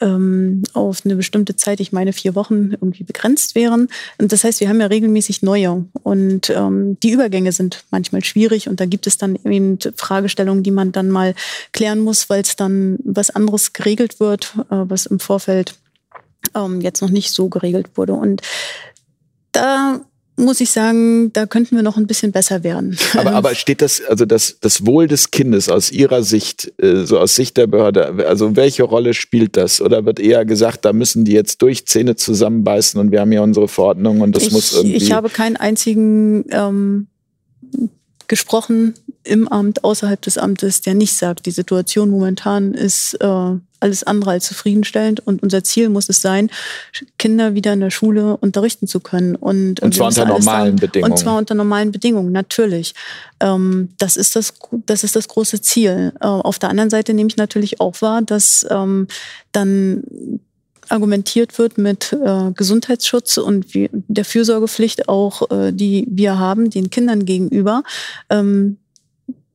ähm, auf eine bestimmte Zeit, ich meine vier Wochen, irgendwie begrenzt wären. Und das heißt, wir haben ja regelmäßig neue. Und ähm, die Übergänge sind manchmal schwierig und da gibt es dann eben Fragestellungen, die man dann mal klären muss, weil es dann was anderes geregelt wird, äh, was im Vorfeld ähm, jetzt noch nicht so geregelt wurde. Und da muss ich sagen, da könnten wir noch ein bisschen besser werden. Aber, aber steht das, also das, das Wohl des Kindes aus Ihrer Sicht, äh, so aus Sicht der Behörde, also welche Rolle spielt das? Oder wird eher gesagt, da müssen die jetzt durch Zähne zusammenbeißen und wir haben ja unsere Verordnung und das ich, muss irgendwie. Ich habe keinen einzigen ähm, gesprochen im Amt, außerhalb des Amtes, der nicht sagt, die Situation momentan ist äh, alles andere als zufriedenstellend und unser Ziel muss es sein, Kinder wieder in der Schule unterrichten zu können. Und, und zwar unter normalen Bedingungen. Und zwar unter normalen Bedingungen, natürlich. Ähm, das, ist das, das ist das große Ziel. Äh, auf der anderen Seite nehme ich natürlich auch wahr, dass ähm, dann argumentiert wird mit äh, Gesundheitsschutz und wie, der Fürsorgepflicht auch, äh, die wir haben, den Kindern gegenüber. Ähm,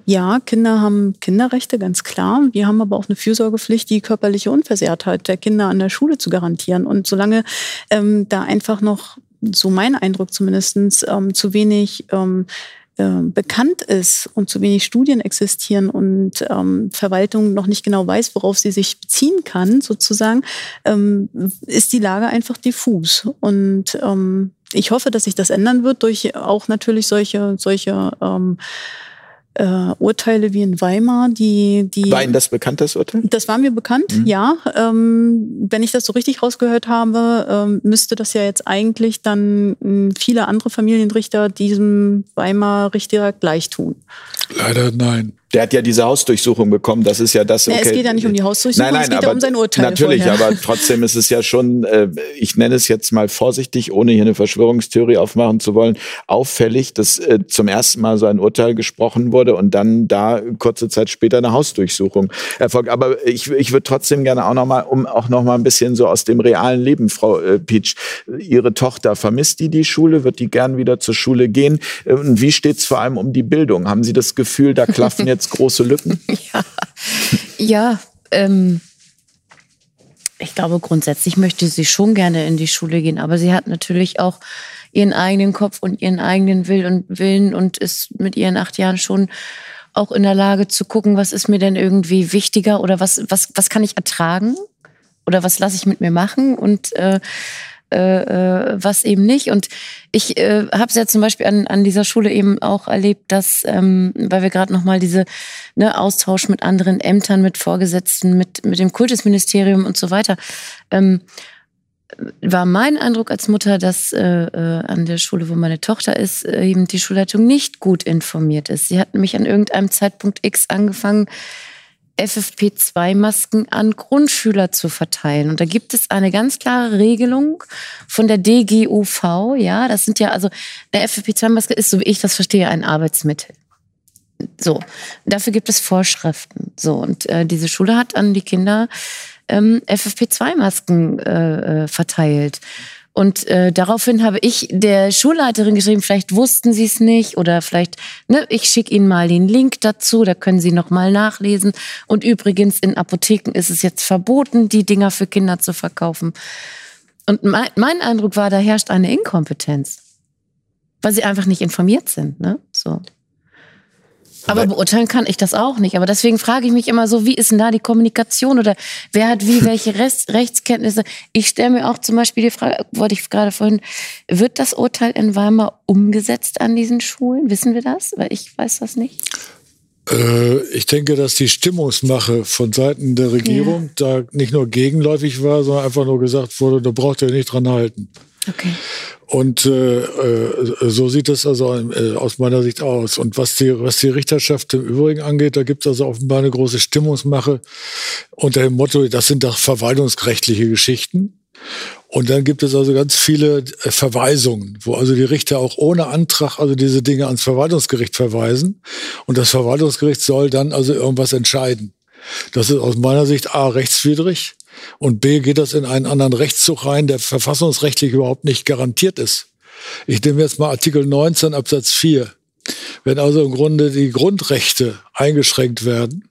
ja, Kinder haben Kinderrechte, ganz klar. Wir haben aber auch eine Fürsorgepflicht, die körperliche Unversehrtheit der Kinder an der Schule zu garantieren. Und solange ähm, da einfach noch, so mein Eindruck zumindestens ähm, zu wenig ähm, äh, bekannt ist und zu wenig Studien existieren und ähm, Verwaltung noch nicht genau weiß, worauf sie sich beziehen kann, sozusagen, ähm, ist die Lage einfach diffus. Und ähm, ich hoffe, dass sich das ändern wird durch auch natürlich solche, solche ähm, äh, Urteile wie in Weimar, die, die. War Ihnen das bekannt, das Urteil? Das war mir bekannt, mhm. ja. Ähm, wenn ich das so richtig rausgehört habe, ähm, müsste das ja jetzt eigentlich dann viele andere Familienrichter diesem Weimar Richter gleich tun. Leider nein. Der hat ja diese Hausdurchsuchung bekommen. Das ist ja das. Okay. Ja, es geht ja nicht um die Hausdurchsuchung, nein, nein, es geht aber, ja um sein Urteil. Natürlich, vorher. aber trotzdem ist es ja schon, äh, ich nenne es jetzt mal vorsichtig, ohne hier eine Verschwörungstheorie aufmachen zu wollen, auffällig, dass äh, zum ersten Mal so ein Urteil gesprochen wurde und dann da kurze Zeit später eine Hausdurchsuchung erfolgt. Aber ich, ich würde trotzdem gerne auch noch mal, um auch noch mal ein bisschen so aus dem realen Leben, Frau äh, Pietsch, Ihre Tochter vermisst die die Schule, wird die gern wieder zur Schule gehen? Äh, und wie steht es vor allem um die Bildung? Haben Sie das Gefühl, da klaffen jetzt große Lücken? Ja, ja ähm, ich glaube, grundsätzlich möchte sie schon gerne in die Schule gehen, aber sie hat natürlich auch ihren eigenen Kopf und ihren eigenen Willen und ist mit ihren acht Jahren schon auch in der Lage zu gucken, was ist mir denn irgendwie wichtiger oder was, was, was kann ich ertragen oder was lasse ich mit mir machen und äh, äh, äh, was eben nicht. Und ich äh, habe es ja zum Beispiel an, an dieser Schule eben auch erlebt, dass, ähm, weil wir gerade nochmal diese ne, Austausch mit anderen Ämtern, mit Vorgesetzten, mit, mit dem Kultusministerium und so weiter, ähm, war mein Eindruck als Mutter, dass äh, äh, an der Schule, wo meine Tochter ist, äh, eben die Schulleitung nicht gut informiert ist. Sie hat nämlich an irgendeinem Zeitpunkt X angefangen, FFP2-Masken an Grundschüler zu verteilen. Und da gibt es eine ganz klare Regelung von der DGUV. Ja, das sind ja also, eine FFP2-Maske ist, so wie ich das verstehe, ein Arbeitsmittel. So, dafür gibt es Vorschriften. So, und äh, diese Schule hat an die Kinder ähm, FFP2-Masken äh, äh, verteilt. Und äh, daraufhin habe ich der Schulleiterin geschrieben, vielleicht wussten Sie es nicht oder vielleicht, ne, ich schicke Ihnen mal den Link dazu, da können Sie nochmal nachlesen. Und übrigens, in Apotheken ist es jetzt verboten, die Dinger für Kinder zu verkaufen. Und mein, mein Eindruck war, da herrscht eine Inkompetenz, weil sie einfach nicht informiert sind. Ne? So. Aber beurteilen kann ich das auch nicht. Aber deswegen frage ich mich immer so, wie ist denn da die Kommunikation oder wer hat wie welche Rechts Rechtskenntnisse? Ich stelle mir auch zum Beispiel die Frage, wollte ich gerade vorhin, wird das Urteil in Weimar umgesetzt an diesen Schulen? Wissen wir das? Weil ich weiß das nicht. Äh, ich denke, dass die Stimmungsmache von Seiten der Regierung ja. da nicht nur gegenläufig war, sondern einfach nur gesagt wurde, da braucht ihr nicht dran halten. Okay. Und äh, äh, so sieht es also äh, aus meiner Sicht aus. Und was die, was die Richterschaft im Übrigen angeht, da gibt es also offenbar eine große Stimmungsmache unter dem Motto, das sind doch verwaltungsrechtliche Geschichten. Und dann gibt es also ganz viele äh, Verweisungen, wo also die Richter auch ohne Antrag also diese Dinge ans Verwaltungsgericht verweisen. Und das Verwaltungsgericht soll dann also irgendwas entscheiden. Das ist aus meiner Sicht A rechtswidrig und B geht das in einen anderen Rechtszug rein, der verfassungsrechtlich überhaupt nicht garantiert ist. Ich nehme jetzt mal Artikel 19 Absatz 4. Wenn also im Grunde die Grundrechte eingeschränkt werden,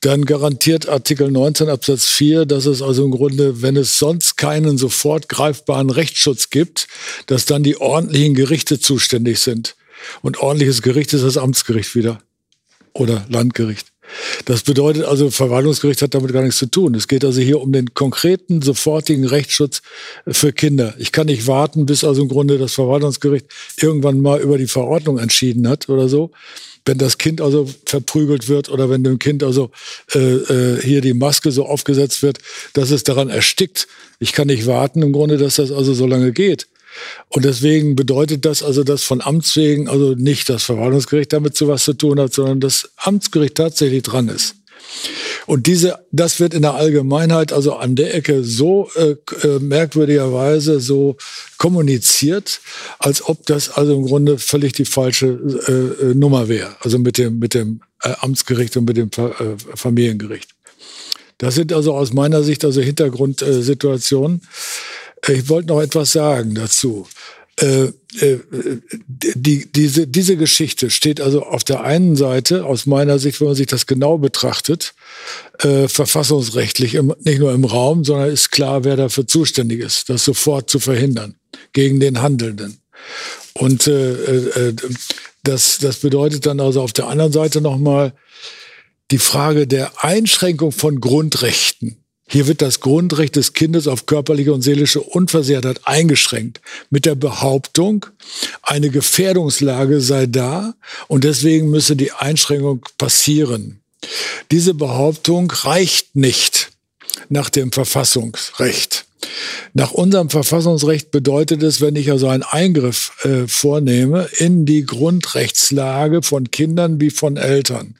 dann garantiert Artikel 19 Absatz 4, dass es also im Grunde, wenn es sonst keinen sofort greifbaren Rechtsschutz gibt, dass dann die ordentlichen Gerichte zuständig sind. Und ordentliches Gericht ist das Amtsgericht wieder oder Landgericht. Das bedeutet also, Verwaltungsgericht hat damit gar nichts zu tun. Es geht also hier um den konkreten, sofortigen Rechtsschutz für Kinder. Ich kann nicht warten, bis also im Grunde das Verwaltungsgericht irgendwann mal über die Verordnung entschieden hat oder so. Wenn das Kind also verprügelt wird oder wenn dem Kind also äh, äh, hier die Maske so aufgesetzt wird, dass es daran erstickt. Ich kann nicht warten im Grunde, dass das also so lange geht. Und deswegen bedeutet das also, dass von Amts wegen also nicht das Verwaltungsgericht damit zu was zu tun hat, sondern das Amtsgericht tatsächlich dran ist. Und diese, das wird in der Allgemeinheit also an der Ecke so äh, äh, merkwürdigerweise so kommuniziert, als ob das also im Grunde völlig die falsche äh, äh Nummer wäre. Also mit dem, mit dem äh, Amtsgericht und mit dem äh, Familiengericht. Das sind also aus meiner Sicht also Hintergrundsituationen. Ich wollte noch etwas sagen dazu. Äh, äh, die, diese, diese Geschichte steht also auf der einen Seite, aus meiner Sicht, wenn man sich das genau betrachtet, äh, verfassungsrechtlich im, nicht nur im Raum, sondern ist klar, wer dafür zuständig ist, das sofort zu verhindern gegen den Handelnden. Und äh, äh, das, das bedeutet dann also auf der anderen Seite nochmal die Frage der Einschränkung von Grundrechten hier wird das Grundrecht des Kindes auf körperliche und seelische Unversehrtheit eingeschränkt mit der Behauptung, eine Gefährdungslage sei da und deswegen müsse die Einschränkung passieren. Diese Behauptung reicht nicht nach dem Verfassungsrecht. Nach unserem Verfassungsrecht bedeutet es, wenn ich also einen Eingriff äh, vornehme in die Grundrechtslage von Kindern wie von Eltern,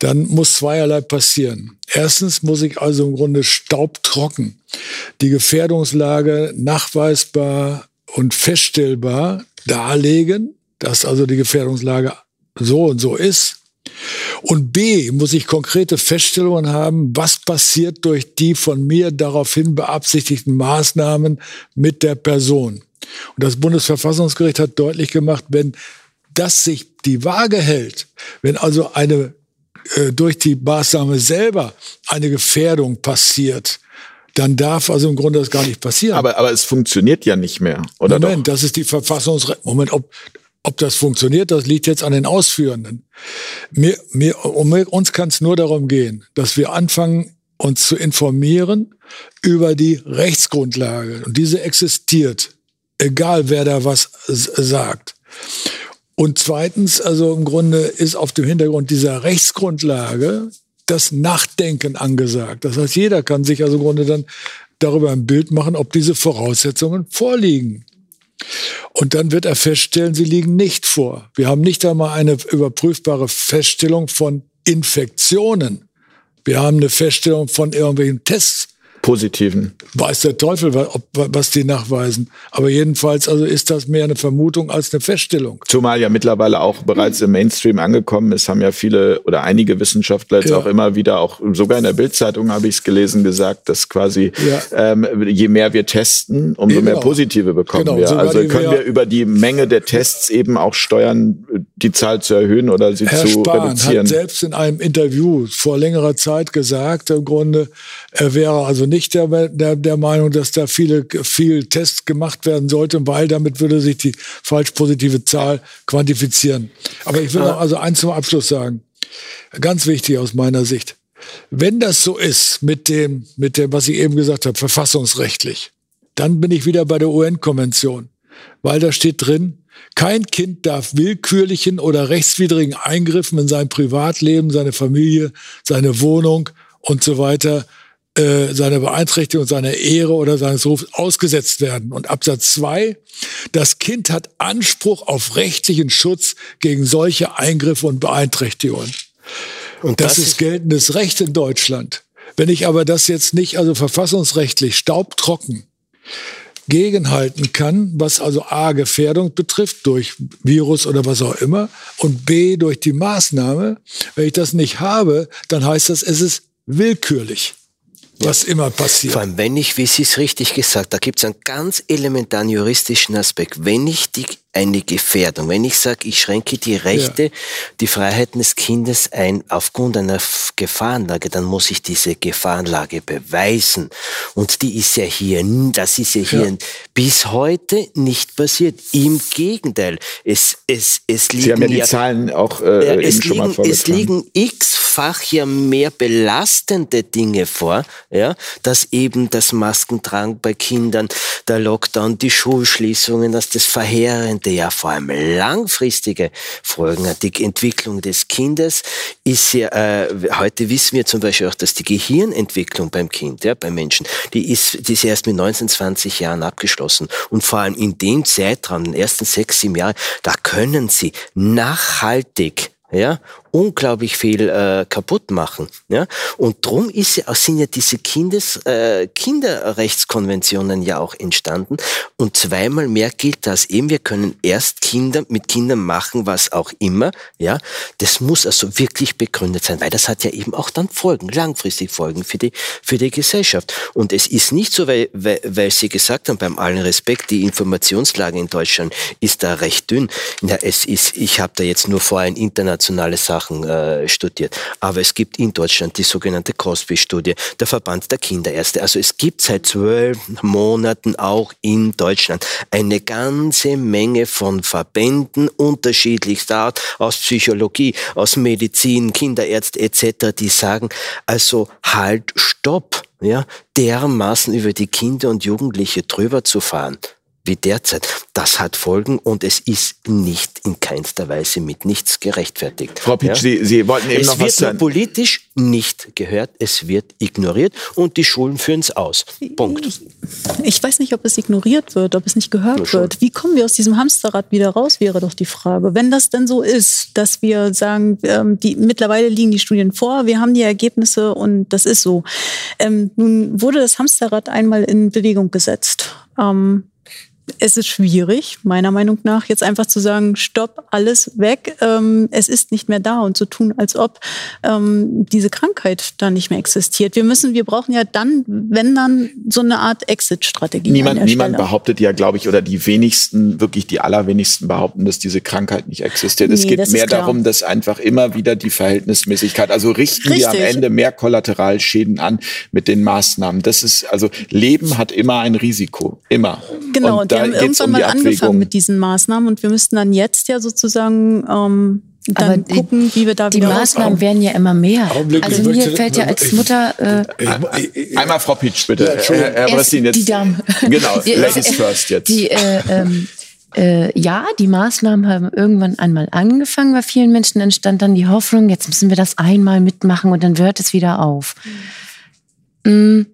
dann muss zweierlei passieren. Erstens muss ich also im Grunde staubtrocken die Gefährdungslage nachweisbar und feststellbar darlegen, dass also die Gefährdungslage so und so ist. Und B, muss ich konkrete Feststellungen haben, was passiert durch die von mir daraufhin beabsichtigten Maßnahmen mit der Person. Und das Bundesverfassungsgericht hat deutlich gemacht, wenn das sich die Waage hält, wenn also eine äh, durch die Maßnahme selber eine Gefährdung passiert, dann darf also im Grunde das gar nicht passieren. Aber, aber es funktioniert ja nicht mehr, oder? Moment, doch? das ist die Verfassungsrecht. Moment, ob, ob das funktioniert, das liegt jetzt an den Ausführenden. Mir, mir, um uns kann es nur darum gehen, dass wir anfangen, uns zu informieren über die Rechtsgrundlage. Und diese existiert, egal wer da was sagt. Und zweitens, also im Grunde ist auf dem Hintergrund dieser Rechtsgrundlage das Nachdenken angesagt. Das heißt, jeder kann sich also im Grunde dann darüber ein Bild machen, ob diese Voraussetzungen vorliegen. Und dann wird er feststellen, sie liegen nicht vor. Wir haben nicht einmal eine überprüfbare Feststellung von Infektionen. Wir haben eine Feststellung von irgendwelchen Tests, positiven. Weiß der Teufel, was die nachweisen. Aber jedenfalls also ist das mehr eine Vermutung als eine Feststellung. Zumal ja mittlerweile auch bereits im Mainstream angekommen ist, haben ja viele oder einige Wissenschaftler jetzt ja. auch immer wieder, auch sogar in der Bildzeitung habe ich es gelesen, gesagt, dass quasi ja. ähm, je mehr wir testen, umso genau. mehr positive bekommen genau. wir. Also können wir über die Menge der Tests eben auch steuern, die Zahl zu erhöhen oder sie Herr zu Spahn reduzieren. hat selbst in einem Interview vor längerer Zeit gesagt, im Grunde, er wäre also nicht der, der, der Meinung, dass da viele, viel Tests gemacht werden sollten, weil damit würde sich die falsch positive Zahl quantifizieren. Aber ich will noch also eins zum Abschluss sagen. Ganz wichtig aus meiner Sicht. Wenn das so ist mit dem, mit dem, was ich eben gesagt habe, verfassungsrechtlich, dann bin ich wieder bei der UN-Konvention. Weil da steht drin, kein Kind darf willkürlichen oder rechtswidrigen Eingriffen in sein Privatleben, seine Familie, seine Wohnung und so weiter äh, seiner Beeinträchtigung, seiner Ehre oder seines Rufs ausgesetzt werden. Und Absatz zwei: das Kind hat Anspruch auf rechtlichen Schutz gegen solche Eingriffe und Beeinträchtigungen. Und das, das ist geltendes Recht in Deutschland. Wenn ich aber das jetzt nicht, also verfassungsrechtlich staubtrocken, gegenhalten kann, was also A, Gefährdung betrifft, durch Virus oder was auch immer, und B, durch die Maßnahme, wenn ich das nicht habe, dann heißt das, es ist willkürlich was immer passiert. Vor allem, wenn ich, wie Sie es richtig gesagt, da gibt es einen ganz elementaren juristischen Aspekt. Wenn ich die eine Gefährdung. Wenn ich sage, ich schränke die Rechte, ja. die Freiheiten des Kindes ein aufgrund einer Gefahrenlage, dann muss ich diese Gefahrenlage beweisen. Und die ist ja hier, das ist ja hier ja. bis heute nicht passiert. Im Gegenteil, es, es, es liegen Sie haben ja die Zahlen auch äh, es, liegen, es liegen x-fach ja mehr belastende Dinge vor, ja, dass eben das Maskentragen bei Kindern, der Lockdown, die Schulschließungen, dass das verheerende, ja vor allem langfristige Folgen. Die Entwicklung des Kindes ist ja, äh, heute wissen wir zum Beispiel auch, dass die Gehirnentwicklung beim Kind, ja, beim Menschen, die ist, die ist erst mit 19, 20 Jahren abgeschlossen. Und vor allem in dem Zeitraum, den ersten sechs, sieben Jahren, da können sie nachhaltig ja, unglaublich viel äh, kaputt machen. Ja? Und drum ja, sind ja diese Kindes, äh, Kinderrechtskonventionen ja auch entstanden. Und zweimal mehr gilt das eben, wir können erst Kinder mit Kindern machen, was auch immer. Ja? Das muss also wirklich begründet sein, weil das hat ja eben auch dann Folgen, langfristig Folgen für die, für die Gesellschaft. Und es ist nicht so, weil, weil, weil Sie gesagt haben, beim allen Respekt, die Informationslage in Deutschland ist da recht dünn. Ja, es ist, ich habe da jetzt nur vor ein internationale Sachen äh, studiert. Aber es gibt in Deutschland die sogenannte Cosby-Studie, der Verband der Kinderärzte. Also es gibt seit zwölf Monaten auch in Deutschland eine ganze Menge von Verbänden unterschiedlichster Art, aus Psychologie, aus Medizin, Kinderärzte etc., die sagen, also halt, stopp, ja, dermaßen über die Kinder und Jugendliche drüber zu fahren wie derzeit. Das hat Folgen und es ist nicht in keinster Weise mit nichts gerechtfertigt. Frau Pitsch, ja? Sie, Sie wollten eben es noch was sagen. Es wird politisch nicht gehört, es wird ignoriert und die Schulen führen es aus. Punkt. Ich, ich, weiß nicht, ob es ignoriert wird, ob es nicht gehört wird. Wie kommen wir aus diesem Hamsterrad wieder raus, wäre doch die Frage. Wenn das denn so ist, dass wir sagen, ähm, die, mittlerweile liegen die Studien vor, wir haben die Ergebnisse und das ist so. Ähm, nun wurde das Hamsterrad einmal in Bewegung gesetzt. Ähm, es ist schwierig, meiner Meinung nach, jetzt einfach zu sagen, stopp, alles weg, ähm, es ist nicht mehr da und zu tun, als ob ähm, diese Krankheit da nicht mehr existiert. Wir müssen, wir brauchen ja dann, wenn dann, so eine Art Exit-Strategie. Niemand, niemand behauptet ja, glaube ich, oder die wenigsten, wirklich die allerwenigsten behaupten, dass diese Krankheit nicht existiert. Nee, es geht mehr darum, dass einfach immer wieder die Verhältnismäßigkeit, also richten Richtig. wir am Ende mehr Kollateralschäden an mit den Maßnahmen. Das ist, also Leben hat immer ein Risiko, immer. Genau. Und wir haben irgendwann um mal angefangen mit diesen Maßnahmen und wir müssten dann jetzt ja sozusagen ähm, dann Aber gucken, wie wir da Die Maßnahmen werden ja immer mehr. Augenblick, also mir möchte, fällt ja als Mutter. Äh, Einmal Frau Pitsch, bitte. Ja, Herr, Herr Bressin, jetzt. Die Damen. Genau, Ladies first jetzt. Die, äh, ähm, äh, ja, die Maßnahmen haben irgendwann einmal angefangen. Bei vielen Menschen entstand dann die Hoffnung, jetzt müssen wir das einmal mitmachen und dann hört es wieder auf. Mhm.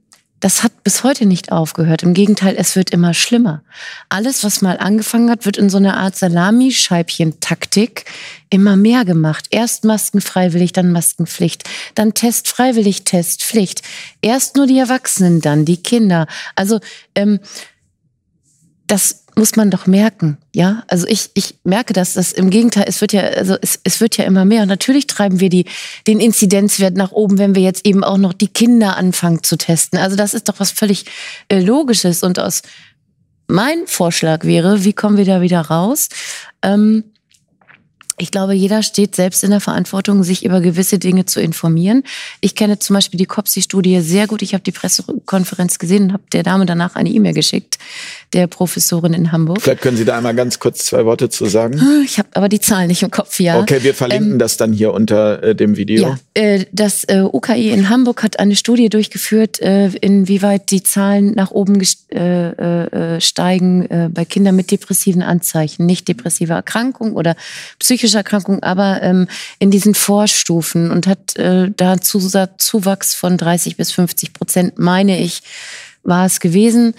Das hat bis heute nicht aufgehört. Im Gegenteil, es wird immer schlimmer. Alles, was mal angefangen hat, wird in so einer Art Salami-Scheibchen-Taktik immer mehr gemacht. Erst Masken freiwillig, dann Maskenpflicht, dann Test freiwillig, Test Pflicht. Erst nur die Erwachsenen, dann die Kinder. Also ähm, das muss man doch merken, ja. Also ich, ich merke das, dass im Gegenteil, es wird ja, also es, es wird ja immer mehr. Und natürlich treiben wir die, den Inzidenzwert nach oben, wenn wir jetzt eben auch noch die Kinder anfangen zu testen. Also das ist doch was völlig äh, Logisches. Und aus mein Vorschlag wäre, wie kommen wir da wieder raus? Ähm, ich glaube, jeder steht selbst in der Verantwortung, sich über gewisse Dinge zu informieren. Ich kenne zum Beispiel die COPSI-Studie sehr gut. Ich habe die Pressekonferenz gesehen und habe der Dame danach eine E-Mail geschickt, der Professorin in Hamburg. Vielleicht können Sie da einmal ganz kurz zwei Worte zu sagen. Ah, ich habe aber die Zahlen nicht im Kopf, ja. Okay, wir verlinken ähm, das dann hier unter äh, dem Video. Ja, äh, das äh, UKI in Hamburg hat eine Studie durchgeführt, äh, inwieweit die Zahlen nach oben äh, äh, steigen bei Kindern mit depressiven Anzeichen, nicht depressive Erkrankung oder psychische psychische Erkrankung, aber ähm, in diesen Vorstufen und hat äh, da Zuwachs von 30 bis 50 Prozent, meine ich, war es gewesen.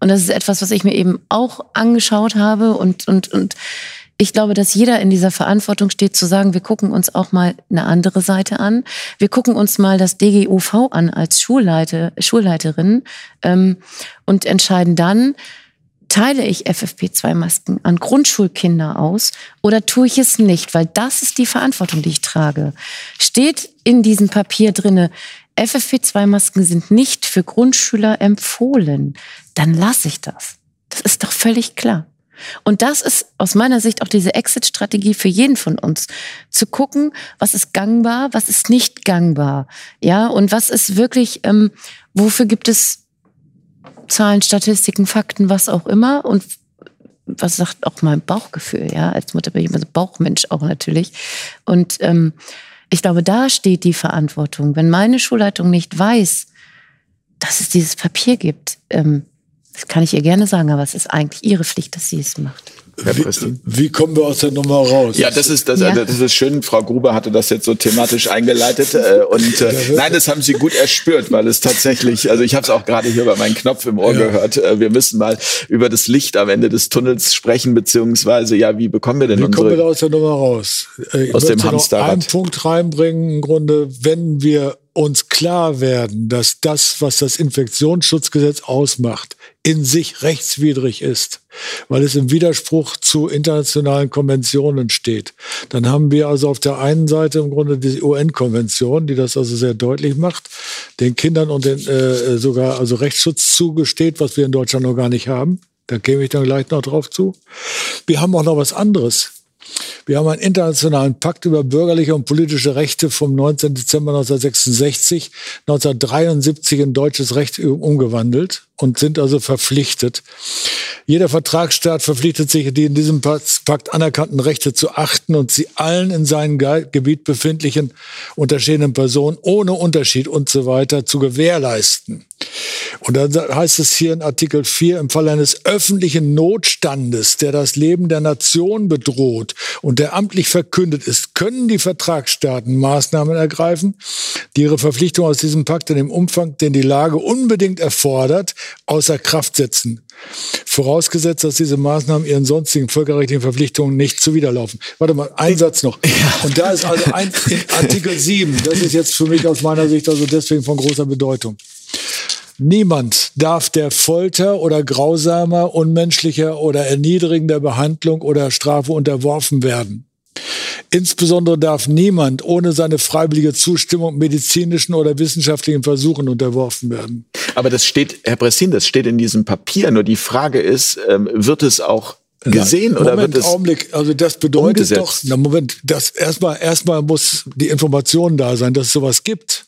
Und das ist etwas, was ich mir eben auch angeschaut habe und, und, und ich glaube, dass jeder in dieser Verantwortung steht, zu sagen, wir gucken uns auch mal eine andere Seite an. Wir gucken uns mal das DGUV an als Schulleiter, Schulleiterin ähm, und entscheiden dann, teile ich FFP2-Masken an Grundschulkinder aus oder tue ich es nicht? Weil das ist die Verantwortung, die ich trage. Steht in diesem Papier drinne, FFP2-Masken sind nicht für Grundschüler empfohlen, dann lasse ich das. Das ist doch völlig klar. Und das ist aus meiner Sicht auch diese Exit-Strategie für jeden von uns. Zu gucken, was ist gangbar, was ist nicht gangbar. Ja, und was ist wirklich, ähm, wofür gibt es Zahlen, Statistiken, Fakten, was auch immer. Und was sagt auch mein Bauchgefühl, ja, als Mutter bin ich immer so Bauchmensch auch natürlich. Und ähm, ich glaube, da steht die Verantwortung. Wenn meine Schulleitung nicht weiß, dass es dieses Papier gibt, ähm, das kann ich ihr gerne sagen, aber es ist eigentlich ihre Pflicht, dass sie es macht. Wie, wie, kommen wir aus der Nummer raus? Ja, das ist das, ja. das ist schön. Frau Gruber hatte das jetzt so thematisch eingeleitet äh, und äh, nein, das haben Sie gut erspürt, weil es tatsächlich, also ich habe es auch gerade hier bei meinem Knopf im Ohr ja. gehört. Äh, wir müssen mal über das Licht am Ende des Tunnels sprechen, beziehungsweise ja, wie bekommen wir denn wie unsere? kommen wir da aus der Nummer raus? Äh, ich aus dem Hamsterrad. Einen Punkt reinbringen, im Grunde, wenn wir uns klar werden, dass das, was das Infektionsschutzgesetz ausmacht, in sich rechtswidrig ist, weil es im Widerspruch zu internationalen Konventionen steht. Dann haben wir also auf der einen Seite im Grunde die UN-Konvention, die das also sehr deutlich macht, den Kindern und den äh, sogar also Rechtsschutz zugesteht, was wir in Deutschland noch gar nicht haben. Da käme ich dann gleich noch drauf zu. Wir haben auch noch was anderes. Wir haben einen internationalen Pakt über bürgerliche und politische Rechte vom 19. Dezember 1966, 1973 in deutsches Recht umgewandelt und sind also verpflichtet. Jeder Vertragsstaat verpflichtet sich, die in diesem Pakt anerkannten Rechte zu achten und sie allen in seinem Gebiet befindlichen unterstehenden Personen ohne Unterschied und so weiter zu gewährleisten. Und dann heißt es hier in Artikel 4, im Fall eines öffentlichen Notstandes, der das Leben der Nation bedroht und der amtlich verkündet ist, können die Vertragsstaaten Maßnahmen ergreifen, die ihre Verpflichtung aus diesem Pakt in dem Umfang, den die Lage unbedingt erfordert, außer Kraft setzen. Vorausgesetzt, dass diese Maßnahmen ihren sonstigen völkerrechtlichen Verpflichtungen nicht zuwiderlaufen. Warte mal, ein Satz noch. Und da ist also ein Artikel 7. Das ist jetzt für mich aus meiner Sicht also deswegen von großer Bedeutung. Niemand darf der Folter oder grausamer, unmenschlicher oder erniedrigender Behandlung oder Strafe unterworfen werden. Insbesondere darf niemand ohne seine freiwillige Zustimmung medizinischen oder wissenschaftlichen Versuchen unterworfen werden. Aber das steht, Herr Bressin, das steht in diesem Papier. Nur die Frage ist, ähm, wird es auch gesehen na, oder Moment, wird es Augenblick, also das bedeutet umgesetzt? doch, na Moment, das erstmal erstmal muss die Information da sein, dass es sowas gibt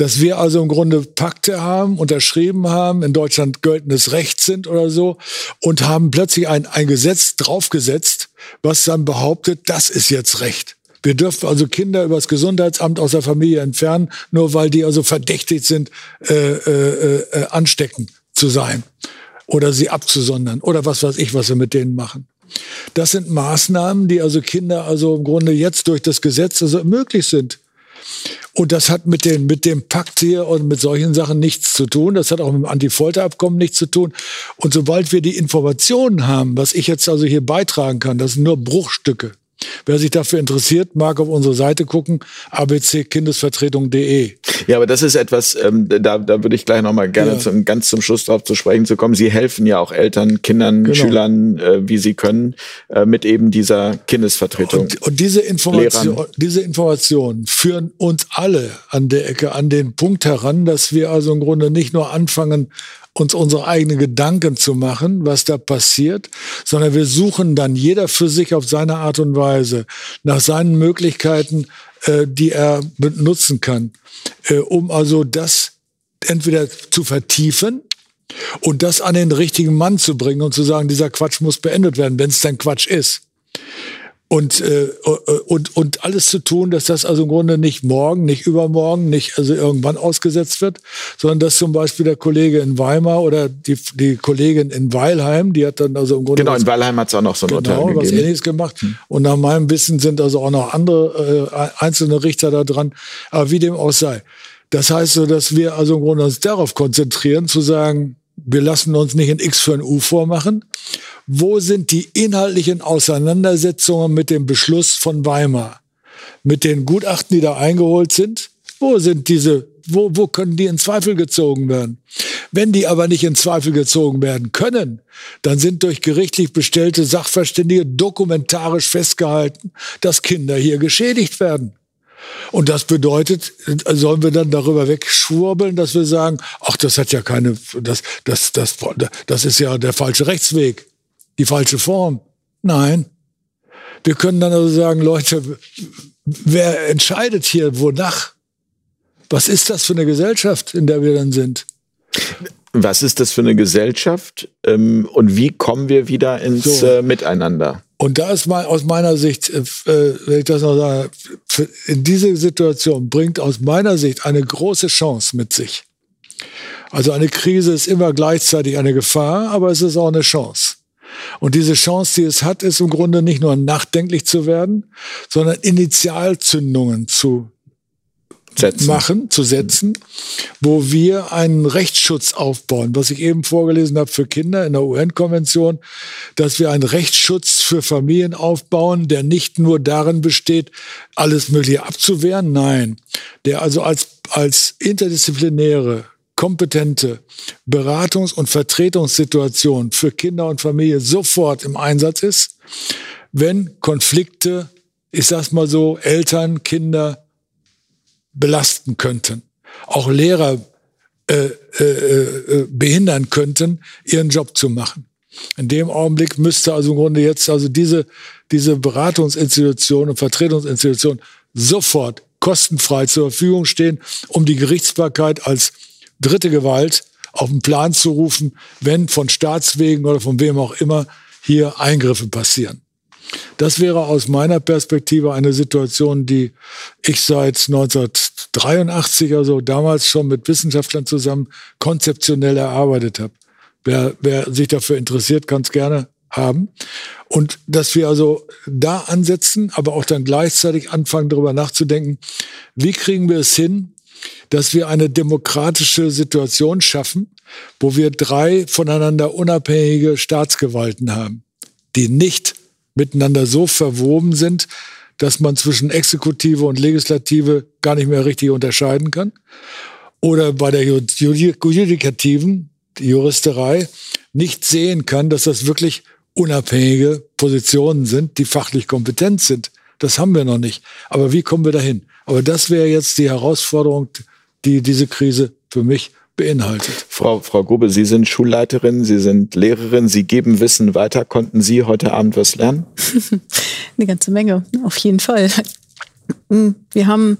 dass wir also im Grunde Pakte haben, unterschrieben haben, in Deutschland geltendes Recht sind oder so und haben plötzlich ein, ein Gesetz draufgesetzt, was dann behauptet, das ist jetzt Recht. Wir dürfen also Kinder übers Gesundheitsamt aus der Familie entfernen, nur weil die also verdächtigt sind, äh, äh, äh, ansteckend zu sein oder sie abzusondern oder was weiß ich, was wir mit denen machen. Das sind Maßnahmen, die also Kinder also im Grunde jetzt durch das Gesetz also möglich sind. Und das hat mit, den, mit dem Pakt hier und mit solchen Sachen nichts zu tun. Das hat auch mit dem Anti-Folter-Abkommen nichts zu tun. Und sobald wir die Informationen haben, was ich jetzt also hier beitragen kann, das sind nur Bruchstücke. Wer sich dafür interessiert, mag auf unsere Seite gucken, abckindesvertretung.de. Ja, aber das ist etwas, ähm, da, da würde ich gleich nochmal gerne ja. zum, ganz zum Schluss drauf zu sprechen zu kommen. Sie helfen ja auch Eltern, Kindern, genau. Schülern, äh, wie sie können, äh, mit eben dieser Kindesvertretung. Und, und diese, Information, diese Informationen führen uns alle an der Ecke an den Punkt heran, dass wir also im Grunde nicht nur anfangen, uns unsere eigenen Gedanken zu machen, was da passiert, sondern wir suchen dann jeder für sich auf seine Art und Weise nach seinen Möglichkeiten, äh, die er benutzen kann, äh, um also das entweder zu vertiefen und das an den richtigen Mann zu bringen und zu sagen, dieser Quatsch muss beendet werden, wenn es denn Quatsch ist und, äh, und, und alles zu tun, dass das also im Grunde nicht morgen, nicht übermorgen, nicht also irgendwann ausgesetzt wird, sondern dass zum Beispiel der Kollege in Weimar oder die, die Kollegin in Weilheim, die hat dann also im Grunde. Genau, in Weilheim hat es auch noch so ein genau, Urteil was ähnliches gemacht. Hm. Und nach meinem Wissen sind also auch noch andere äh, einzelne Richter da dran. Aber wie dem auch sei. Das heißt so, dass wir also im Grunde uns darauf konzentrieren, zu sagen, wir lassen uns nicht ein X für ein U vormachen, wo sind die inhaltlichen Auseinandersetzungen mit dem Beschluss von Weimar? Mit den Gutachten, die da eingeholt sind? Wo sind diese, wo, wo können die in Zweifel gezogen werden? Wenn die aber nicht in Zweifel gezogen werden können, dann sind durch gerichtlich bestellte Sachverständige dokumentarisch festgehalten, dass Kinder hier geschädigt werden. Und das bedeutet, sollen wir dann darüber wegschwurbeln, dass wir sagen, ach, das hat ja keine, das, das, das, das ist ja der falsche Rechtsweg. die falsche Form? Nein. Wir können dann also sagen, Leute, wer entscheidet hier wonach? Was ist das für eine Gesellschaft, in der wir dann sind? Was ist das für eine Gesellschaft ähm, und wie kommen wir wieder ins so. äh, Miteinander? Und da ist mal aus meiner Sicht, äh, äh wenn ich das noch sage, in diese Situation bringt aus meiner Sicht eine große Chance mit sich. Also eine Krise ist immer gleichzeitig eine Gefahr, aber es ist auch eine Chance. Und diese Chance, die es hat, ist im Grunde nicht nur nachdenklich zu werden, sondern Initialzündungen zu setzen. machen, zu setzen, wo wir einen Rechtsschutz aufbauen, was ich eben vorgelesen habe für Kinder in der UN-Konvention, dass wir einen Rechtsschutz für Familien aufbauen, der nicht nur darin besteht, alles Mögliche abzuwehren, nein, der also als, als interdisziplinäre kompetente Beratungs- und Vertretungssituation für Kinder und Familie sofort im Einsatz ist, wenn Konflikte, ich sag's mal so, Eltern, Kinder belasten könnten. Auch Lehrer äh, äh, äh, behindern könnten, ihren Job zu machen. In dem Augenblick müsste also im Grunde jetzt also diese, diese Beratungsinstitution und Vertretungsinstitution sofort kostenfrei zur Verfügung stehen, um die Gerichtsbarkeit als dritte Gewalt auf den Plan zu rufen, wenn von Staatswegen oder von wem auch immer hier Eingriffe passieren. Das wäre aus meiner Perspektive eine Situation, die ich seit 1983, also damals schon mit Wissenschaftlern zusammen konzeptionell erarbeitet habe. Wer, wer sich dafür interessiert, kann es gerne haben. Und dass wir also da ansetzen, aber auch dann gleichzeitig anfangen, darüber nachzudenken, wie kriegen wir es hin, dass wir eine demokratische Situation schaffen, wo wir drei voneinander unabhängige Staatsgewalten haben, die nicht miteinander so verwoben sind, dass man zwischen Exekutive und Legislative gar nicht mehr richtig unterscheiden kann. Oder bei der Judikativen, die Juristerei, nicht sehen kann, dass das wirklich unabhängige Positionen sind, die fachlich kompetent sind. Das haben wir noch nicht. Aber wie kommen wir dahin? Aber das wäre jetzt die Herausforderung, die diese Krise für mich beinhaltet. Frau, Frau Grube, Sie sind Schulleiterin, Sie sind Lehrerin, Sie geben Wissen weiter. Konnten Sie heute Abend was lernen? Eine ganze Menge, auf jeden Fall. Wir haben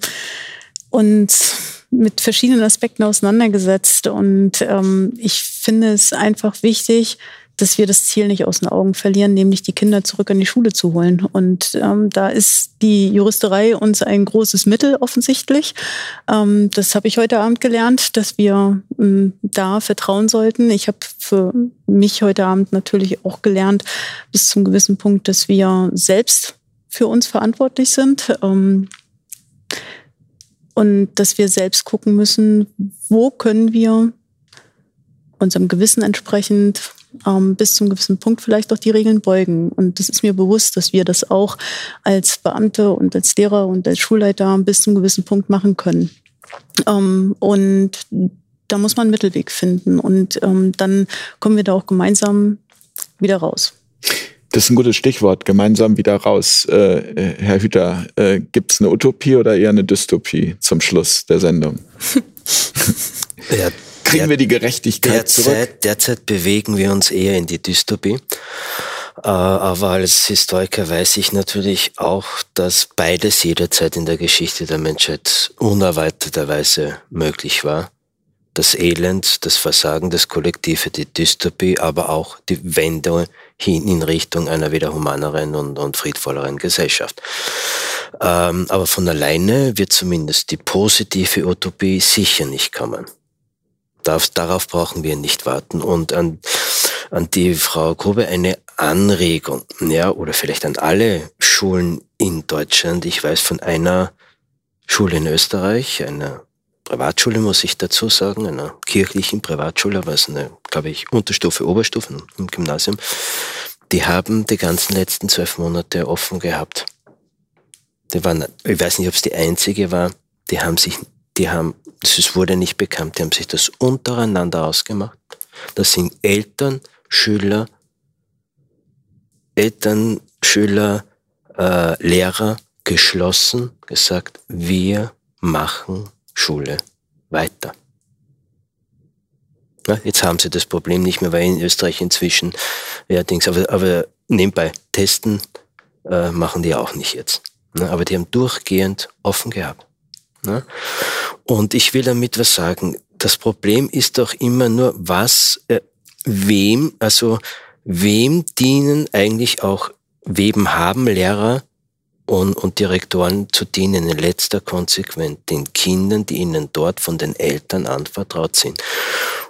uns mit verschiedenen Aspekten auseinandergesetzt und ähm, ich finde es einfach wichtig, dass wir das Ziel nicht aus den Augen verlieren, nämlich die Kinder zurück an die Schule zu holen. Und ähm, da ist die Juristerei uns ein großes Mittel offensichtlich. Ähm, das habe ich heute Abend gelernt, dass wir ähm, da vertrauen sollten. Ich habe für mich heute Abend natürlich auch gelernt, bis zum gewissen Punkt, dass wir selbst für uns verantwortlich sind. Ähm, und dass wir selbst gucken müssen, wo können wir unserem Gewissen entsprechend ähm, bis zum gewissen Punkt vielleicht auch die Regeln beugen. Und das ist mir bewusst, dass wir das auch als Beamte und als Lehrer und als Schulleiter bis zum gewissen Punkt machen können. Ähm, und da muss man einen Mittelweg finden. Und ähm, dann kommen wir da auch gemeinsam wieder raus. Das ist ein gutes Stichwort, gemeinsam wieder raus. Äh, äh Herr Hüter, äh, gibt es eine Utopie oder eher eine Dystopie zum Schluss der Sendung? ja, kriegen wir die Gerechtigkeit derzeit, zurück? Derzeit bewegen wir uns eher in die Dystopie. Äh, aber als Historiker weiß ich natürlich auch, dass beides jederzeit in der Geschichte der Menschheit unerwarteterweise möglich war. Das Elend, das Versagen des Kollektive, die Dystopie, aber auch die Wende hin in Richtung einer wieder humaneren und, und friedvolleren Gesellschaft. Ähm, aber von alleine wird zumindest die positive Utopie sicher nicht kommen. Darf, darauf brauchen wir nicht warten. Und an, an die Frau Grube eine Anregung, ja, oder vielleicht an alle Schulen in Deutschland. Ich weiß von einer Schule in Österreich, einer Privatschule muss ich dazu sagen, einer kirchlichen Privatschule, was eine, glaube ich, Unterstufe, Oberstufe im Gymnasium. Die haben die ganzen letzten zwölf Monate offen gehabt. Die waren, ich weiß nicht, ob es die einzige war, die haben sich die haben, es wurde nicht bekannt, die haben sich das untereinander ausgemacht. Das sind Eltern, Schüler, Eltern, Schüler, äh, Lehrer geschlossen, gesagt, wir machen Schule weiter. Ja, jetzt haben sie das Problem nicht mehr, weil in Österreich inzwischen, ja, Dings, aber, aber nebenbei testen äh, machen die auch nicht jetzt. Ne? Aber die haben durchgehend offen gehabt. Ne? Und ich will damit was sagen. Das Problem ist doch immer nur, was, äh, wem, also wem dienen eigentlich auch, wem haben Lehrer und, und Direktoren zu dienen in letzter Konsequenz den Kindern, die ihnen dort von den Eltern anvertraut sind.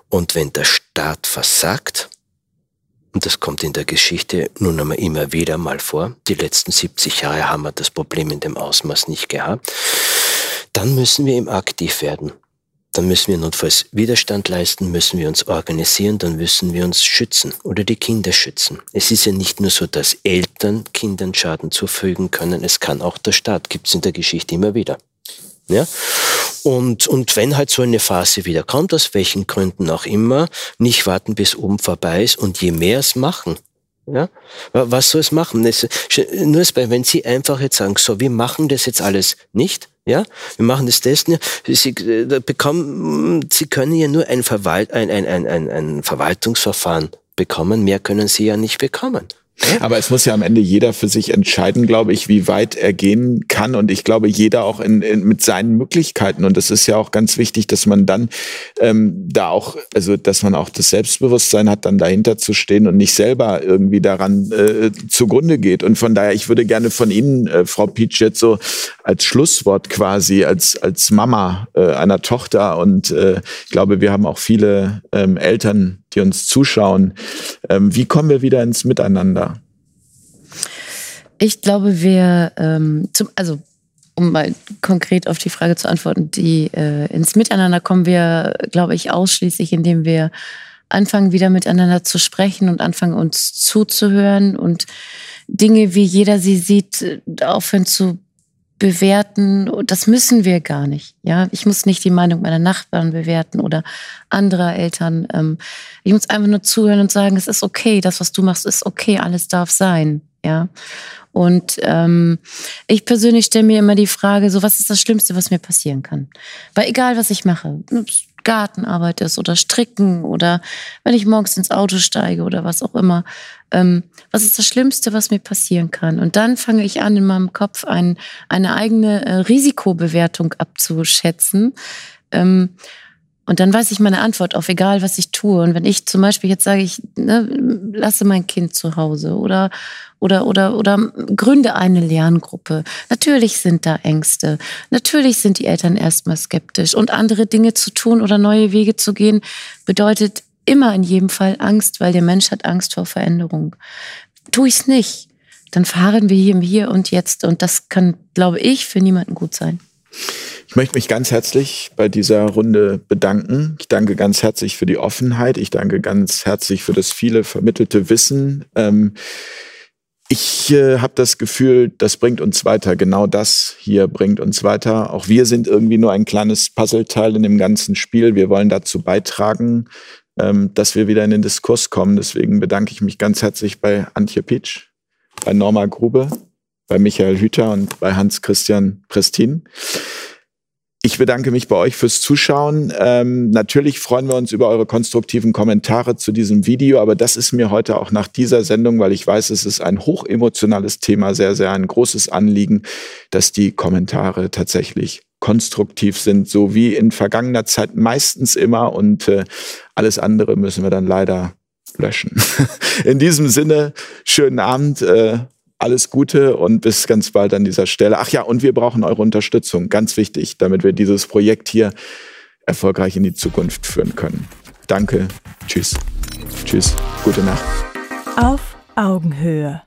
Und wenn der Staat versagt, und das kommt in der Geschichte nun einmal immer wieder mal vor, die letzten 70 Jahre haben wir das Problem in dem Ausmaß nicht gehabt, dann müssen wir ihm aktiv werden dann müssen wir notfalls Widerstand leisten, müssen wir uns organisieren, dann müssen wir uns schützen oder die Kinder schützen. Es ist ja nicht nur so, dass Eltern Kindern Schaden zufügen können, es kann auch der Staat, gibt es in der Geschichte immer wieder. Ja? Und, und wenn halt so eine Phase wieder kommt, aus welchen Gründen auch immer, nicht warten, bis oben vorbei ist und je mehr es machen, ja? Was soll es machen? Nur wenn Sie einfach jetzt sagen, so, wir machen das jetzt alles nicht, ja, wir machen das testen. Sie, äh, bekommen, Sie können ja nur ein, Verwalt, ein, ein, ein, ein, ein Verwaltungsverfahren bekommen, mehr können Sie ja nicht bekommen. Aber es muss ja am Ende jeder für sich entscheiden, glaube ich, wie weit er gehen kann. Und ich glaube, jeder auch in, in, mit seinen Möglichkeiten. Und das ist ja auch ganz wichtig, dass man dann ähm, da auch, also dass man auch das Selbstbewusstsein hat, dann dahinter zu stehen und nicht selber irgendwie daran äh, zugrunde geht. Und von daher, ich würde gerne von Ihnen, äh, Frau Pietsch, jetzt so als Schlusswort quasi, als, als Mama äh, einer Tochter. Und äh, ich glaube, wir haben auch viele ähm, Eltern, die uns zuschauen. Ähm, wie kommen wir wieder ins Miteinander? Ich glaube, wir, ähm, zum, also um mal konkret auf die Frage zu antworten, die äh, ins Miteinander kommen wir, glaube ich, ausschließlich, indem wir anfangen, wieder miteinander zu sprechen und anfangen, uns zuzuhören und Dinge, wie jeder sie sieht, aufhören zu bewerten. Das müssen wir gar nicht. Ja, ich muss nicht die Meinung meiner Nachbarn bewerten oder anderer Eltern. Ähm, ich muss einfach nur zuhören und sagen, es ist okay, das, was du machst, ist okay, alles darf sein. Ja. Und ähm, ich persönlich stelle mir immer die Frage, so was ist das Schlimmste, was mir passieren kann? Weil egal, was ich mache, Gartenarbeit ist oder Stricken oder wenn ich morgens ins Auto steige oder was auch immer. Ähm, was ist das Schlimmste, was mir passieren kann? Und dann fange ich an, in meinem Kopf ein, eine eigene äh, Risikobewertung abzuschätzen. Ähm, und dann weiß ich meine Antwort auf, egal was ich tue. Und wenn ich zum Beispiel jetzt sage, ich ne, lasse mein Kind zu Hause oder, oder, oder, oder gründe eine Lerngruppe. Natürlich sind da Ängste. Natürlich sind die Eltern erstmal skeptisch. Und andere Dinge zu tun oder neue Wege zu gehen, bedeutet immer in jedem Fall Angst, weil der Mensch hat Angst vor Veränderung. Tue ich es nicht, dann fahren wir hier Hier und Jetzt. Und das kann, glaube ich, für niemanden gut sein. Ich möchte mich ganz herzlich bei dieser Runde bedanken. Ich danke ganz herzlich für die Offenheit. Ich danke ganz herzlich für das viele vermittelte Wissen. Ähm, ich äh, habe das Gefühl, das bringt uns weiter. Genau das hier bringt uns weiter. Auch wir sind irgendwie nur ein kleines Puzzleteil in dem ganzen Spiel. Wir wollen dazu beitragen, ähm, dass wir wieder in den Diskurs kommen. Deswegen bedanke ich mich ganz herzlich bei Antje Pitsch, bei Norma Grube, bei Michael Hüter und bei Hans-Christian Prestin. Ich bedanke mich bei euch fürs Zuschauen. Ähm, natürlich freuen wir uns über eure konstruktiven Kommentare zu diesem Video, aber das ist mir heute auch nach dieser Sendung, weil ich weiß, es ist ein hochemotionales Thema, sehr, sehr ein großes Anliegen, dass die Kommentare tatsächlich konstruktiv sind, so wie in vergangener Zeit meistens immer und äh, alles andere müssen wir dann leider löschen. in diesem Sinne, schönen Abend. Äh, alles Gute und bis ganz bald an dieser Stelle. Ach ja, und wir brauchen eure Unterstützung, ganz wichtig, damit wir dieses Projekt hier erfolgreich in die Zukunft führen können. Danke, tschüss. Tschüss, gute Nacht. Auf Augenhöhe.